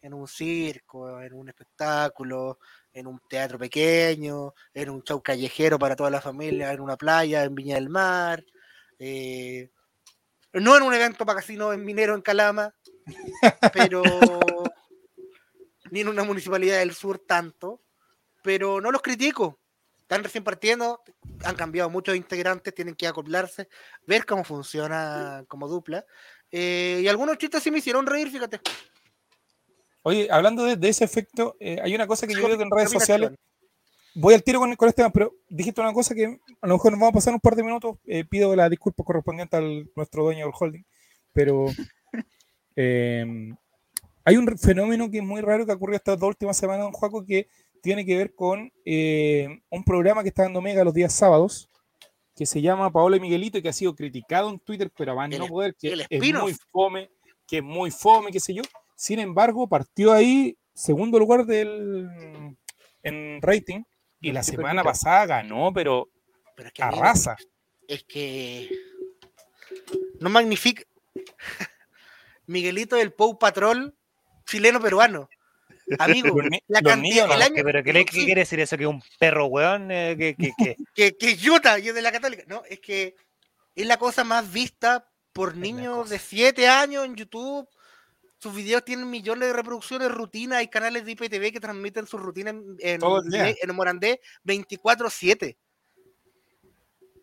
en un circo, en un espectáculo, en un teatro pequeño, en un show callejero para toda la familia, en una playa, en Viña del Mar. eh, no en un evento para casinos en Minero, en Calama, pero ni en una municipalidad del sur tanto, pero no los critico. Están recién partiendo, han cambiado muchos integrantes, tienen que acoplarse, ver cómo funciona como dupla. eh, y algunos chistes sí me hicieron reír, fíjate. Oye, hablando de, de ese efecto, eh, hay una cosa que yo veo que en redes ¿Qué opinas, sociales. Voy al tiro con, con este tema, pero dijiste una cosa que a lo mejor nos vamos a pasar un par de minutos. eh, pido la disculpa correspondiente al nuestro dueño del holding, pero hay un fenómeno que es muy raro que ocurrió estas dos últimas semanas, don Juaco, que tiene que ver con eh, un programa que está dando Mega los días sábados, que se llama Paola y Miguelito y que ha sido criticado en Twitter, pero van no poder, que es muy fome, que es muy fome, qué sé yo. Sin embargo, partió ahí segundo lugar del en rating y la semana pasada ganó, pero Pero es que arrasa. es que no magnifica Miguelito del Pou Patrol chileno peruano. Amigo, la cantidad el año ¿Qué- ¿Pero qué, le- qué sí, quiere decir eso? ¿Que un perro weón? Eh, que, que, que- que, que es Utah y es de la Católica. No, es que es la cosa más vista por niños de 7 años en YouTube. Sus videos tienen millones de reproducciones, rutinas. Hay canales de IPTV que transmiten sus rutinas en, en, Morandé 24-7.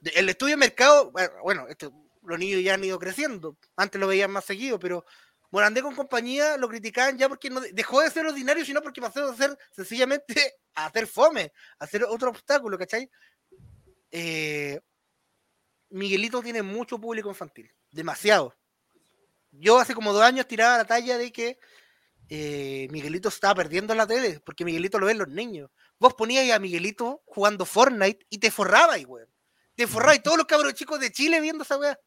De- El estudio de mercado, bueno, bueno, esto- los niños ya han ido creciendo. Antes lo veían más seguido, pero Morandé con compañía lo criticaban ya porque no de- dejó de ser ordinario, sino porque pasó de ser sencillamente a hacer fome, a hacer otro obstáculo, ¿cachai? Eh, Miguelito tiene mucho público infantil, demasiado. Yo hace como dos años tiraba la talla de que eh, Miguelito estaba perdiendo en la tele, porque Miguelito lo ven los niños. Vos poníais a Miguelito jugando Fortnite y te forrabais, weón. Te forrabais todos los cabros chicos de Chile viendo esa weá.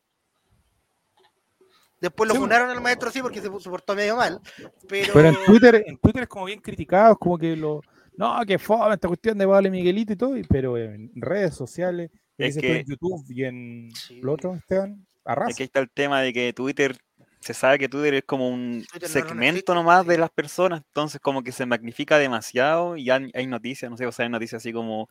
Después lo Sí, funaron al maestro sí porque se se portó medio mal. Pero, Pero en Twitter, en Twitter es como bien criticado, como que lo. No, que fome esta cuestión de y Miguelito y todo, y- pero en redes sociales, Es que- en YouTube y en Sí. lo otro, Esteban, arrasa. Aquí está el tema de que Twitter, se sabe que Twitter es como un Twitter no es segmento efecto, nomás de las personas, entonces como que se magnifica demasiado y hay, hay noticias, no sé, o sea, hay noticias así como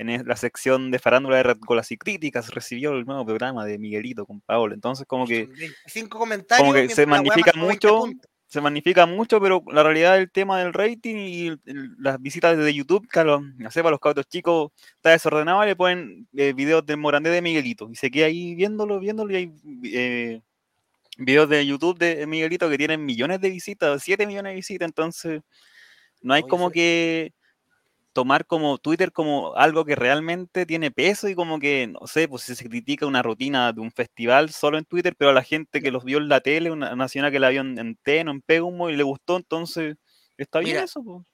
en es- la sección de farándula de Radcolas y Críticas recibió el nuevo programa de Miguelito con Paolo, entonces como que 25 comentarios. como que se magnifica marcó 20 mucho, se magnifica mucho, pero la realidad del tema del rating y el- el- las visitas de YouTube, que a los, no sé, para los cabros chicos está desordenado, le ponen eh, videos del Morandé de Miguelito. Y se queda ahí viéndolo, viéndolo y hay eh, videos de YouTube de Miguelito que tienen millones de visitas, 7 millones de visitas, entonces no hay como que tomar como Twitter como algo que realmente tiene peso y como que, no sé, pues si se critica una rutina de un festival solo en Twitter, pero a la gente que los vio en la tele, una nacional que la vio en, en Teno, en Pegumo y le gustó, entonces está bien Mira, eso.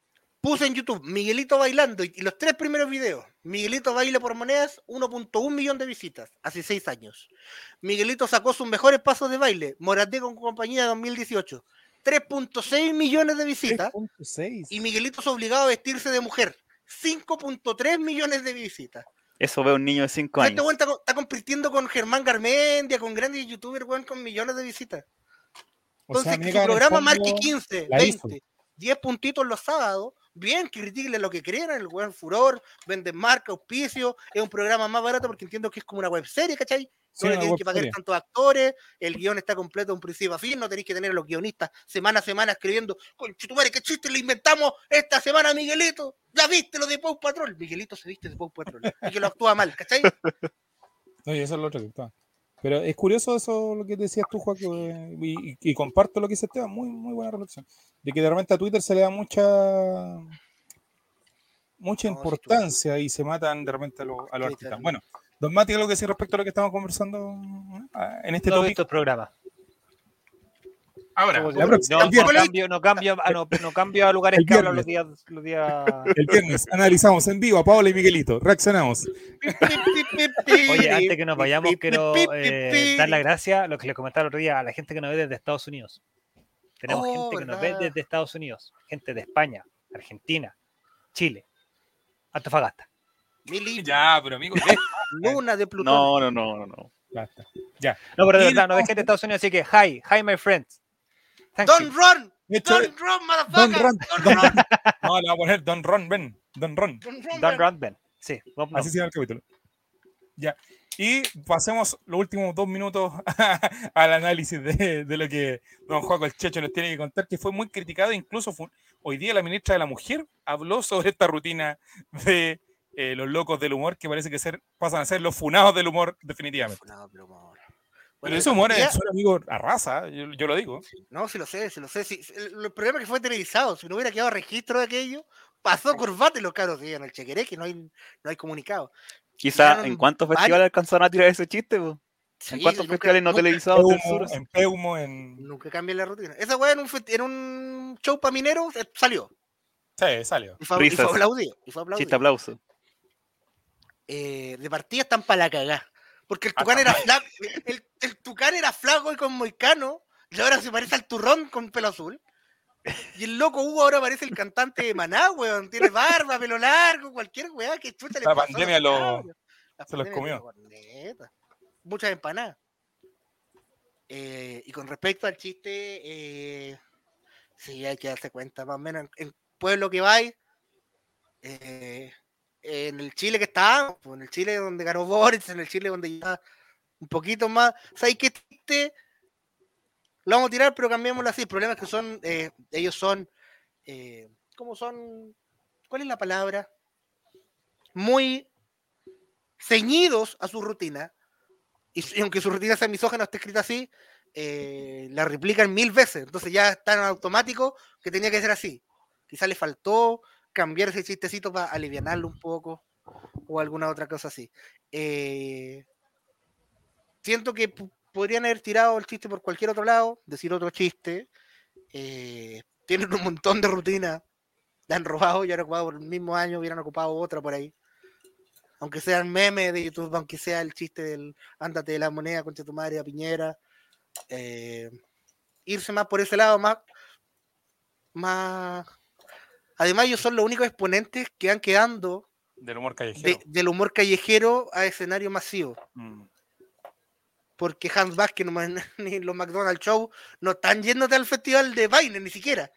Puse en YouTube Miguelito bailando y, y los tres primeros videos. Miguelito baile por monedas, 1.1 millón de visitas, hace seis años. Miguelito sacó sus mejores pasos de baile, Moraté con compañía 2018, 3.6 millones de visitas. 3.6. Y Miguelito es obligado a vestirse de mujer, 5.3 millones de visitas. Eso ve un niño de 5 Este años. weón está, está compitiendo con Germán Garmendia, con grandes youtubers, weón, con millones de visitas. O sea, Entonces, que su programa marque 15, la hizo. 20, 10 puntitos los sábados, bien, critiquenle lo que quieran, el weón furor, venden marca, auspicio, es un programa más barato porque entiendo que es como una web serie, ¿cachai? No le web que pagar tantos actores, el guion está completo de un principio a fin, no tenéis que tener a los guionistas semana a semana escribiendo, conchetumare, qué chiste le inventamos esta semana a Miguelito, ya viste lo de Pau Patrol, Miguelito se viste de Pau Patrol, y que lo actúa mal, ¿cachai? No, y eso es lo otro que está. Pero es curioso eso lo que decías tú, Juan, y, y- y comparto lo que dice Esteban, muy, muy buena reflexión. De que de repente a Twitter se le da mucha mucha importancia y se matan de repente a, los- a los artistas. Bueno, Don Mati, algo que decir respecto a lo que estamos conversando ah, en este no tópico. programa. Ahora, la próxima, no, no cambio, no cambio, ah, no, no cambio a lugares El que hablan los viernes. días, los días. el viernes analizamos en vivo a Paola y Miguelito, reaccionamos. Oye, antes que nos vayamos, quiero eh, dar las gracias a lo que les comentaba el otro día a la gente que nos ve desde Estados Unidos. Tenemos Oh, gente que nos ve desde Estados Unidos, gente de España, Argentina, Chile, Antofagasta. Mili, Ya, pero amigo, luna de Plutón. No, no, no, no, no. Basta. No, pero de verdad, no de entonces- gente de Estados Unidos, así que hi, hi my friends. Thank Don't you. run, De hecho, don't run, Don motherfucker. Ron, Don't Don- run, no, le voy a poner Don Ron, ven, Don Ron. don't run, Don man. Rodman. Sí, no, no. Así se llama el capítulo. Ya. Y pasemos los últimos dos minutos al análisis de, de lo que don Juaco el Checho nos tiene que contar, que fue muy criticado. Incluso fue- hoy día la ministra de la Mujer habló sobre esta rutina de eh, los locos del humor, que parece que ser, pasan a ser los funados del humor, definitivamente. No, pero humor. Pero Bueno, ese humor es un amigo a raza, yo, yo lo digo. No, sí lo sé, sí lo sé. sí, el, el problema es que fue televisado. Si no hubiera quedado registro de aquello, pasó corbate los caros digan el chequeré, que no hay, no hay comunicado. Quizá en cuántos varios- festivales alcanzaron a tirar ese chiste, po? Sí, ¿En cuántos nunca- festivales no nunca- televisados del Peumo, en Peumo, en... Nunca cambia la rutina. Esa weá en un, en show para mineros eh, salió. Sí, salió. Y fue, y fue Risas. aplaudido. Y fue aplaudido. Chiste aplauso. Eh, de partida están para la cagá. Porque el Ah, Tucán era flaco, el, el Tucán era flaco y con moicano, y ahora se parece al turrón con pelo azul. Y el loco Hugo ahora parece el cantante de Maná, weón. Tiene barba, pelo largo, cualquier weá que chuta le La pasó a pandemia lo-. La se los comió. Muchas empanadas. Eh, y con respecto al chiste, eh, sí, hay que darse cuenta, más o menos, en, en pueblo que vais, eh, en el Chile que está, en el Chile donde ganó Boris, en el Chile donde ya un poquito más, ¿sabes qué chiste? Lo vamos a tirar, pero cambiémoslo así. El problema es que son, eh, ellos son, eh, ¿cómo son? ¿Cuál es la palabra? Muy ceñidos a su rutina. Y aunque su rutina sea misógena, esté escrita así, eh, la replican mil veces. Entonces ya está en automático que tenía que ser así. Quizá le faltó cambiar ese chistecito para alivianarlo un poco o alguna otra cosa así. Eh, siento que podrían haber tirado el chiste por cualquier otro lado, decir otro chiste. eh, tienen un montón de rutinas. La han robado y han ocupado por el mismo año, hubieran ocupado otra por ahí. Aunque sean memes de YouTube, aunque sea el chiste del ándate de la moneda contra tu madre a Piñera. eh, irse más por ese lado, más, más. Además, ellos son los únicos exponentes que han quedando Del humor de- callejero. del humor callejero a escenario masivo. Mm. Porque Hans Vázquez ni los McDonald's Show no están yéndote al festival de Vaina ni siquiera.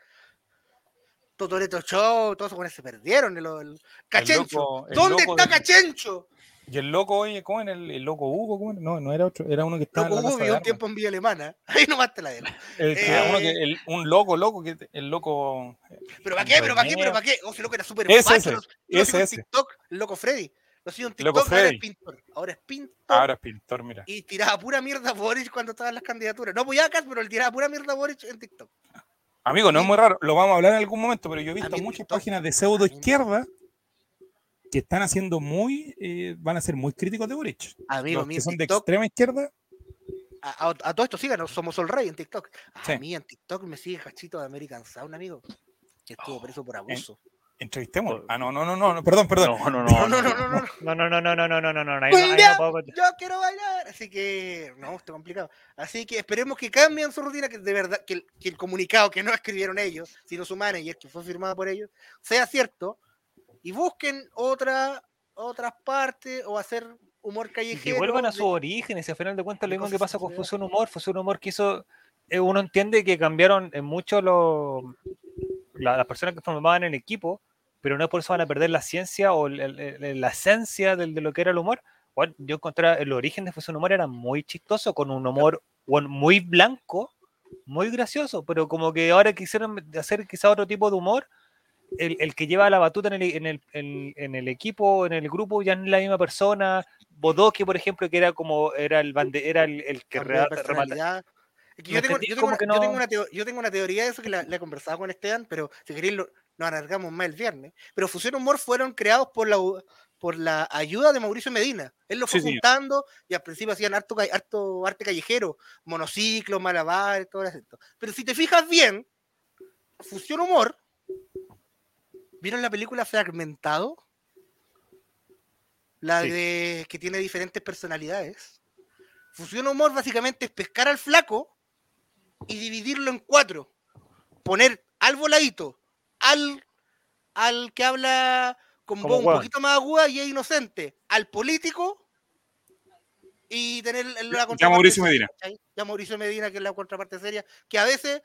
Totoreto Show, todos se perdieron. El, el- Cachencho. loco- el ¿Dónde está de- Cachencho? Y el loco, oye, ¿cómo era el, el loco Hugo? ¿Cómo era? No, no era otro, era uno que estaba Loco en la Hugo vivió un tiempo en Villa Alemana. Ahí nomás te la. El que- Eh, uno que- el- un loco, loco, que el loco. ¿Pero para qué? ¿Pero para qué? ¿Pero para qué? Oh, ese loco era súper Ese, ese, lo- ese, ese. TikTok, el loco Freddy. Lo sigo en Loco TikTok, ahora es Freddy. pintor. Ahora es pintor. Ahora es pintor, mira. Y tiraba pura mierda a Boric cuando estaban las candidaturas. No apoyaba a Kass, pero le tiraba pura mierda a Boric en TikTok. Amigo, no es muy raro. Lo vamos a hablar en algún momento, pero yo he visto muchas páginas de pseudo izquierda que están haciendo muy, eh, van a ser muy críticos de Boric. Amigo, Los que son de extrema izquierda, a, a- a todo esto síganos, somos Sol Rey en TikTok. A Sí. mí en TikTok me sigue Cachito de American Sound, amigo. Que estuvo Oh, preso por abuso. entrevistemos. Ah, no, no, no, no, no, perdón, perdón. No, no, No, no. no, no, no, no. No, no, no, no, no, no, no, no, Yo quiero bailar. Así que, no, está complicado. Así que esperemos que cambien su rutina, que de verdad, que el, que el comunicado que no escribieron ellos, sino su manager, que fue firmado por ellos, sea cierto. Y busquen otra, otras partes o hacer humor Y callejero. que vuelvan a de- sus orígenes, y al final de cuentas lo de mismo que pasa con. Fusión Humor, Fusión Humor que hizo, eh, uno entiende que cambiaron en mucho los la- las personas que formaban el equipo, pero no por eso van a perder la ciencia o el- el- el- la esencia del- de lo que era el humor. bueno, yo encontré el origen de Fusión Humor era muy chistoso, con un humor bueno, muy blanco, muy gracioso, pero como que ahora quisieron hacer quizá otro tipo de humor. El, el que lleva la batuta en el, en, el, en- en el equipo, en el grupo, ya no es la misma persona. Bodoque, por ejemplo, que era como era el bande, era el, que Cambio de rea- remata- personalidad. Es que No yo, tengo, una, teoría de eso que la, la he conversado con Esteban, pero si queréis lo, nos alargamos más el viernes. Pero Fusión Humor fueron creados por la, por la ayuda de Mauricio Medina. Él lo fue Sí, señor. juntando y al principio hacían harto, harto arte callejero, monociclos, malabares, todo esto. Pero si te fijas bien, Fusión Humor, ¿vieron la película Fragmentado? La Sí. de que tiene diferentes personalidades. Fusión Humor básicamente es pescar al flaco y dividirlo en cuatro. Poner al voladito, al, al que habla con voz un poquito más aguda y es inocente, al político y tener la Ya contraparte Mauricio seria, Medina. Ya Mauricio Medina, que es la contraparte seria, que a veces,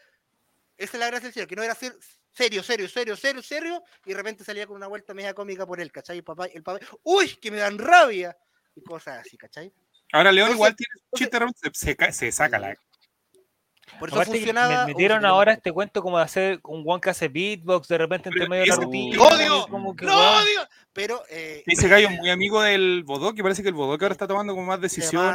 esa es la gracia del serio, que no era ser- serio, serio, serio, serio, serio, y de repente salía con una vuelta media cómica por él, ¿cachai? El papá, el papá, uy, que me dan rabia, y cosas así, ¿cachai? Ahora León Entonces- igual tiene un chiste, se, se se saca la. Por eso Aparte que funcionaba. me metieron ahora este cuento como de hacer un one que hace beatbox de repente entre medio de la rutina. ¡Lo odio! como que, ¡No, digo! Pero eh, Ese gallo es muy amigo del Bodoque, parece que el Bodoque ahora está tomando como más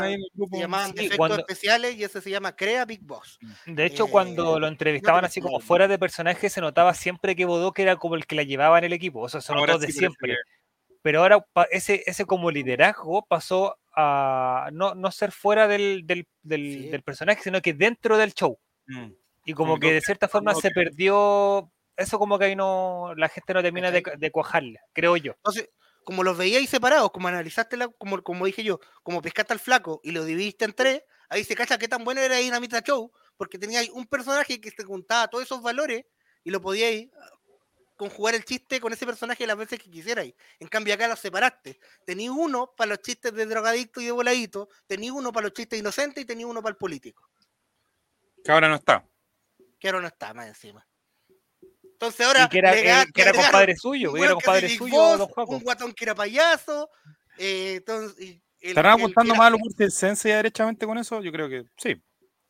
ahí en el grupo. se llamaban Sí, efectos cuando- especiales y ese se llama Crea Big Boss. De hecho, Eh, cuando lo entrevistaban no, así como fuera de personaje, se notaba siempre que Bodoque era como el que la llevaba en el equipo. Eso se Ahora notó de sí parece siempre. que- Pero ahora ese, ese como liderazgo pasó a no, no ser fuera del, del, del- Sí. del personaje, sino que dentro del show. Mm. Y como que de cierta forma se perdió. Eso como que ahí no. La gente no termina de, de cuajarle, creo yo. Entonces, como los veíais separados, como analizaste, la, como, como dije yo, como pescaste al flaco y lo dividiste en tres, ahí se cacha qué tan bueno era Dinamita Show, porque teníais un personaje que te contaba todos esos valores y lo podíais conjugar el chiste con ese personaje las veces que quisierais. En cambio, acá los separaste. Tenías uno para los chistes de drogadicto y de voladito, tenías uno para los chistes inocentes y tenías uno para el político. Que ahora no está. que ahora no está más encima. Entonces ahora. Y que era, eh, que era compadre suyo, que era compadre suyo, Juaco. Un guatón que era payaso. eh, entonces, y el- ¿Estarán el que apuntando más al humor circense ya derechamente con eso? Yo creo que sí.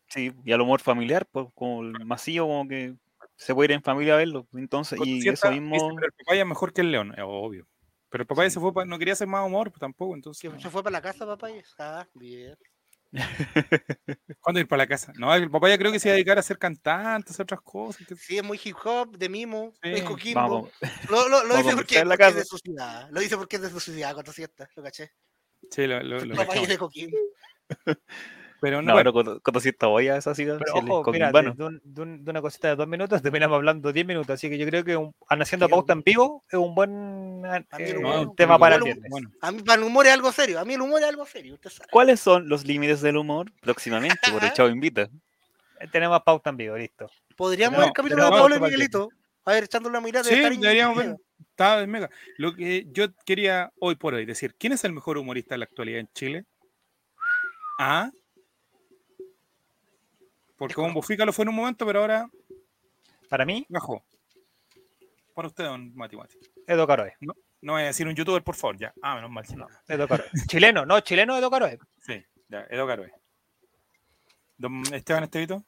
Sí, y al humor familiar, pues como el masillo, como que se puede ir en familia a verlo. Entonces, y Cierta- eso dice, mismo. pero el papaya es mejor que el león, obvio. Pero el papaya se fue, pa- no quería hacer más humor pues, tampoco, entonces. se fue para la casa, papá. y- Ah, bien. ¿Cuándo ir para la casa? No, el papaya creo que se iba a dedicar a ser cantante, hacer otras cosas. que- Sí, es muy hip hop, de mimo, Sí, es coquimbo. Vamos, Lo, lo, a dice porque, es de su ciudad. Lo dice porque es de su ciudad, cuando siesta, lo caché. Sí, lo, lo- lo Papá cachamos. es de Coquimbo. Pero no, no, bueno, con, con 200 boyas esa sí, Pero ojo, mira, de, de un- de un- de una cosita de dos minutos terminamos hablando 10 minutos, así que yo creo que un, haciendo Sí, pauta en vivo es un buen eh, A humor- un tema para el humor- viernes. bueno. A mí, para el humor es algo serio. A mí el humor es algo serio, usted sabe. ¿Cuáles son los límites del humor próximamente? Por el Chavo Invita. Eh, Tenemos pauta en vivo, listo. Podríamos No, ver el capítulo de Pablo y a Miguelito. A ver, echándole una mirada. Sí, de deberíamos ver. en mega. Lo que yo quería hoy por hoy decir, ¿quién es el mejor humorista de la actualidad en Chile? Ah. Porque Bombo Fica lo fue en un momento, pero ahora Para mí, bajó. Para usted, don Mati Mati. Edo Caroe. No voy a decir un youtuber, por favor, ya. Ah, menos mal. No, Edo Caroe. chileno, no, chileno Edo Caroe. Sí, ya, Edo Caroe. Don Esteban Estevito.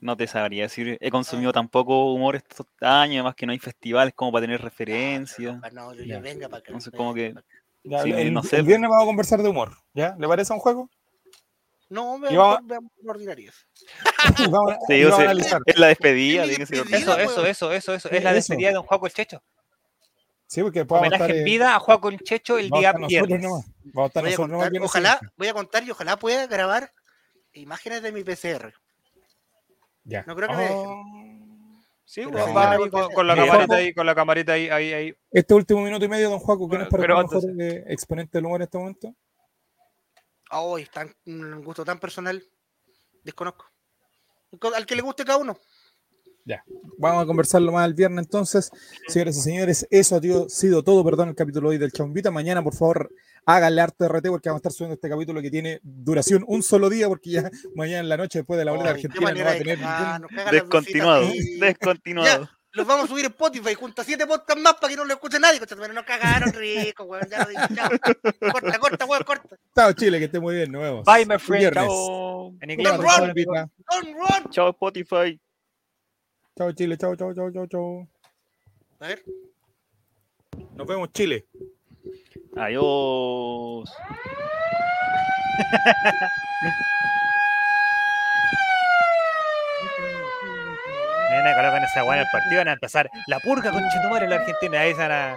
No te sabría decir. He consumido tampoco humor estos años, además que no hay festivales como para tener referencia. Ah, No, yo Ya. ya venga para acá. Entonces, como que. Ya, Sí, el, no sé. el viernes vamos a conversar de humor. ¿Ya? ¿Le parece un juego? No, Y veamos vamos- veamos ordinarias. Vamos, Sí, es la despedida, Es que. Eso, pues. eso, eso, eso, eso. Sí, Es la despedida de don Juaco el Checho. Sí, porque a estar, Homenaje en eh, vida a Juaco el Checho el día viernes. Voy a contar, ojalá, voy a contar y ojalá pueda grabar imágenes de mi PCR. Ya. No creo que me Oh. Sí, Pero pues, sí, va con, con la Mira, camarita Juaco. ahí, con la camarita ahí, ahí, ahí. Este último minuto y medio, don Juaco, ¿quién es para Pero mejor eh, exponente del humor en este momento? Oh, es tan, un gusto tan personal. Desconozco. Al que le guste cada uno. Vamos a conversarlo más el viernes entonces. Señoras y señores, eso ha sido todo, perdón, el capítulo hoy del Chaumbita. Mañana, por favor, háganle harto RT porque vamos a estar subiendo este capítulo que tiene duración un solo día porque ya mañana en la noche después de la boleta Ay, qué argentina no va a de tener ningún... las Descontinuado, descontinuado. Los vamos a subir en Spotify junto a siete podcasts más para que no lo escuche nadie. Pero nos cagaron rico, weón. Ya lo dije, chao. Corta, corta, weón, corta. Chao, Chile, que esté muy bien. Nos vemos. Bye, my friend. Viernes. Chao. En inglés, Don't run. Don't run. Chao, Spotify. Chao, Chile. Chao, chao, chao, chao, chao. A ver. Nos vemos, Chile. Adiós. Mira, colocan esa weá en el partido, van a empezar la purga con Chetumare en la Argentina. Ahí se van a.